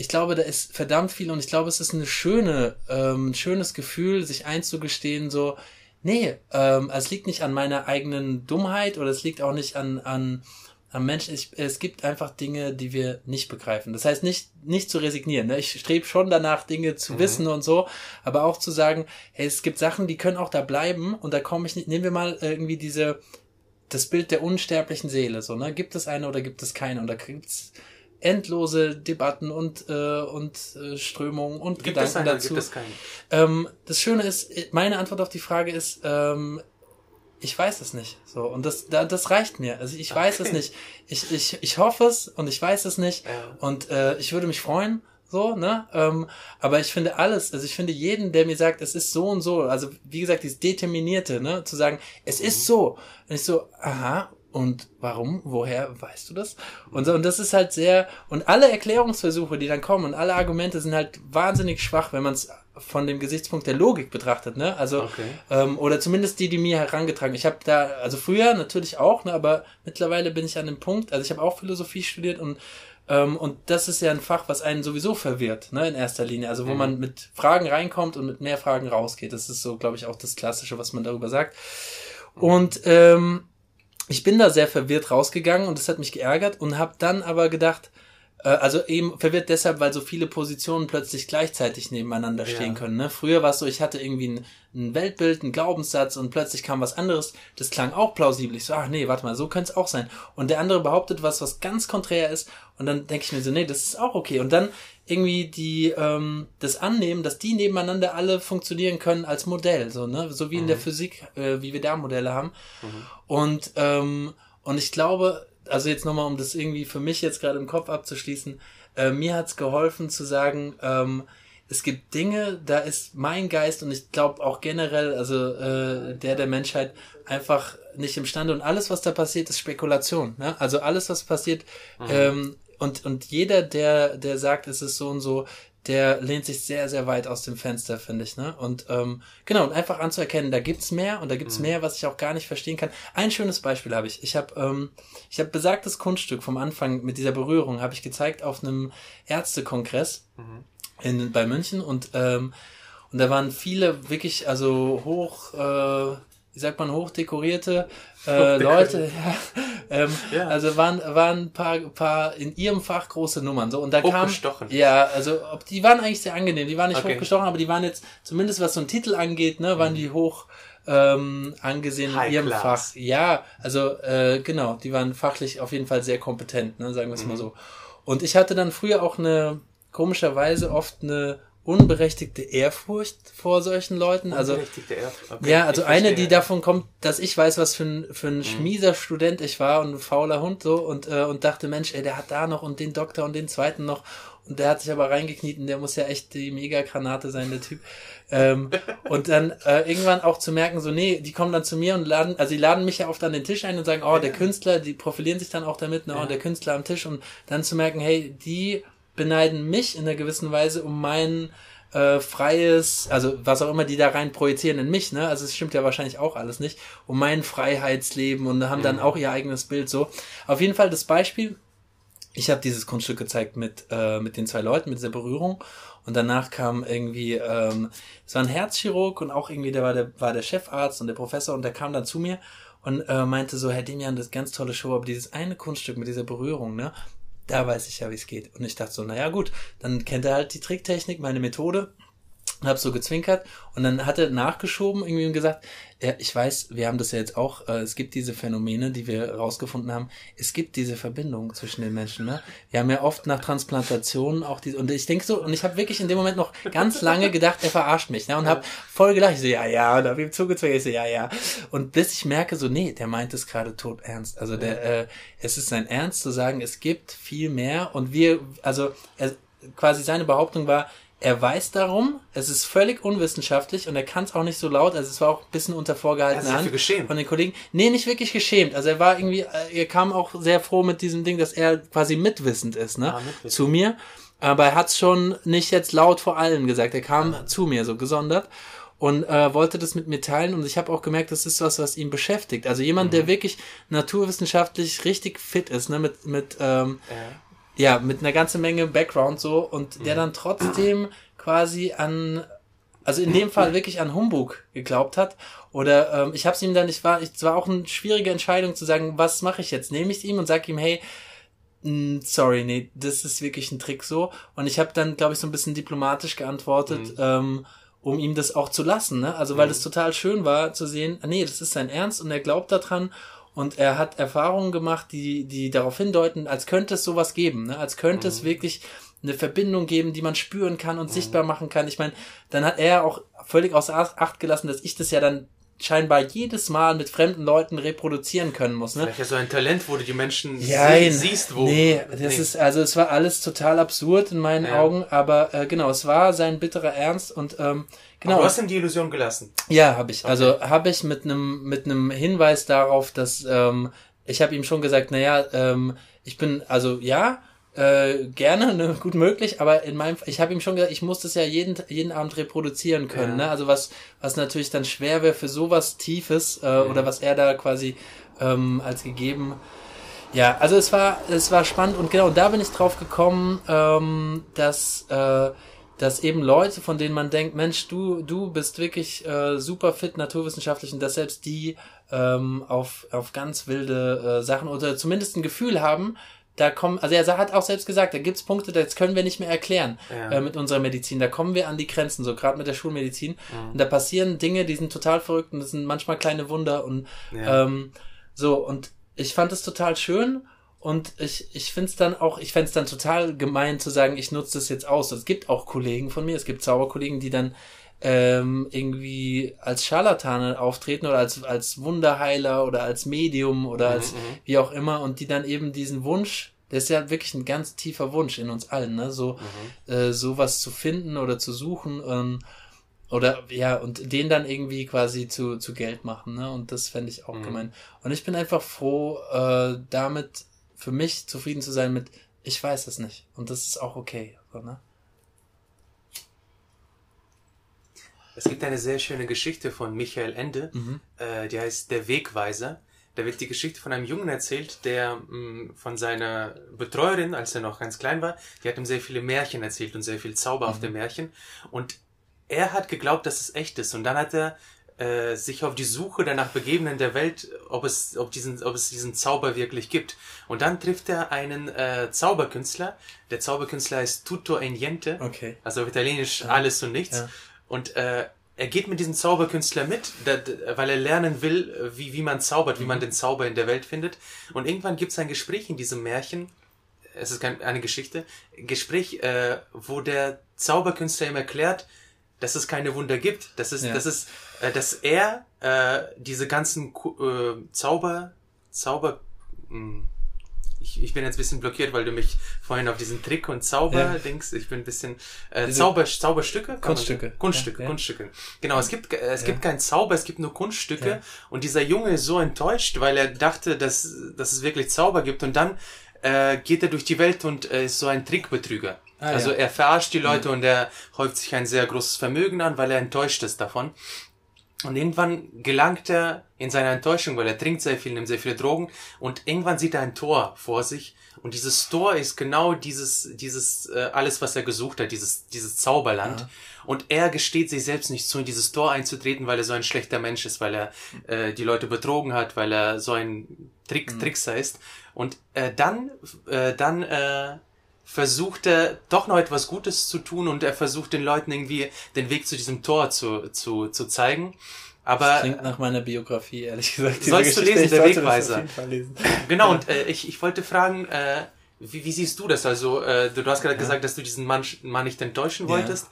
ich glaube, da ist verdammt viel und ich glaube, es ist eine schöne, ähm, ein schönes Gefühl, sich einzugestehen, so, nee, ähm, es liegt nicht an meiner eigenen Dummheit oder es liegt auch nicht an, an, am Menschen. Ich, es gibt einfach Dinge, die wir nicht begreifen. Das heißt nicht, nicht zu resignieren. Ne? Ich strebe schon danach, Dinge zu mhm. wissen und so, aber auch zu sagen, hey, es gibt Sachen, die können auch da bleiben und da komme ich nicht, nehmen wir mal irgendwie diese, das Bild der unsterblichen Seele, so, ne? Gibt es eine oder gibt es keine? Und da gibt's endlose Debatten und, äh, und äh, Strömungen und gibt Gedanken eine, dazu. Ähm, das Schöne ist, meine Antwort auf die Frage ist, ähm, ich weiß es nicht. So, und das, da, das reicht mir. Also ich weiß okay. es nicht. Ich, ich, ich hoffe es und ich weiß es nicht. Ja. Und äh, ich würde mich freuen, so, ne? Ähm, aber ich finde alles, also ich finde jeden, der mir sagt, es ist so und so, also wie gesagt, dieses Determinierte, ne? Zu sagen, es mhm. ist so. Und ich so, aha, und warum? Woher weißt du das? Und so, und das ist halt sehr, und alle Erklärungsversuche, die dann kommen und alle Argumente sind halt wahnsinnig schwach, wenn man es von dem Gesichtspunkt der Logik betrachtet, ne? Also, okay. ähm, oder zumindest die, die mir herangetragen. Ich habe da, also früher natürlich auch, ne, aber mittlerweile bin ich an dem Punkt, also ich habe auch Philosophie studiert und ähm, und das ist ja ein Fach, was einen sowieso verwirrt, ne, in erster Linie. Also wo mhm. man mit Fragen reinkommt und mit mehr Fragen rausgeht. Das ist so, glaube ich, auch das Klassische, was man darüber sagt. Und ähm, ich bin da sehr verwirrt rausgegangen und das hat mich geärgert und habe dann aber gedacht, äh, also eben verwirrt deshalb, weil so viele Positionen plötzlich gleichzeitig nebeneinander stehen ja. können. Ne? Früher war es so, ich hatte irgendwie ein, ein Weltbild, einen Glaubenssatz und plötzlich kam was anderes. Das klang auch plausibel. Ich so, ach nee, warte mal, so könnte es auch sein. Und der andere behauptet was, was ganz konträr ist. Und dann denke ich mir so, nee, das ist auch okay. Und dann irgendwie die ähm, das annehmen, dass die nebeneinander alle funktionieren können als Modell, so ne, so wie mhm. in der mhm. Physik, äh, wie wir da Modelle haben. Mhm. Und ähm, und ich glaube, also jetzt nochmal, um das irgendwie für mich jetzt gerade im Kopf abzuschließen, äh, mir hat's geholfen zu sagen, ähm, es gibt Dinge, da ist mein Geist und ich glaube auch generell, also äh, der der Menschheit einfach nicht imstande und alles, was da passiert, ist Spekulation. Ne? Also alles, was passiert, mhm. ähm, und, und jeder, der, der sagt, es ist so und so, der lehnt sich sehr, sehr weit aus dem Fenster, finde ich. Ne? Und ähm, genau, und einfach anzuerkennen, da gibt's mehr und da gibt's mhm. mehr, was ich auch gar nicht verstehen kann. Ein schönes Beispiel habe ich. Ich habe ähm, ich hab besagtes Kunststück vom Anfang mit dieser Berührung, habe ich gezeigt auf einem Ärztekongress mhm. in, bei München und, ähm, und da waren viele wirklich, also hoch, äh, wie sagt man, hochdekorierte äh, Leute, ja, ähm, ja. Also waren, waren ein paar, paar in ihrem Fach große Nummern. So, und da kam. Ja, also ob, die waren eigentlich sehr angenehm. Die waren nicht okay. hochgestochen, aber die waren jetzt, zumindest was so einen Titel angeht, ne, waren die hoch ähm, angesehen High in ihrem Class. Fach. Ja, also äh, genau, die waren fachlich auf jeden Fall sehr kompetent, ne, sagen wir es mhm. mal so. Und ich hatte dann früher auch eine, komischerweise oft eine unberechtigte Ehrfurcht vor solchen Leuten. Also, okay, ja, also eine, die davon kommt, dass ich weiß, was für ein, für ein mhm. schmieser Student ich war und ein fauler Hund so und, äh, und dachte, Mensch, ey, der hat da noch und den Doktor und den zweiten noch und der hat sich aber reingekniet und der muss ja echt die Megagranate sein, der Typ. Ähm, und dann äh, irgendwann auch zu merken, so, nee, die kommen dann zu mir und laden, also die laden mich ja oft an den Tisch ein und sagen, oh, der Künstler, die profilieren sich dann auch damit, ne, oh, der Künstler am Tisch und dann zu merken, hey, die beneiden mich in einer gewissen Weise um mein äh, freies, also was auch immer die da rein projizieren in mich, ne? Also es stimmt ja wahrscheinlich auch alles nicht, um mein Freiheitsleben und haben dann mhm. auch ihr eigenes Bild so. Auf jeden Fall das Beispiel, ich habe dieses Kunststück gezeigt mit, äh, mit den zwei Leuten, mit dieser Berührung. Und danach kam irgendwie, ähm, es war ein Herzchirurg und auch irgendwie, der war der, war der Chefarzt und der Professor und der kam dann zu mir und äh, meinte so, Herr Demian, das ist ganz tolle Show, aber dieses eine Kunststück mit dieser Berührung, ne, da weiß ich ja, wie es geht. Und ich dachte so, naja gut, dann kennt er halt die Tricktechnik, meine Methode und habe so gezwinkert und dann hat er nachgeschoben irgendwie und gesagt, ja, ich weiß, wir haben das ja jetzt auch, äh, es gibt diese Phänomene, die wir rausgefunden haben, es gibt diese Verbindung zwischen den Menschen. Ne? Wir haben ja oft nach Transplantationen auch diese, und ich denke so, und ich habe wirklich in dem Moment noch ganz lange gedacht, er verarscht mich, ne? und habe voll gelacht, ich so, ja, ja, und habe ihm zugezwungen, ich so, ja, ja. Und bis ich merke so, nee, der meint es gerade tot ernst. Also der, äh, es ist sein Ernst zu sagen, es gibt viel mehr und wir, also er, quasi seine Behauptung war, er weiß darum, es ist völlig unwissenschaftlich und er kann es auch nicht so laut, also es war auch ein bisschen unter vorgehaltener Hand geschämt. von den Kollegen. Nee, nicht wirklich geschämt. Also er war irgendwie, äh, er kam auch sehr froh mit diesem Ding, dass er quasi mitwissend ist, ne? Ah, mitwissend. Zu mir. Aber er hat es schon nicht jetzt laut vor allen gesagt. Er kam ja. zu mir so gesondert und äh, wollte das mit mir teilen und ich habe auch gemerkt, das ist was, was ihn beschäftigt. Also jemand, mhm. der wirklich naturwissenschaftlich richtig fit ist, ne, mit mit ähm, ja ja, mit einer ganzen Menge Background so und der dann trotzdem quasi an, also in dem Fall wirklich an Humbug geglaubt hat. Oder ähm, ich habe es ihm dann, ich war, es war auch eine schwierige Entscheidung zu sagen, was mache ich jetzt? Nehme ich ihm und sage ihm, hey, mh, sorry, nee, das ist wirklich ein Trick so. Und ich habe dann, glaube ich, so ein bisschen diplomatisch geantwortet, mhm. ähm, um ihm das auch zu lassen, ne? Also weil mhm. es total schön war zu sehen, nee, das ist sein Ernst und er glaubt daran und er hat Erfahrungen gemacht, die, die darauf hindeuten, als könnte es sowas geben, ne? als könnte mhm. es wirklich eine Verbindung geben, die man spüren kann und mhm. sichtbar machen kann. Ich meine, dann hat er auch völlig außer Acht gelassen, dass ich das ja dann scheinbar jedes Mal mit fremden Leuten reproduzieren können muss. Ne? Vielleicht ja so ein Talent, wo du die Menschen Jein, siehst, wo. Nee, das nee. ist, also es war alles total absurd in meinen ja. Augen, aber äh, genau, es war sein bitterer Ernst und ähm, genau. Aber du hast ihm die Illusion gelassen. Ja, habe ich. Okay. Also habe ich mit einem mit einem Hinweis darauf, dass ähm, ich habe ihm schon gesagt, naja, ähm, ich bin, also ja, äh, gerne, ne, gut möglich, aber in meinem, ich habe ihm schon gesagt, ich muss das ja jeden, jeden Abend reproduzieren können, ja. ne? Also was, was natürlich dann schwer wäre für sowas Tiefes äh, ja. oder was er da quasi ähm, als gegeben. Ja, also es war, es war spannend und genau, da bin ich drauf gekommen, ähm, dass äh, dass eben Leute, von denen man denkt, Mensch, du, du bist wirklich äh, super fit naturwissenschaftlich und dass selbst die ähm, auf, auf ganz wilde äh, Sachen oder zumindest ein Gefühl haben, da kommen, also er hat auch selbst gesagt, da gibt's Punkte, das können wir nicht mehr erklären ja. äh, mit unserer Medizin. Da kommen wir an die Grenzen, so gerade mit der Schulmedizin. Mhm. Und da passieren Dinge, die sind total verrückt und das sind manchmal kleine Wunder und ja. ähm, so. Und ich fand es total schön und ich, ich finde es dann auch, ich fände es dann total gemein zu sagen, ich nutze das jetzt aus. Es gibt auch Kollegen von mir, es gibt Zauberkollegen, die dann ähm, irgendwie als Scharlatane auftreten oder als, als Wunderheiler oder als Medium oder mhm, als mhm. wie auch immer und die dann eben diesen Wunsch, der ist ja wirklich ein ganz tiefer Wunsch in uns allen, ne? So mhm. äh, sowas zu finden oder zu suchen ähm, oder ja und den dann irgendwie quasi zu, zu Geld machen, ne? Und das fände ich auch mhm. gemein. Und ich bin einfach froh, äh, damit für mich zufrieden zu sein mit, ich weiß es nicht und das ist auch okay, so, ne? Es gibt eine sehr schöne Geschichte von Michael Ende, mhm. äh, die heißt Der Wegweiser. Da wird die Geschichte von einem Jungen erzählt, der mh, mm, von seiner Betreuerin, als er noch ganz klein war, die hat ihm sehr viele Märchen erzählt und sehr viel zauberhafte mhm. Märchen. Und er hat geglaubt, dass es echt ist. Und dann hat er äh, sich auf die Suche danach begeben in der Welt, ob es, ob diesen, ob es diesen Zauber wirklich gibt. Und dann trifft er einen äh, Zauberkünstler. Der Zauberkünstler ist Tutto e Niente. Okay. Also auf Italienisch alles und nichts. Ja. Und äh, er geht mit diesem Zauberkünstler mit, weil er lernen will, äh, wie, wie man zaubert, wie man den Zauber in der Welt findet. Und irgendwann gibt es ein Gespräch in diesem Märchen, es ist eine Geschichte, Gespräch, äh, wo der Zauberkünstler ihm erklärt, dass es keine Wunder gibt. Das ist, Ja. das ist, äh, dass er äh, diese ganzen äh, Zauber, Zauber, mh, ich, ich bin jetzt ein bisschen blockiert, weil du mich vorhin auf diesen Trick und Zauber Ja. denkst. Ich bin ein bisschen äh, Diese Zauber, Zauberstücke, Kunststücke. Kunststücke, Ja, ja. Kunststücke. Genau, es gibt äh, es gibt Ja. keinen Zauber, es gibt nur Kunststücke. Ja. Und dieser Junge ist so enttäuscht, weil er dachte, dass dass es wirklich Zauber gibt. Und dann äh, geht er durch die Welt und äh, ist so ein Trickbetrüger. Ah, also ja. er verarscht die Leute und er häuft sich ein sehr großes Vermögen an, weil er enttäuscht ist davon. Und irgendwann gelangt er in seiner Enttäuschung, weil er trinkt sehr viel, nimmt sehr viele Drogen und irgendwann sieht er ein Tor vor sich und dieses Tor ist genau dieses, dieses, äh, alles, was er gesucht hat, dieses, dieses Zauberland. Und er gesteht sich selbst nicht zu, in dieses Tor einzutreten, weil er so ein schlechter Mensch ist, weil er äh, die Leute betrogen hat, weil er so ein Trick, Trickser ist. Und äh, dann, äh, dann äh, versucht er doch noch etwas Gutes zu tun und er versucht den Leuten irgendwie den Weg zu diesem Tor zu, zu, zu zeigen. Aber Klingt nach meiner Biografie, ehrlich gesagt. Sollst du Geschichte. lesen, Ich der das Wegweiser. lesen. genau, und äh, ich, ich wollte fragen, äh, wie, wie siehst du das? Also, äh, du, du hast gerade Ja. gesagt, dass du diesen Mann, Mann nicht enttäuschen Ja. wolltest.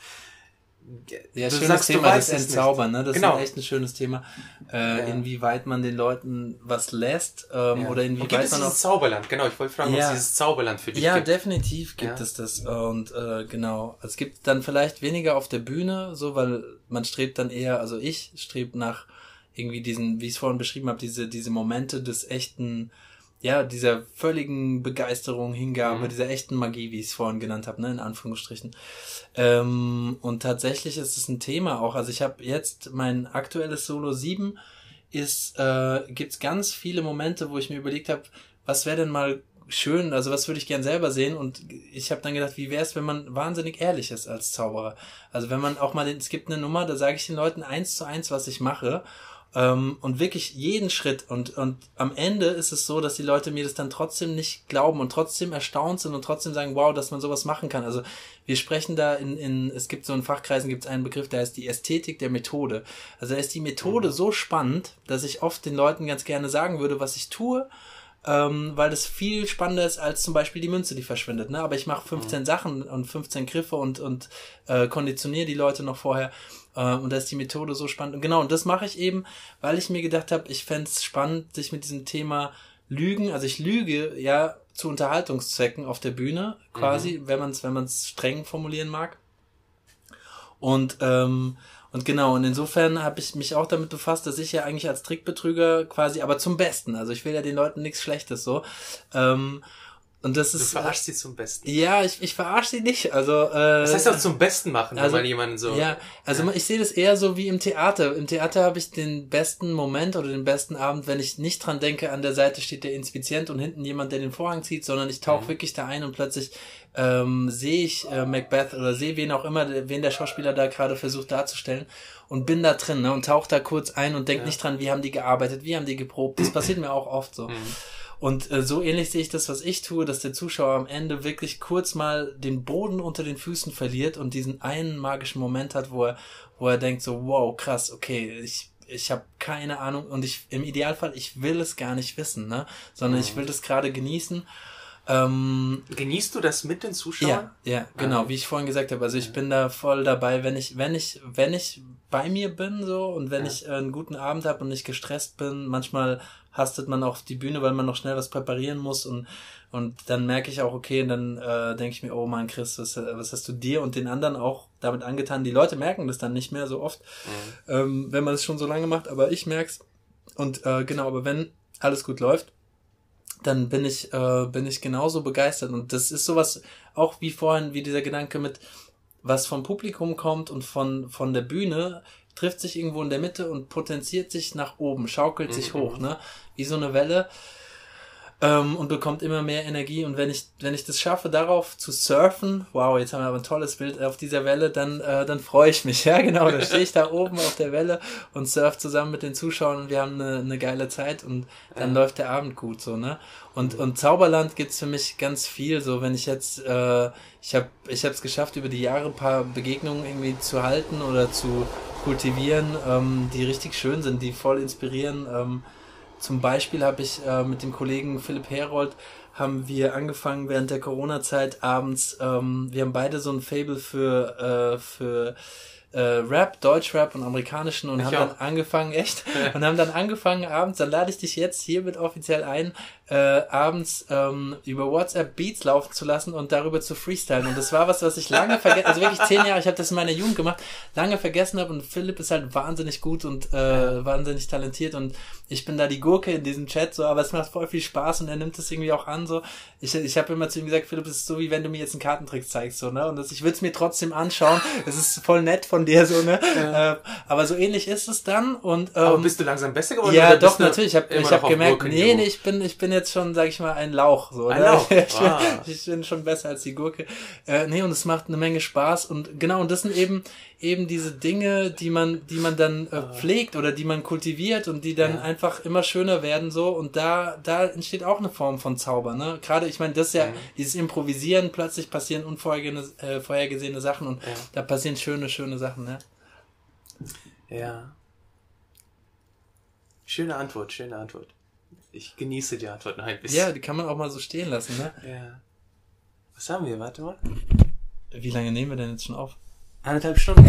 Ja, Du schönes sagst, du Thema, das. Entzaubern, ne? Das Genau. ist echt ein schönes Thema. Äh, Ja. Inwieweit man den Leuten was lässt ähm, Ja. oder und gibt inwieweit es man dieses auch Zauberland? Genau, ich wollte fragen, ob Ja. es dieses Zauberland für dich Ja, gibt. definitiv gibt Ja. es das. Und äh, genau, es gibt dann vielleicht weniger auf der Bühne, so weil man strebt dann eher, also ich strebe nach irgendwie diesen, wie ich es vorhin beschrieben habe, diese, diese Momente des echten, ja, dieser völligen Begeisterung, Hingabe, Mhm. dieser echten Magie, wie ich es vorhin genannt habe, ne, in Anführungsstrichen. Ähm, und tatsächlich ist es ein Thema auch. Also ich habe jetzt mein aktuelles Solo 7 ist, äh, gibt's ganz viele Momente, wo ich mir überlegt habe, was wäre denn mal schön, also was würde ich gern selber sehen und ich habe dann gedacht, wie wäre es, wenn man wahnsinnig ehrlich ist als Zauberer. Also wenn man auch mal, den, es gibt eine Nummer, da sage ich den Leuten eins zu eins, was ich mache ähm, und wirklich jeden Schritt und, und am Ende ist es so, dass die Leute mir das dann trotzdem nicht glauben und trotzdem erstaunt sind und trotzdem sagen, wow, dass man sowas machen kann. Also wir sprechen da in, in es gibt so in Fachkreisen gibt es einen Begriff, der heißt die Ästhetik der Methode. Also da ist die Methode so spannend, dass ich oft den Leuten ganz gerne sagen würde, was ich tue, ähm, weil das viel spannender ist als zum Beispiel die Münze, die verschwindet. Ne? Aber ich mache 15 Sachen und 15 Griffe und, und äh, konditioniere die Leute noch vorher. Äh, und da ist die Methode so spannend. Und genau, und das mache ich eben, weil ich mir gedacht habe, ich fände es spannend, sich mit diesem Thema Lügen, also ich lüge ja zu Unterhaltungszwecken auf der Bühne, quasi, wenn man es wenn man's streng formulieren mag. Und ähm, und genau, und insofern habe ich mich auch damit befasst, dass ich ja eigentlich als Trickbetrüger quasi, aber zum Besten, also ich will ja den Leuten nichts Schlechtes so. Ähm, und das Du ist. verarschst sie zum Besten. Ja, ich, ich verarsche sie nicht. Also, äh, Das heißt auch zum Besten machen, also- wenn man jemanden so. ja, also ich sehe das eher so wie im Theater. Im Theater habe ich den besten Moment oder den besten Abend, wenn ich nicht dran denke, an der Seite steht der Inspizient und hinten jemand, der den Vorhang zieht, sondern ich tauche Mhm. wirklich da ein und plötzlich ähm, sehe ich äh, Macbeth oder sehe wen auch immer, wen der Schauspieler da gerade versucht darzustellen und bin da drin ne, und tauche da kurz ein und denke Ja. nicht dran, wie haben die gearbeitet, wie haben die geprobt. Das passiert mir auch oft so. Mhm. Und äh, so ähnlich sehe ich das, was ich tue, dass der Zuschauer am Ende wirklich kurz mal den Boden unter den Füßen verliert und diesen einen magischen Moment hat, wo er, wo er denkt so, wow, krass, okay, ich ich habe keine Ahnung und ich im Idealfall ich will es gar nicht wissen, ne, sondern ich will das gerade genießen. Ähm, Genießt du das mit den Zuschauern? ja, ja, genau, Ah. wie ich vorhin gesagt habe. Also ich bin da voll dabei, wenn ich, wenn ich, wenn ich bei mir bin so und wenn ich äh, einen guten Abend habe und nicht gestresst bin, manchmal hastet man auf die Bühne, weil man noch schnell was präparieren muss und und dann merke ich auch, okay, und dann äh, denke ich mir, oh Mann, Chris, was, was hast du dir und den anderen auch damit angetan? Die Leute merken das dann nicht mehr so oft, Mhm. ähm, wenn man es schon so lange macht, aber ich merk's. Und äh, genau, aber wenn alles gut läuft, dann bin ich, äh, bin ich genauso begeistert. Und das ist sowas, auch wie vorhin, wie dieser Gedanke mit, was vom Publikum kommt und von, von der Bühne, trifft sich irgendwo in der Mitte und potenziert sich nach oben, schaukelt sich Mhm. hoch, ne? Wie so eine Welle. Ähm, und bekommt immer mehr Energie. Und wenn ich, wenn ich das schaffe, darauf zu surfen, wow, jetzt haben wir aber ein tolles Bild auf dieser Welle, dann, äh, dann freue ich mich. Ja, genau, dann stehe ich da oben auf der Welle und surf zusammen mit den Zuschauern und wir haben eine, eine geile Zeit und dann ja. läuft der Abend gut so, ne? Und, und Zauberland gibt's für mich ganz viel. So, wenn ich jetzt, äh, ich habe ich es geschafft, über die Jahre ein paar Begegnungen irgendwie zu halten oder zu kultivieren, ähm, die richtig schön sind, die voll inspirieren. Ähm, zum Beispiel habe ich äh, mit dem Kollegen Philipp Herold haben wir angefangen während der Corona-Zeit abends. Ähm, wir haben beide so ein Fable für äh, für äh, Rap, Deutschrap und amerikanischen und ich haben auch. dann angefangen, echt, und haben dann angefangen abends, dann lade ich dich jetzt hiermit offiziell ein, äh, abends ähm, über WhatsApp Beats laufen zu lassen und darüber zu freestylen. Und das war was, was ich lange vergessen, also wirklich zehn Jahre, ich habe das in meiner Jugend gemacht, lange vergessen habe und Philipp ist halt wahnsinnig gut und äh, wahnsinnig talentiert und ich bin da die Gurke in diesem Chat, so, aber es macht voll viel Spaß und er nimmt es irgendwie auch an, so. Ich, ich habe immer zu ihm gesagt, Philipp, es ist so, wie wenn du mir jetzt einen Kartentrick zeigst, so, ne? Und das, ich würde es mir trotzdem anschauen. Es ist voll nett von dir, so, ne? Ja. Äh, aber so ähnlich ist es dann und. Ähm, aber bist du langsam besser geworden? Ja, doch, natürlich. Ich habe ich hab gemerkt, nee, nee, ich bin, ich bin jetzt schon, sag ich mal, ein Lauch, so, ein? Lauch. ich, ah. bin, ich bin schon besser als die Gurke. Äh, nee, und es macht eine Menge Spaß und genau, und das sind eben, eben diese Dinge, die man, die man dann äh, pflegt oder die man kultiviert und die dann ja. einfach immer schöner werden so und da, da entsteht auch eine Form von Zauber, ne? Gerade, ich meine, das ist ja mhm. dieses Improvisieren, plötzlich passieren unvorhergesehene äh, Sachen und ja. da passieren schöne, schöne Sachen, ne? Ja. Schöne Antwort, schöne Antwort. Ich genieße die Antwort noch ein bisschen. Ja, die kann man auch mal so stehen lassen, ne? Ja. Was haben wir? Warte mal. Wie lange nehmen wir denn jetzt schon auf? Eineinhalb Stunden.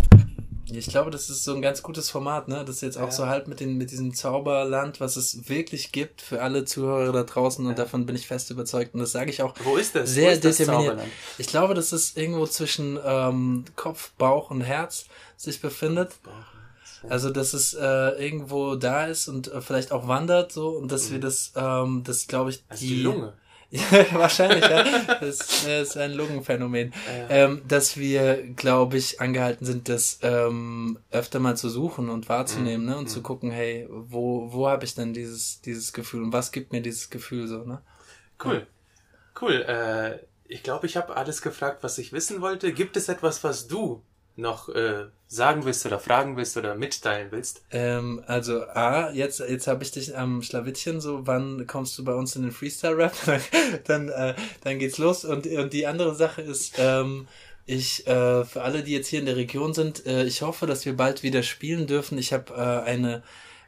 Ich glaube, das ist so ein ganz gutes Format, ne? Das ist jetzt auch ja. so halt mit, den, mit diesem Zauberland, was es wirklich gibt für alle Zuhörer da draußen und ja. davon bin ich fest überzeugt. Und das sage ich auch Wo ist das? sehr ist das determiniert. Ich glaube, dass es irgendwo zwischen ähm, Kopf, Bauch und Herz sich befindet. Also, dass es äh, irgendwo da ist und äh, vielleicht auch wandert so und dass mhm. wir das, ähm, das glaube ich, also die, die Lunge. Ja, wahrscheinlich, ja. Das, das ist ein Lungenphänomen. Ja. Ähm, dass wir, glaube ich, angehalten sind, das ähm, öfter mal zu suchen und wahrzunehmen, mhm. ne? Und mhm. zu gucken, hey, wo, wo habe ich denn dieses, dieses Gefühl und was gibt mir dieses Gefühl so, ne? Cool. Cool. Äh, ich glaube, ich habe alles gefragt, was ich wissen wollte. Gibt es etwas, was du noch äh, sagen willst oder fragen willst oder mitteilen willst? Ähm, also A, jetzt, jetzt habe ich dich am Schlawittchen, so wann kommst du bei uns in den Freestyle-Rap? dann, äh, dann geht's los. Und, und die andere Sache ist, ähm, ich, äh, für alle, die jetzt hier in der Region sind, äh, ich hoffe, dass wir bald wieder spielen dürfen. Ich habe äh, eine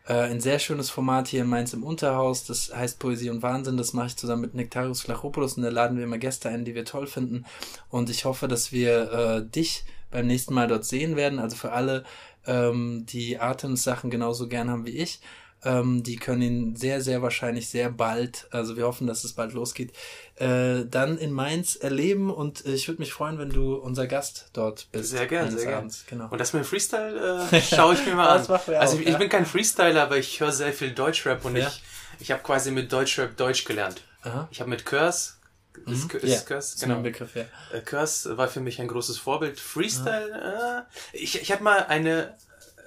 äh, ein sehr schönes Format hier in Mainz im Unterhaus, das heißt Poesie und Wahnsinn, das mache ich zusammen mit Nektarius Flachopoulos und da laden wir immer Gäste ein, die wir toll finden und ich hoffe, dass wir äh, dich beim nächsten Mal dort sehen werden. Also für alle, ähm, die Artemis-Sachen genauso gern haben wie ich, ähm, die können ihn sehr, sehr wahrscheinlich sehr bald, also wir hoffen, dass es bald losgeht, äh, dann in Mainz erleben und äh, ich würde mich freuen, wenn du unser Gast dort bist. Sehr gerne, sehr gerne. Genau. Und das mit dem Freestyle äh, schaue ich mir mal an. also ich, ja. bin kein Freestyler, aber ich höre sehr viel Deutschrap und ja. ich, ich habe quasi mit Deutschrap Deutsch gelernt. Aha. Ich habe mit Curse ist, mhm. ist yeah, Curse? Genau. Ein Begriff, ja. Äh, Curse war für mich ein großes Vorbild. Freestyle, ja. äh, ich, ich hatte mal eine,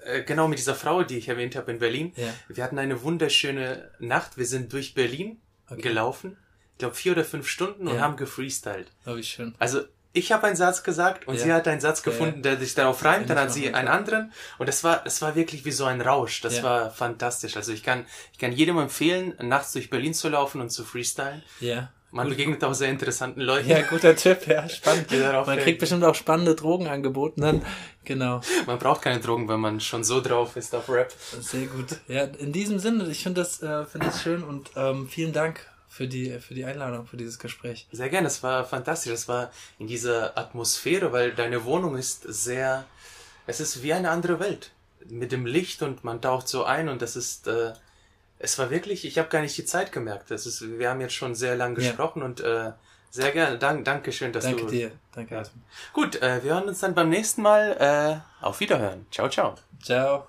äh, genau mit dieser Frau, die ich erwähnt habe in Berlin. Ja. Wir hatten eine wunderschöne Nacht. Wir sind durch Berlin okay. gelaufen. Ich glaube vier oder fünf Stunden und haben gefreestylt. Oh, wie schön. Also ich habe einen Satz gesagt und ja. sie hat einen Satz gefunden, der sich darauf reimt, dann hat sie einen anderen und das war, das war wirklich wie so ein Rausch. Das ja. war fantastisch. Also ich kann, ich kann jedem empfehlen, nachts durch Berlin zu laufen und zu freestylen. Ja. Man begegnet auch sehr interessanten Leuten. Ja, guter Tipp, ja, spannend. man kriegt bestimmt auch spannende Drogen angeboten dann. Genau. Man braucht keine Drogen, wenn man schon so drauf ist auf Rap. Sehr gut. Ja, in diesem Sinne, ich finde das, äh, finde das schön und ähm, vielen Dank für die, für die Einladung, für dieses Gespräch. Sehr gerne, es war fantastisch. Es war in dieser Atmosphäre, weil deine Wohnung ist sehr, es ist wie eine andere Welt. Mit dem Licht und man taucht so ein und das ist, äh, es war wirklich, ich habe gar nicht die Zeit gemerkt. Das ist, wir haben jetzt schon sehr lang gesprochen ja. und äh, sehr gerne. Dank, Dankeschön, dass Danke du. Danke dir. Danke. Ja. Gut, äh, wir hören uns dann beim nächsten Mal. Äh, auf Wiederhören. Ciao, ciao. Ciao.